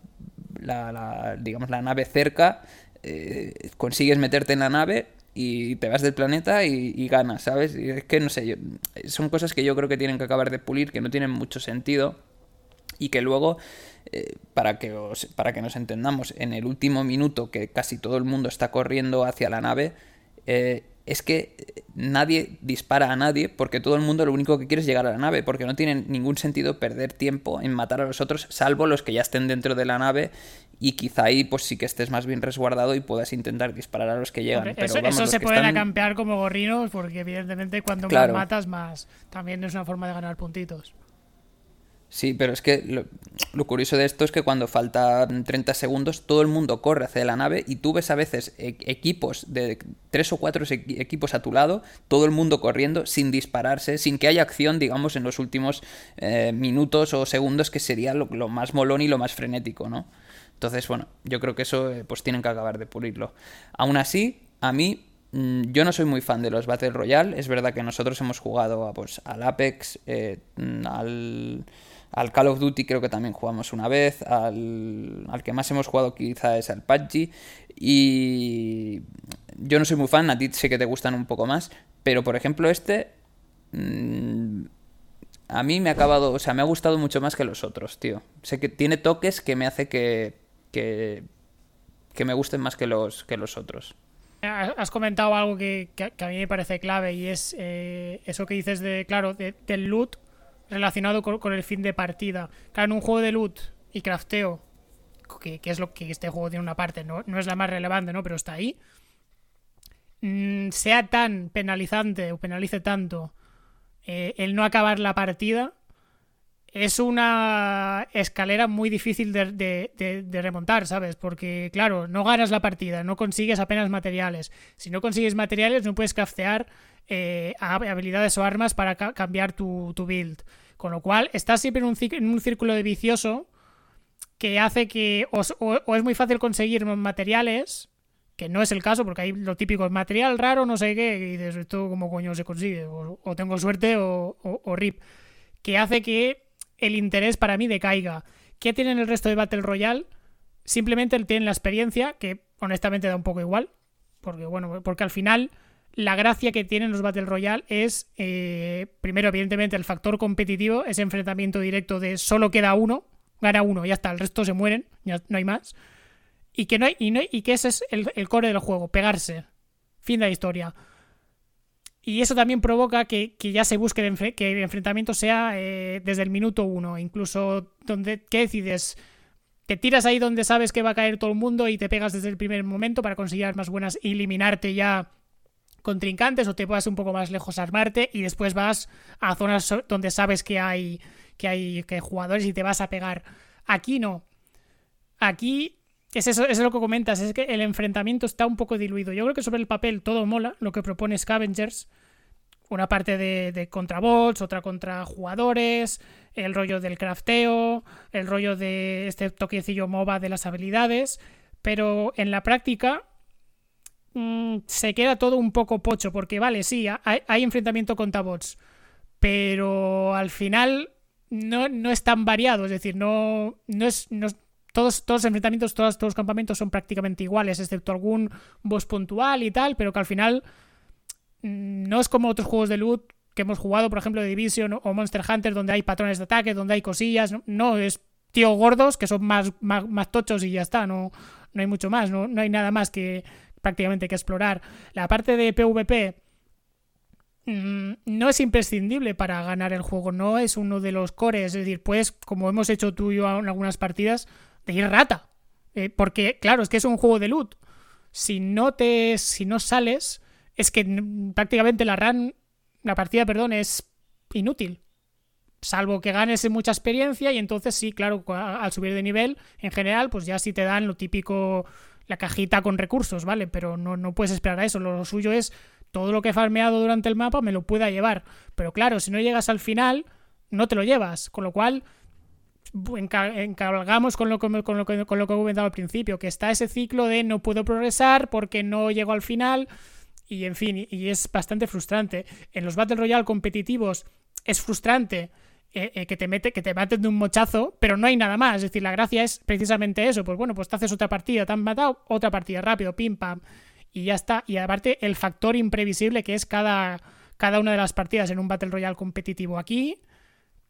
[SPEAKER 2] la, digamos, la nave cerca, eh, consigues meterte en la nave y te vas del planeta y, ganas, ¿sabes? Y es que no sé, son cosas que yo creo que tienen que acabar de pulir, que no tienen mucho sentido y que luego, eh, para, que para que nos entendamos, en el último minuto que casi todo el mundo está corriendo hacia la nave, eh, es que nadie dispara a nadie porque todo el mundo lo único que quiere es llegar a la nave, porque no tiene ningún sentido perder tiempo en matar a los otros, salvo los que ya estén dentro de la nave y quizá ahí pues sí que estés más bien resguardado y puedas intentar disparar a los que llegan.
[SPEAKER 1] eso, se pueden acampear como gorrinos porque evidentemente cuando más matas más también es una forma de ganar puntitos.
[SPEAKER 2] Sí, pero es que lo, curioso de esto es que cuando faltan 30 segundos todo el mundo corre hacia la nave y tú ves a veces e, equipos de tres o cuatro equipos a tu lado, todo el mundo corriendo sin dispararse, sin que haya acción, digamos, en los últimos eh, minutos o segundos que sería lo, más molón y lo más frenético, ¿no? Entonces, bueno, yo creo que eso eh, pues tienen que acabar de pulirlo. Aún así, a mí mm, yo no soy muy fan de los Battle Royale. Es verdad que nosotros hemos jugado pues, al Apex, eh, mm, al al Call of Duty creo que también jugamos una vez. Al, que más hemos jugado quizá es al PUBG. Y yo no soy muy fan, a ti sé que te gustan un poco más. Pero por ejemplo este... Mm, a mí me ha acabado, o sea, me ha gustado mucho más que los otros, tío. Sé que tiene toques que me hace que, que, que me gusten más que los, que los otros.
[SPEAKER 1] Has comentado algo que, a mí me parece clave y es eh, eso que dices de, claro, del loot relacionado con, el fin de partida. Claro, en un juego de loot y crafteo, que, es lo que este juego tiene una parte, no, no es la más relevante, ¿no? Pero está ahí. Mm, sea tan penalizante o penalice tanto eh, el no acabar la partida, es una escalera muy difícil de, remontar, ¿sabes? Porque, claro, no ganas la partida, no consigues apenas materiales. Si no consigues materiales, no puedes craftear eh, habilidades o armas para cambiar tu, build. Con lo cual, estás siempre en un, círculo de vicioso que hace que o, es muy fácil conseguir materiales, que no es el caso, porque hay lo típico, material raro, no sé qué, y dices, esto como coño se consigue, o, tengo suerte o, o rip, que hace que el interés para mí decaiga. ¿Qué tienen el resto de Battle Royale? Simplemente tienen la experiencia, que honestamente da un poco igual, porque bueno, porque al final la gracia que tienen los Battle Royale es, eh, primero, evidentemente, el factor competitivo, ese enfrentamiento directo de solo queda uno, gana uno, ya está, el resto se mueren, ya no hay más. Y que, no hay, y, que ese es el, el core del juego, pegarse. Fin de la historia. Y eso también provoca que, ya se busque que el enfrentamiento sea eh, desde el minuto uno. Incluso, donde, ¿qué decides? ¿Te tiras ahí donde sabes que va a caer todo el mundo y te pegas desde el primer momento para conseguir armas buenas y eliminarte ya contrincantes? ¿O te vas un poco más lejos a armarte y después vas a zonas donde sabes que hay, que hay, que jugadores y te vas a pegar? Aquí no. Aquí es eso, es lo que comentas, es que el enfrentamiento está un poco diluido. Yo creo que sobre el papel todo mola, lo que propone Scavengers. Una parte de, de contra bots, otra contra jugadores, el rollo del crafteo, el rollo de este toquecillo MOBA de las habilidades. Pero en la práctica mm, se queda todo un poco pocho, porque vale, sí, hay, enfrentamiento contra bots, pero al final no, no es tan variado, es decir, no, no es todos, todos los enfrentamientos, todos, todos los campamentos son prácticamente iguales, excepto algún boss puntual y tal, pero que al final mm, no es como otros juegos de loot que hemos jugado, por ejemplo, de Division o Monster Hunter, donde hay patrones de ataque, donde hay cosillas. No, es tío gordos que son más, más, tochos y ya está, no, no hay mucho más, no, no hay nada más que prácticamente que explorar. La parte de PvP mm, no es imprescindible para ganar el juego, no es uno de los cores, es decir, pues como hemos hecho tú y yo en algunas partidas, de ir rata. Eh, porque, claro, es que es un juego de loot. Si no te. Si no sales, es que prácticamente la run. La partida, perdón, es inútil. Salvo que ganes mucha experiencia y entonces sí, claro, al subir de nivel, en general, pues ya sí te dan lo típico, la cajita con recursos, ¿vale? Pero no, no puedes esperar a eso. Lo suyo es todo lo que he farmeado durante el mapa me lo pueda llevar. Pero claro, si no llegas al final, no te lo llevas. Con lo cual, encargamos con lo, que, con, lo que, con lo que he comentado al principio, que está ese ciclo de no puedo progresar porque no llego al final y en fin, y es bastante frustrante. En los Battle Royale competitivos es frustrante eh, eh, que te mete, que te maten de un mochazo, pero no hay nada más. Es decir, la gracia es precisamente eso. Pues bueno, pues te haces otra partida, te han matado, otra partida, rápido, pim pam. Y ya está. Y aparte, el factor imprevisible que es cada, cada una de las partidas en un Battle Royale competitivo aquí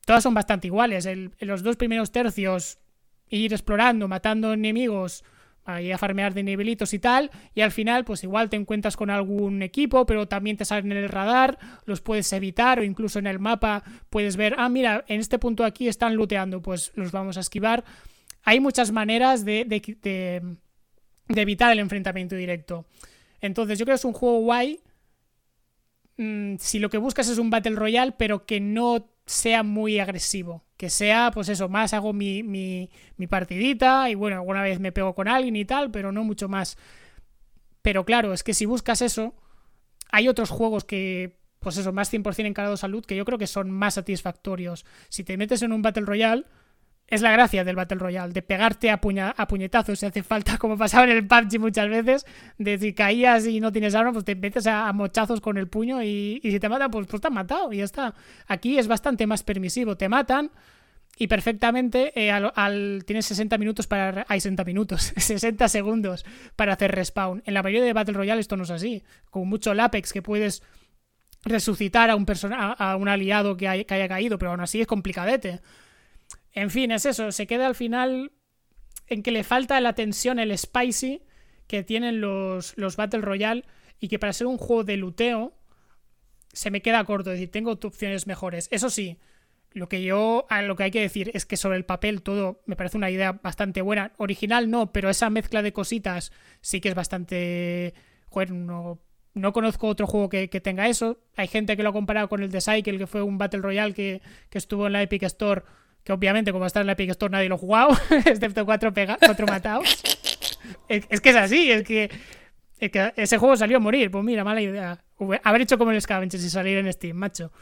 [SPEAKER 1] todas son bastante iguales. en los dos primeros tercios, ir explorando, matando enemigos, ahí a farmear de nivelitos y tal, y al final, pues igual te encuentras con algún equipo, pero también te salen en el radar, los puedes evitar, o incluso en el mapa puedes ver, ah, mira, en este punto aquí están looteando, pues los vamos a esquivar. Hay muchas maneras de, de, de evitar el enfrentamiento directo. Entonces, yo creo que es un juego guay. Mm, si lo que buscas es un Battle Royale, pero que no sea muy agresivo. Que sea, pues eso, más hago mi, mi, mi partidita y bueno, alguna vez me pego con alguien y tal, pero no mucho más. Pero claro, es que si buscas eso, hay otros juegos que, pues eso, más 100% encarados a salud, que yo creo que son más satisfactorios. Si te metes en un Battle Royale, es la gracia del Battle Royale, de pegarte a, a puñetazos si hace falta, como pasaba en el PUBG muchas veces, de si caías y no tienes arma, pues te metes a, mochazos con el puño y, si te matan, pues, pues te matado y ya está. Aquí es bastante más permisivo, te matan y perfectamente eh, al, tienes 60 minutos para... Hay 60 minutos, 60 segundos para hacer respawn. En la mayoría de Battle Royale esto no es así. Con mucho Apex que puedes resucitar a un, a un aliado que, que haya caído, pero aún así es complicadete. En fin, es eso, se queda al final en que le falta la tensión, el spicy que tienen los, los Battle Royale y que para ser un juego de luteo se me queda corto, es decir, tengo opciones mejores. Eso sí, lo que yo, lo que hay que decir es que sobre el papel todo me parece una idea bastante buena. Original no, pero esa mezcla de cositas sí que es bastante. Joder, no, no conozco otro juego que, tenga eso. Hay gente que lo ha comparado con el The Cycle, que fue un Battle Royale que, estuvo en la Epic Store. Que obviamente, como está en la Epic Store, nadie lo ha jugado, excepto cuatro, pega cuatro matados. es, que es así, es que, es que ese juego salió a morir. Pues mira, mala idea. Haber hecho como el Scavenger y salir en Steam, macho.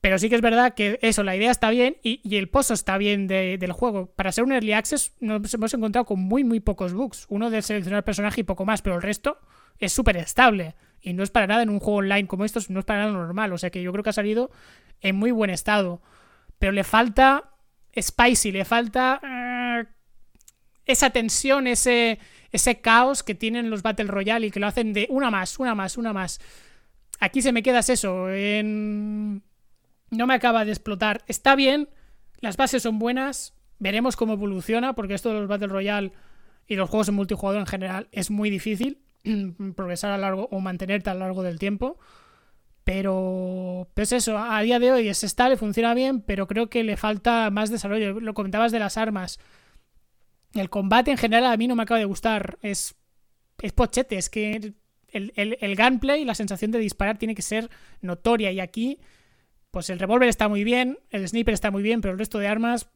[SPEAKER 1] Pero sí que es verdad que eso, la idea está bien y, el pozo está bien del juego. Para ser un early access nos hemos encontrado con muy, muy pocos bugs. Uno de seleccionar personaje y poco más, pero el resto es súper estable. Y no es para nada en un juego online como estos, no es para nada normal. O sea que yo creo que ha salido en muy buen estado. Pero le falta spicy, le falta eh, esa tensión, ese, ese caos que tienen los Battle Royale y que lo hacen de una más, una más, una más. Aquí se me quedas eso, en no me acaba de explotar. Está bien, las bases son buenas, veremos cómo evoluciona, porque esto de los Battle Royale y los juegos en multijugador en general es muy difícil progresar a largo o mantenerte a lo largo del tiempo. Pero, pues eso, a día de hoy es estable, funciona bien, pero creo que le falta más desarrollo. Lo comentabas de las armas. El combate en general a mí no me acaba de gustar. Es, es pochete, es que el, el, el gunplay, la sensación de disparar tiene que ser notoria. Y aquí pues el revólver está muy bien, el sniper está muy bien, pero el resto de armas.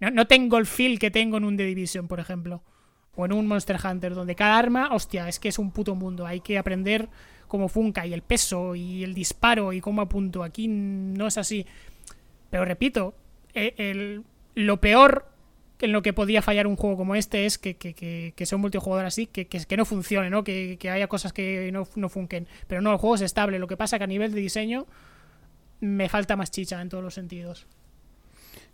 [SPEAKER 1] No, tengo el feel que tengo en un The Division, por ejemplo. O en un Monster Hunter, donde cada arma, hostia, es que es un puto mundo. Hay que aprender cómo funca y el peso y el disparo y cómo apunto. Aquí no es así. Pero repito, e, lo peor en lo que podía fallar un juego como este es que, sea un multijugador así, que, que, no funcione, ¿no? Que, haya cosas que no, no funquen. Pero no, el juego es estable. Lo que pasa que a nivel de diseño me falta más chicha en todos los sentidos.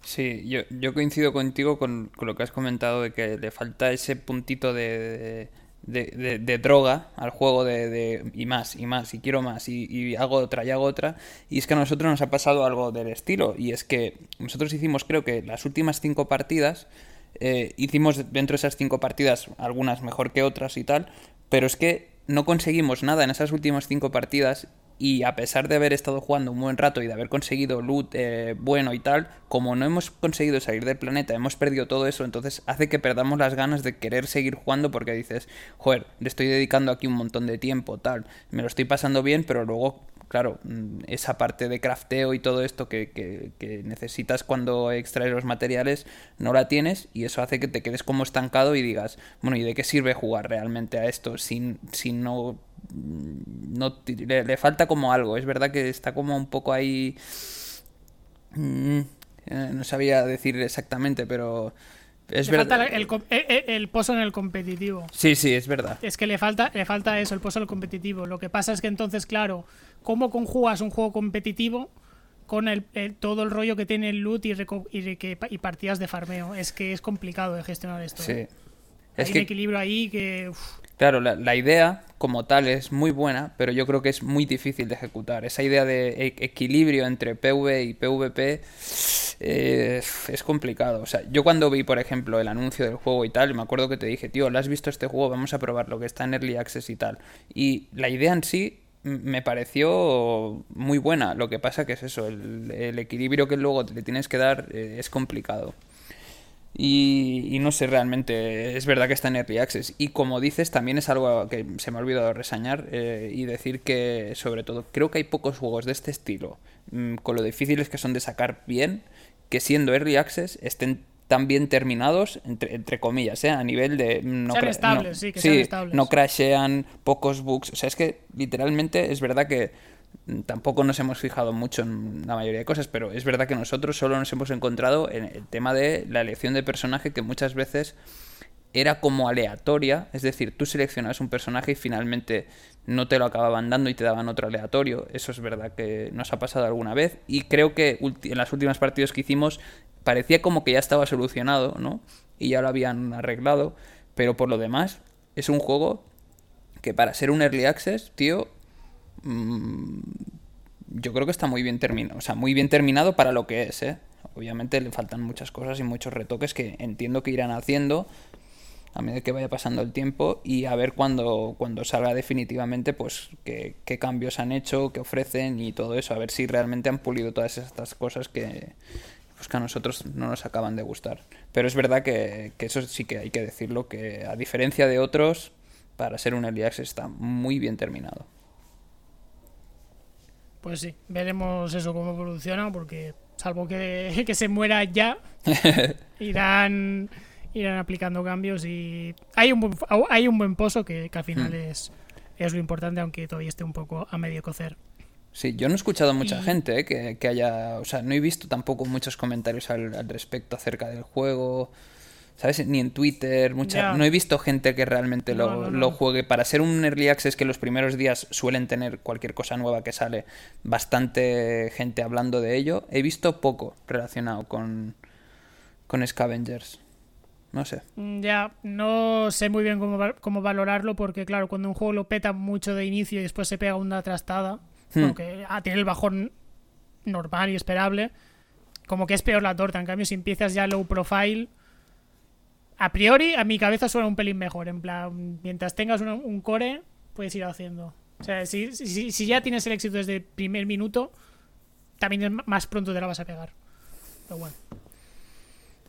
[SPEAKER 2] Sí, yo, yo coincido contigo con, lo que has comentado de que le falta ese puntito de, droga al juego de, y más, y más, y quiero más, y, hago otra, y hago otra. Y es que a nosotros nos ha pasado algo del estilo, y es que nosotros hicimos creo que las últimas cinco partidas, eh, hicimos dentro de esas cinco partidas algunas mejor que otras y tal, pero es que no conseguimos nada en esas últimas cinco partidas y a pesar de haber estado jugando un buen rato y de haber conseguido loot eh, bueno y tal, como no hemos conseguido salir del planeta, hemos perdido todo eso, entonces hace que perdamos las ganas de querer seguir jugando porque dices, joder, le estoy dedicando aquí un montón de tiempo, tal, me lo estoy pasando bien, pero luego claro, mm, esa parte de crafteo y todo esto que, que, necesitas cuando extraes los materiales no la tienes y eso hace que te quedes como estancado y digas, bueno, ¿y de qué sirve jugar realmente a esto si, si no... No le, falta como algo, es verdad que está como un poco ahí... Mm, eh, no sabía decir exactamente, pero... Es
[SPEAKER 1] le falta el, el, el, pozo en el competitivo.
[SPEAKER 2] Sí, sí, es verdad.
[SPEAKER 1] Es que le falta, le falta eso, el pozo en el competitivo. Lo que pasa es que entonces, claro, ¿cómo conjugas un juego competitivo con el, todo el rollo que tiene el loot y, y, partidas de farmeo? Es que es complicado de gestionar esto. Sí. ¿eh? Es Hay un equilibrio ahí que.
[SPEAKER 2] Claro, la, idea como tal es muy buena, pero yo creo que es muy difícil de ejecutar. Esa idea de e, equilibrio entre PV y PvP eh, es complicado. O sea, yo cuando vi, por ejemplo, el anuncio del juego y tal, me acuerdo que te dije, tío, ¿lo has visto este juego? Vamos a probar lo que está en Early Access y tal. Y la idea en sí me pareció muy buena. Lo que pasa que es eso, el, equilibrio que luego le tienes que dar eh, es complicado. Y, no sé realmente, es verdad que está en Early Access. Y como dices, también es algo que se me ha olvidado resañar eh, y decir que, sobre todo, creo que hay pocos juegos de este estilo, mm, con lo difíciles que son de sacar bien, que siendo Early Access estén tan bien terminados, entre, entre comillas, ¿eh? a nivel de...
[SPEAKER 1] No sean estables, sí, que sean estables.
[SPEAKER 2] No crashean, pocos bugs. O sea, es que literalmente es verdad que tampoco nos hemos fijado mucho en la mayoría de cosas, pero es verdad que nosotros solo nos hemos encontrado en el tema de la elección de personaje que muchas veces era como aleatoria, es decir, tú seleccionabas un personaje y finalmente no te lo acababan dando y te daban otro aleatorio. Eso es verdad que nos ha pasado alguna vez y creo que en las últimas partidas que hicimos parecía como que ya estaba solucionado, ¿no? Y ya lo habían arreglado, pero por lo demás es un juego que para ser un early access, tío, Mm, yo creo que está muy bien terminado. O sea, muy bien terminado para lo que es, ¿eh? Obviamente le faltan muchas cosas y muchos retoques que entiendo que irán haciendo a medida que vaya pasando el tiempo y a ver cuando, cuando salga definitivamente pues qué, qué, cambios han hecho, qué ofrecen y todo eso, a ver si realmente han pulido todas estas cosas que, pues que a nosotros no nos acaban de gustar. Pero es verdad que, que eso sí que hay que decirlo, que a diferencia de otros, para ser un early está muy bien terminado.
[SPEAKER 1] Pues sí, veremos eso cómo evoluciona, porque salvo que, que se muera ya, irán irán aplicando cambios y hay un buen, hay un buen pozo que, que al final mm. es, es lo importante, aunque todavía esté un poco a medio cocer.
[SPEAKER 2] Sí, yo no he escuchado mucha gente eh, que, que, haya, o sea, no he visto tampoco muchos comentarios al, al respecto acerca del juego. ¿Sabes? Ni en Twitter, mucha... no he visto gente que realmente lo, no, no, lo, juegue. Para ser un early access que los primeros días suelen tener cualquier cosa nueva que sale, bastante gente hablando de ello, he visto poco relacionado con, con Scavengers. No sé.
[SPEAKER 1] Mm, ya, no sé muy bien cómo, cómo valorarlo porque, claro, cuando un juego lo peta mucho de inicio y después se pega una trastada, hmm. como que ah, tiene el bajón normal y esperable, como que es peor la torta. En cambio, si empiezas ya low profile a priori, a mi cabeza suena un pelín mejor. En plan, mientras tengas un, un core, puedes ir haciendo. O sea, si, si, si, ya tienes el éxito desde el primer minuto, también más pronto te la vas a pegar. Pero bueno.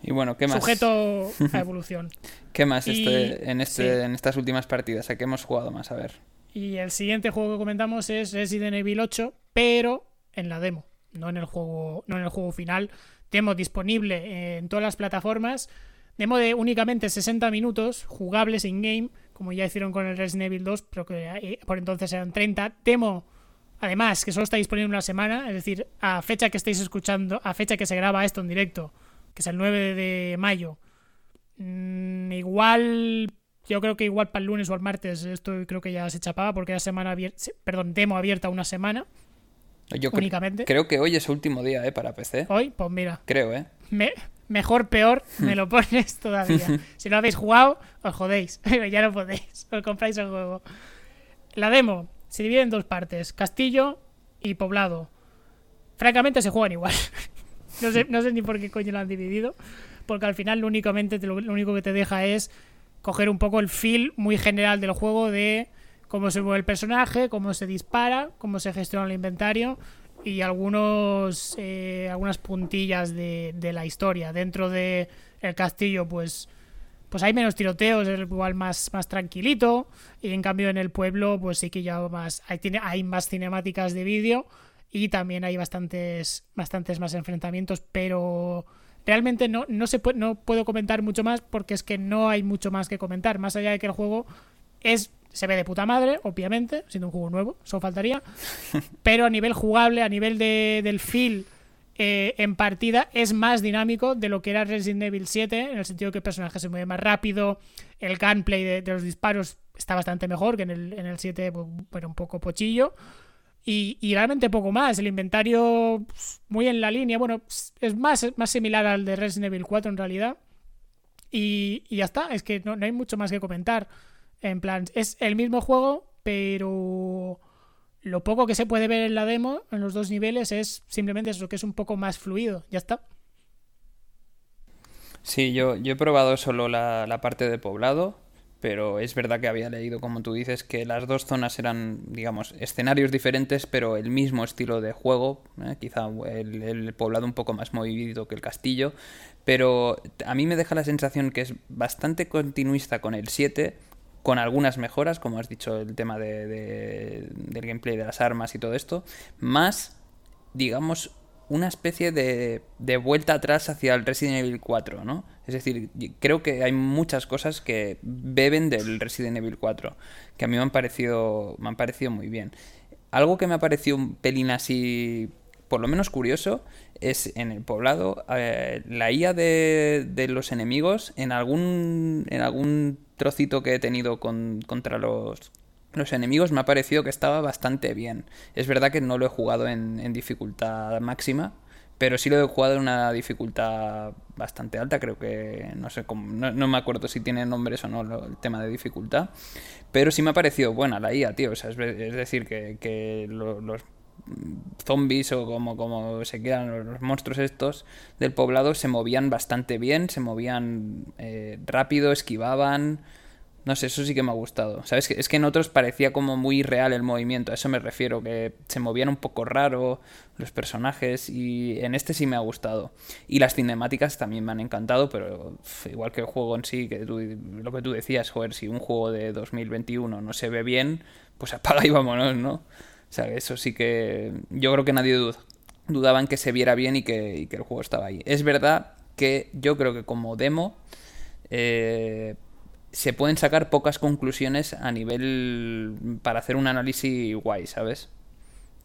[SPEAKER 2] Y bueno, ¿qué más?
[SPEAKER 1] Sujeto a evolución.
[SPEAKER 2] ¿Qué más y, este, en, este, sí. en estas últimas partidas? ¿A qué hemos jugado más? A ver.
[SPEAKER 1] Y el siguiente juego que comentamos es Resident Evil 8, pero en la demo, no en el juego, no en el juego final. Demo disponible en todas las plataformas Demo de únicamente 60 minutos, jugables in-game, como ya hicieron con el Resident Evil 2, pero que eh, por entonces eran 30. Demo, además, que solo está disponible una semana, es decir, a fecha que estáis escuchando, a fecha que se graba esto en directo, que es el 9 de mayo. Mmm, igual, yo creo que igual para el lunes o el martes esto creo que ya se chapaba porque era semana abierta, perdón, demo abierta una semana.
[SPEAKER 2] Yo únicamente. creo que hoy es el último día, ¿eh? Para PC.
[SPEAKER 1] Hoy, pues mira.
[SPEAKER 2] Creo, ¿eh?
[SPEAKER 1] Me, mejor, peor, me lo pones todavía. Si no habéis jugado, os jodéis. ya no podéis. Os compráis el juego. La demo se divide en dos partes: castillo y poblado. Francamente, se juegan igual. no, sé, no sé ni por qué coño lo han dividido. Porque al final, lo, únicamente te, lo, lo único que te deja es coger un poco el feel muy general del juego de cómo se mueve el personaje, cómo se dispara, cómo se gestiona el inventario y algunos eh, algunas puntillas de, de, la historia. Dentro de el castillo, pues pues hay menos tiroteos, es igual más, más tranquilito. Y en cambio en el pueblo, pues sí que ya más. Hay, hay más cinemáticas de vídeo. Y también hay bastantes. bastantes más enfrentamientos. Pero realmente no, no se puede, no puedo comentar mucho más. Porque es que no hay mucho más que comentar. Más allá de que el juego es se ve de puta madre, obviamente, siendo un juego nuevo, eso faltaría. Pero a nivel jugable, a nivel de, del feel eh, en partida, es más dinámico de lo que era Resident Evil 7, en el sentido que el personaje se mueve más rápido, el gunplay de, de los disparos está bastante mejor que en el, en el 7, pues, bueno, un poco pochillo. Y, y, realmente poco más. El inventario pues, muy en la línea. Bueno, es más, más similar al de Resident Evil 4 en realidad. Y, y ya está. Es que no, no hay mucho más que comentar. En plan, es el mismo juego, pero lo poco que se puede ver en la demo, en los dos niveles, es simplemente eso, que es un poco más fluido. Ya está.
[SPEAKER 2] Sí, yo, yo he probado solo la, la parte de poblado, pero es verdad que había leído, como tú dices, que las dos zonas eran, digamos, escenarios diferentes, pero el mismo estilo de juego, ¿eh? quizá el, el, poblado un poco más movido que el castillo, pero a mí me deja la sensación que es bastante continuista con el 7 con algunas mejoras, como has dicho, el tema de, de, del gameplay de las armas y todo esto, más, digamos, una especie de, de, vuelta atrás hacia el Resident Evil 4, ¿no? Es decir, creo que hay muchas cosas que beben del Resident Evil 4, que a mí me han parecido, me han parecido muy bien. Algo que me ha parecido un pelín así, por lo menos curioso, es en el poblado, eh, la IA de, de, los enemigos en algún, en algún trocito que he tenido con, contra los, enemigos me ha parecido que estaba bastante bien. Es verdad que no lo he jugado en, en dificultad máxima, pero sí lo he jugado en una dificultad bastante alta, creo que no sé cómo, no, me acuerdo si tiene nombres o no el tema de dificultad, pero sí me ha parecido buena la IA, tío, o sea, es, decir, que, que lo, los zombies o como, como se quieran los monstruos estos del poblado se movían bastante bien, se movían eh, rápido, esquivaban. No sé, eso sí que me ha gustado. ¿Sabes? Es que en otros parecía como muy real el movimiento, a eso me refiero, que se movían un poco raro los personajes y en este sí me ha gustado. Y las cinemáticas también me han encantado, pero igual que el juego en sí, que lo que tú decías, joder, si un juego de 2021 no se ve bien, pues apaga y vámonos, ¿no? O sea, eso sí que yo creo que nadie dudaba en que se viera bien y que, el juego estaba ahí. Es verdad que yo creo que como demo eh, se pueden sacar pocas conclusiones a nivel para hacer un análisis guay, ¿sabes?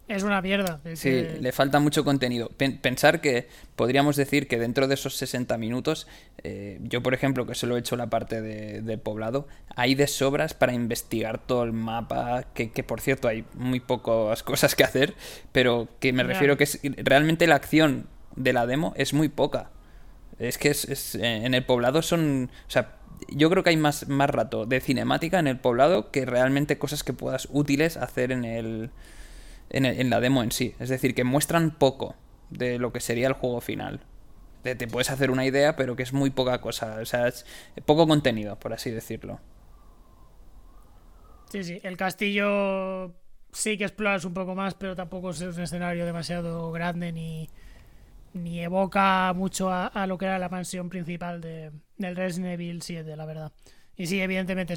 [SPEAKER 1] Es una mierda.
[SPEAKER 2] sí, le falta mucho contenido. Pensar que podríamos decir que dentro de esos 60 minutos, eh, yo por ejemplo, que solo he hecho la parte de, poblado, hay de sobras para investigar todo el mapa, que, por cierto hay muy pocas cosas que hacer, pero que me refiero que es, realmente la acción de la demo es muy poca. Es que es, en el poblado son... O sea, yo creo que hay más, más rato de cinemática en el poblado que realmente cosas que puedas útiles hacer en el en, la demo en sí. Es decir, que muestran poco de lo que sería el juego final. Te, puedes hacer una idea, pero que es muy poca cosa. O sea, es poco contenido, por así decirlo.
[SPEAKER 1] Sí, sí. El castillo sí que exploras un poco más, pero tampoco es un escenario demasiado grande ni, ni evoca mucho a, lo que era la mansión principal de, del Resident Evil 7, la verdad. Y sí, evidentemente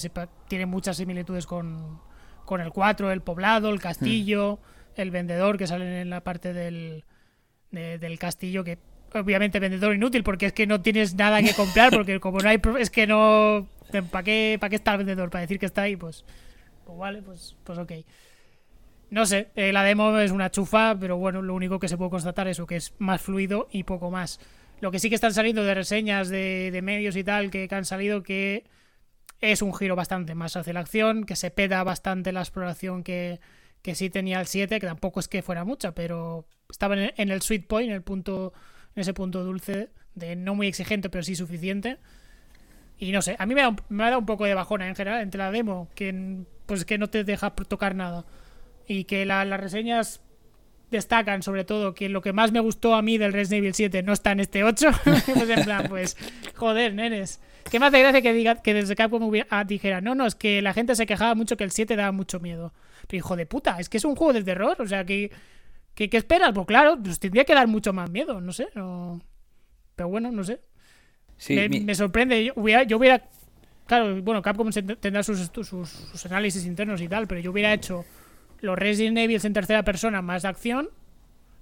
[SPEAKER 1] tiene muchas similitudes con, con el 4, el poblado, el castillo. El vendedor que sale en la parte del, del castillo, que obviamente vendedor inútil porque es que no tienes nada que comprar, porque como no hay... Es que no... ¿Para qué, ¿Para qué está el vendedor? Para decir que está ahí, pues... Pues vale, pues, pues ok. No sé, eh, la demo es una chufa, pero bueno, lo único que se puede constatar es que es más fluido y poco más. Lo que sí que están saliendo de reseñas de, de medios y tal, que, que, han salido que es un giro bastante más hacia la acción, que se peda bastante la exploración que, que sí tenía el 7, que tampoco es que fuera mucha, pero estaba en el sweet point, en el punto, en ese punto dulce de no muy exigente, pero sí suficiente. Y no sé, a mí me, ha, dado un poco de bajona en general entre la demo, que pues que no te deja tocar nada. Y que las reseñas destacan sobre todo que lo que más me gustó a mí del Resident Evil 7 no está en este 8. pues en plan, pues, joder, nenes. ¿Qué más de gracia que diga que desde Capcom hubiera, ah, dijera, no, no, es que la gente se quejaba mucho que el 7 daba mucho miedo. Pero hijo de puta, es que es un juego de terror, o sea, que ¿qué, esperas? Pues claro, pues tendría que dar mucho más miedo, no sé. Pero bueno, no sé. me, sorprende, yo hubiera, yo hubiera... Claro, bueno, Capcom tendrá sus, sus, análisis internos y tal, pero yo hubiera hecho los Resident Evil en tercera persona más de acción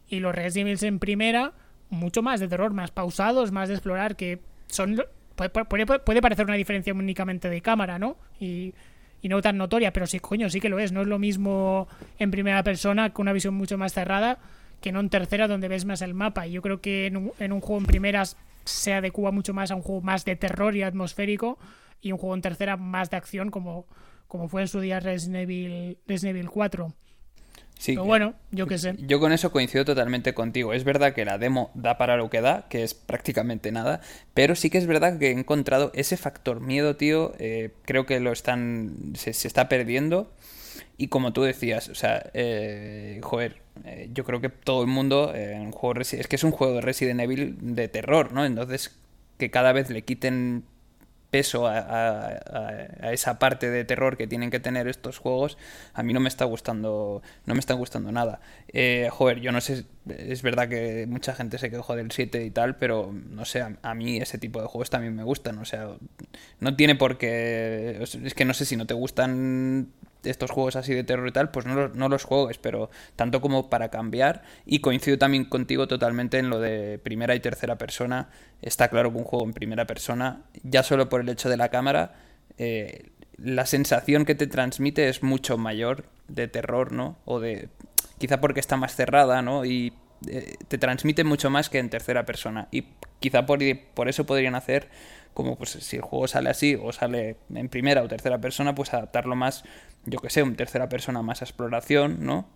[SPEAKER 1] y los Resident Evil en primera mucho más de terror, más pausados, más de explorar, que son... Puede, puede parecer una diferencia únicamente de cámara, ¿no? Y y no tan notoria, pero sí, coño, sí que lo es. No es lo mismo en primera persona con una visión mucho más cerrada que no en tercera donde ves más el mapa. Y yo creo que en un, en un juego en primeras se adecua mucho más a un juego más de terror y atmosférico y un juego en tercera más de acción como, como fue en su día Resident Evil, Resident Evil 4. Pero bueno, yo qué sé.
[SPEAKER 2] Yo con eso coincido totalmente contigo. Es verdad que la demo da para lo que da, que es prácticamente nada, pero sí que es verdad que he encontrado ese factor miedo, tío. Eh, creo que lo están. Se, está perdiendo. Y como tú decías, o sea, eh, joder, eh, yo creo que todo el mundo en un juego es que es un juego de Resident Evil de terror, ¿no? Entonces que cada vez le quiten peso a, esa parte de terror que tienen que tener estos juegos, a mí no me está gustando, no me está gustando nada. Eh, joder, yo no sé, es verdad que mucha gente se quejó del 7 y tal, pero no sé, a, mí ese tipo de juegos también me gustan, o sea, no tiene por qué, es que no sé si no te gustan estos juegos así de terror y tal, pues no, no, los juegues, pero tanto como para cambiar. Y coincido también contigo totalmente en lo de primera y tercera persona. Está claro que un juego en primera persona, ya solo por el hecho de la cámara, eh, la sensación que te transmite es mucho mayor de terror, ¿no? O de. Quizá porque está más cerrada, ¿no? Y eh, te transmite mucho más que en tercera persona. Y quizá por, por eso podrían hacer como pues si el juego sale así o sale en primera o tercera persona, pues adaptarlo más yo que sé, en tercera persona más exploración, ¿no?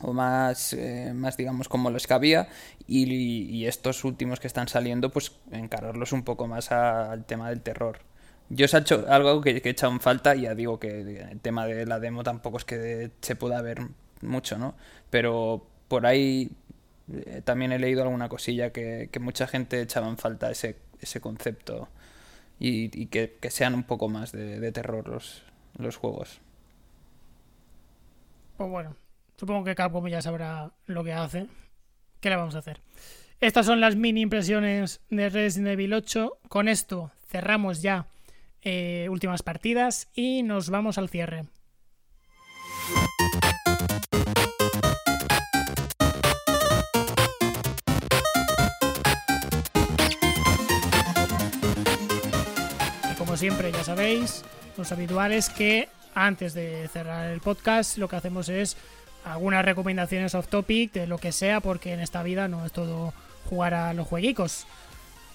[SPEAKER 2] o más, eh, más digamos como los que había y, estos últimos que están saliendo pues encararlos un poco más al tema del terror yo os he hecho algo que, he echado en falta y ya digo que el tema de la demo tampoco es que se pueda ver mucho, ¿no? Pero por ahí eh, también he leído alguna cosilla que, mucha gente echaba en falta ese, ese concepto y, que, sean un poco más de, terror los, los juegos.
[SPEAKER 1] Pues bueno, supongo que Capcom ya sabrá lo que hace. ¿Qué le vamos a hacer? Estas son las mini impresiones de Resident Evil 8. Con esto cerramos ya eh, últimas partidas y nos vamos al cierre. Siempre ya sabéis, los habituales que antes de cerrar el podcast lo que hacemos es algunas recomendaciones off topic de lo que sea porque en esta vida no es todo jugar a los jueguicos.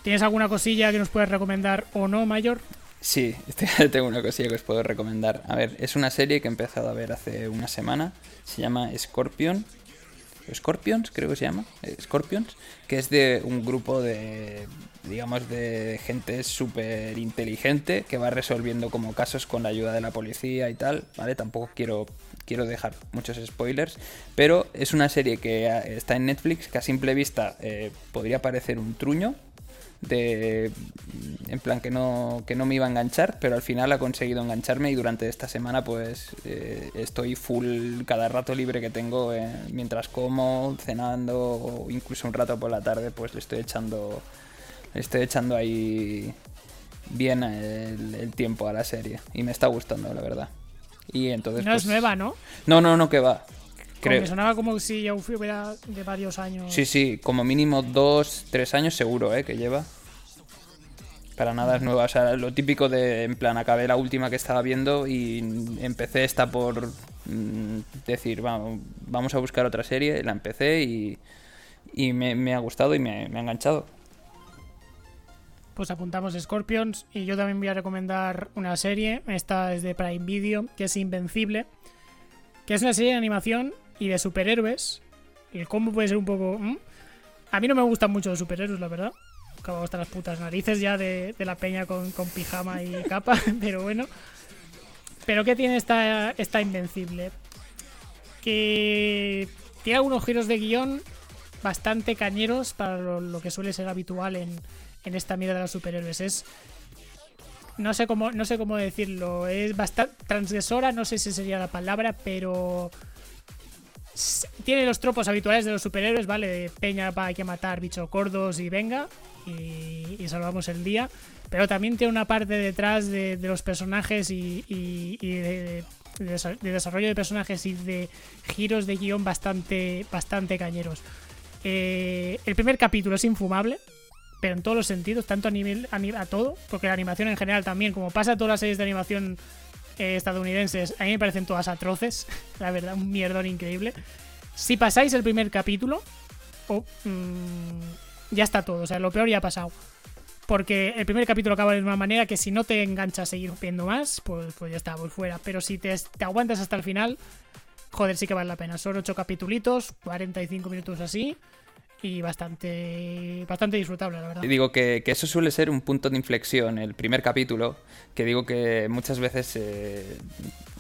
[SPEAKER 1] ¿Tienes alguna cosilla que nos puedes recomendar o no, Mayor?
[SPEAKER 2] Sí, tengo una cosilla que os puedo recomendar. A ver, es una serie que he empezado a ver hace una semana. Se llama Scorpion. Scorpions, creo que se llama. Eh, Scorpions. Que es de un grupo de, digamos, de gente súper inteligente que va resolviendo como casos con la ayuda de la policía y tal. ¿Vale? Tampoco quiero, quiero dejar muchos spoilers. Pero es una serie que está en Netflix que a simple vista eh, podría parecer un truño de en plan que no que no me iba a enganchar pero al final ha conseguido engancharme y durante esta semana pues eh, estoy full cada rato libre que tengo eh, mientras como cenando o incluso un rato por la tarde pues le estoy echando le estoy echando ahí bien el, tiempo a la serie. Y me está gustando la verdad. Y entonces
[SPEAKER 1] no es pues nueva no
[SPEAKER 2] no no no que va
[SPEAKER 1] me sonaba como si ya hubiera de varios años.
[SPEAKER 2] Sí, sí, como mínimo dos, tres años seguro, ¿eh? Que lleva. Para nada es nueva. O sea, lo típico de, en plan, acabé la última que estaba viendo y empecé esta por mm, decir, vamos, vamos a buscar otra serie. La empecé y, y me, ha gustado y me, me ha enganchado.
[SPEAKER 1] Pues apuntamos Scorpions y yo también voy a recomendar una serie. Esta es de Prime Video, que es Invencible. Que es una serie de animación y de superhéroes. El combo puede ser un poco... A mí no me gustan mucho los superhéroes, la verdad. Acabo hasta las putas narices ya de, la peña con, pijama y capa, pero bueno. Pero ¿qué tiene esta, esta Invencible? Que tiene algunos giros de guion bastante cañeros para lo, que suele ser habitual en, en esta mierda de los superhéroes. Es no sé cómo no sé cómo decirlo es bastante transgresora no sé si sería la palabra pero tiene los tropos habituales de los superhéroes, ¿vale? De peña para hay que matar bichos gordos y venga, y, salvamos el día. Pero también tiene una parte detrás de, los personajes y, de, desarrollo de personajes y de giros de guion bastante, bastante cañeros. Eh, el primer capítulo es infumable, pero en todos los sentidos, tanto a nivel a, a todo, porque la animación en general también, como pasa a todas las series de animación eh, estadounidenses, a mí me parecen todas atroces, la verdad, un mierdón increíble. Si pasáis el primer capítulo, oh, mm, ya está todo, o sea, lo peor ya ha pasado. Porque el primer capítulo acaba de una manera que si no te engancha a seguir viendo más, pues, pues ya está, voy fuera. Pero si te, aguantas hasta el final, joder, sí que vale la pena. Son 8 capítulos, 45 minutos así y bastante bastante disfrutable, la verdad.
[SPEAKER 2] Digo que, eso suele ser un punto de inflexión, el primer capítulo, que digo que muchas veces eh,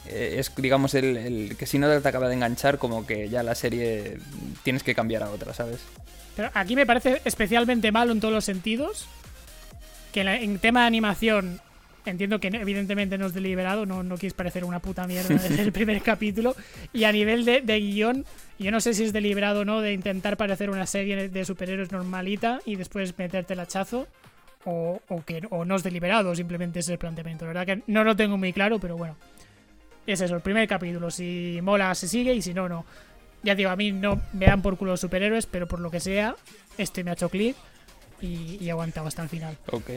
[SPEAKER 2] es, digamos, el, que si no te acaba de enganchar, como que ya la serie tienes que cambiar a otra, ¿sabes?
[SPEAKER 1] Pero aquí me parece especialmente malo en todos los sentidos, que en tema de animación entiendo que evidentemente no es deliberado, no, no quieres parecer una puta mierda desde el primer capítulo. Y a nivel de, guion, yo no sé si es deliberado o no de intentar parecer una serie de superhéroes normalita y después meterte el hachazo. O, que o no es deliberado, simplemente es el planteamiento. La verdad que no lo tengo muy claro, pero bueno. Es eso, el primer capítulo. Si mola, se sigue y si no, no. Ya digo, a mí no me dan por culo los superhéroes, pero por lo que sea, este me ha hecho clic y, y he aguantado hasta el final.
[SPEAKER 2] Ok.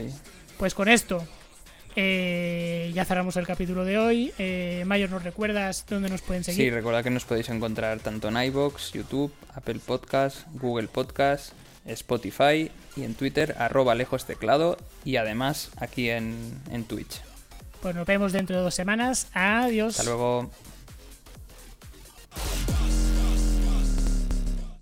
[SPEAKER 1] Pues con esto eh, ya cerramos el capítulo de hoy. Eh, Mayor, ¿nos recuerdas dónde nos pueden seguir?
[SPEAKER 2] Sí, recuerda que nos podéis encontrar tanto en iBox, YouTube, Apple Podcast, Google Podcast, Spotify y en Twitter, arroba lejos teclado y además aquí en, en Twitch.
[SPEAKER 1] Pues nos vemos dentro de dos semanas. Adiós.
[SPEAKER 2] Hasta luego.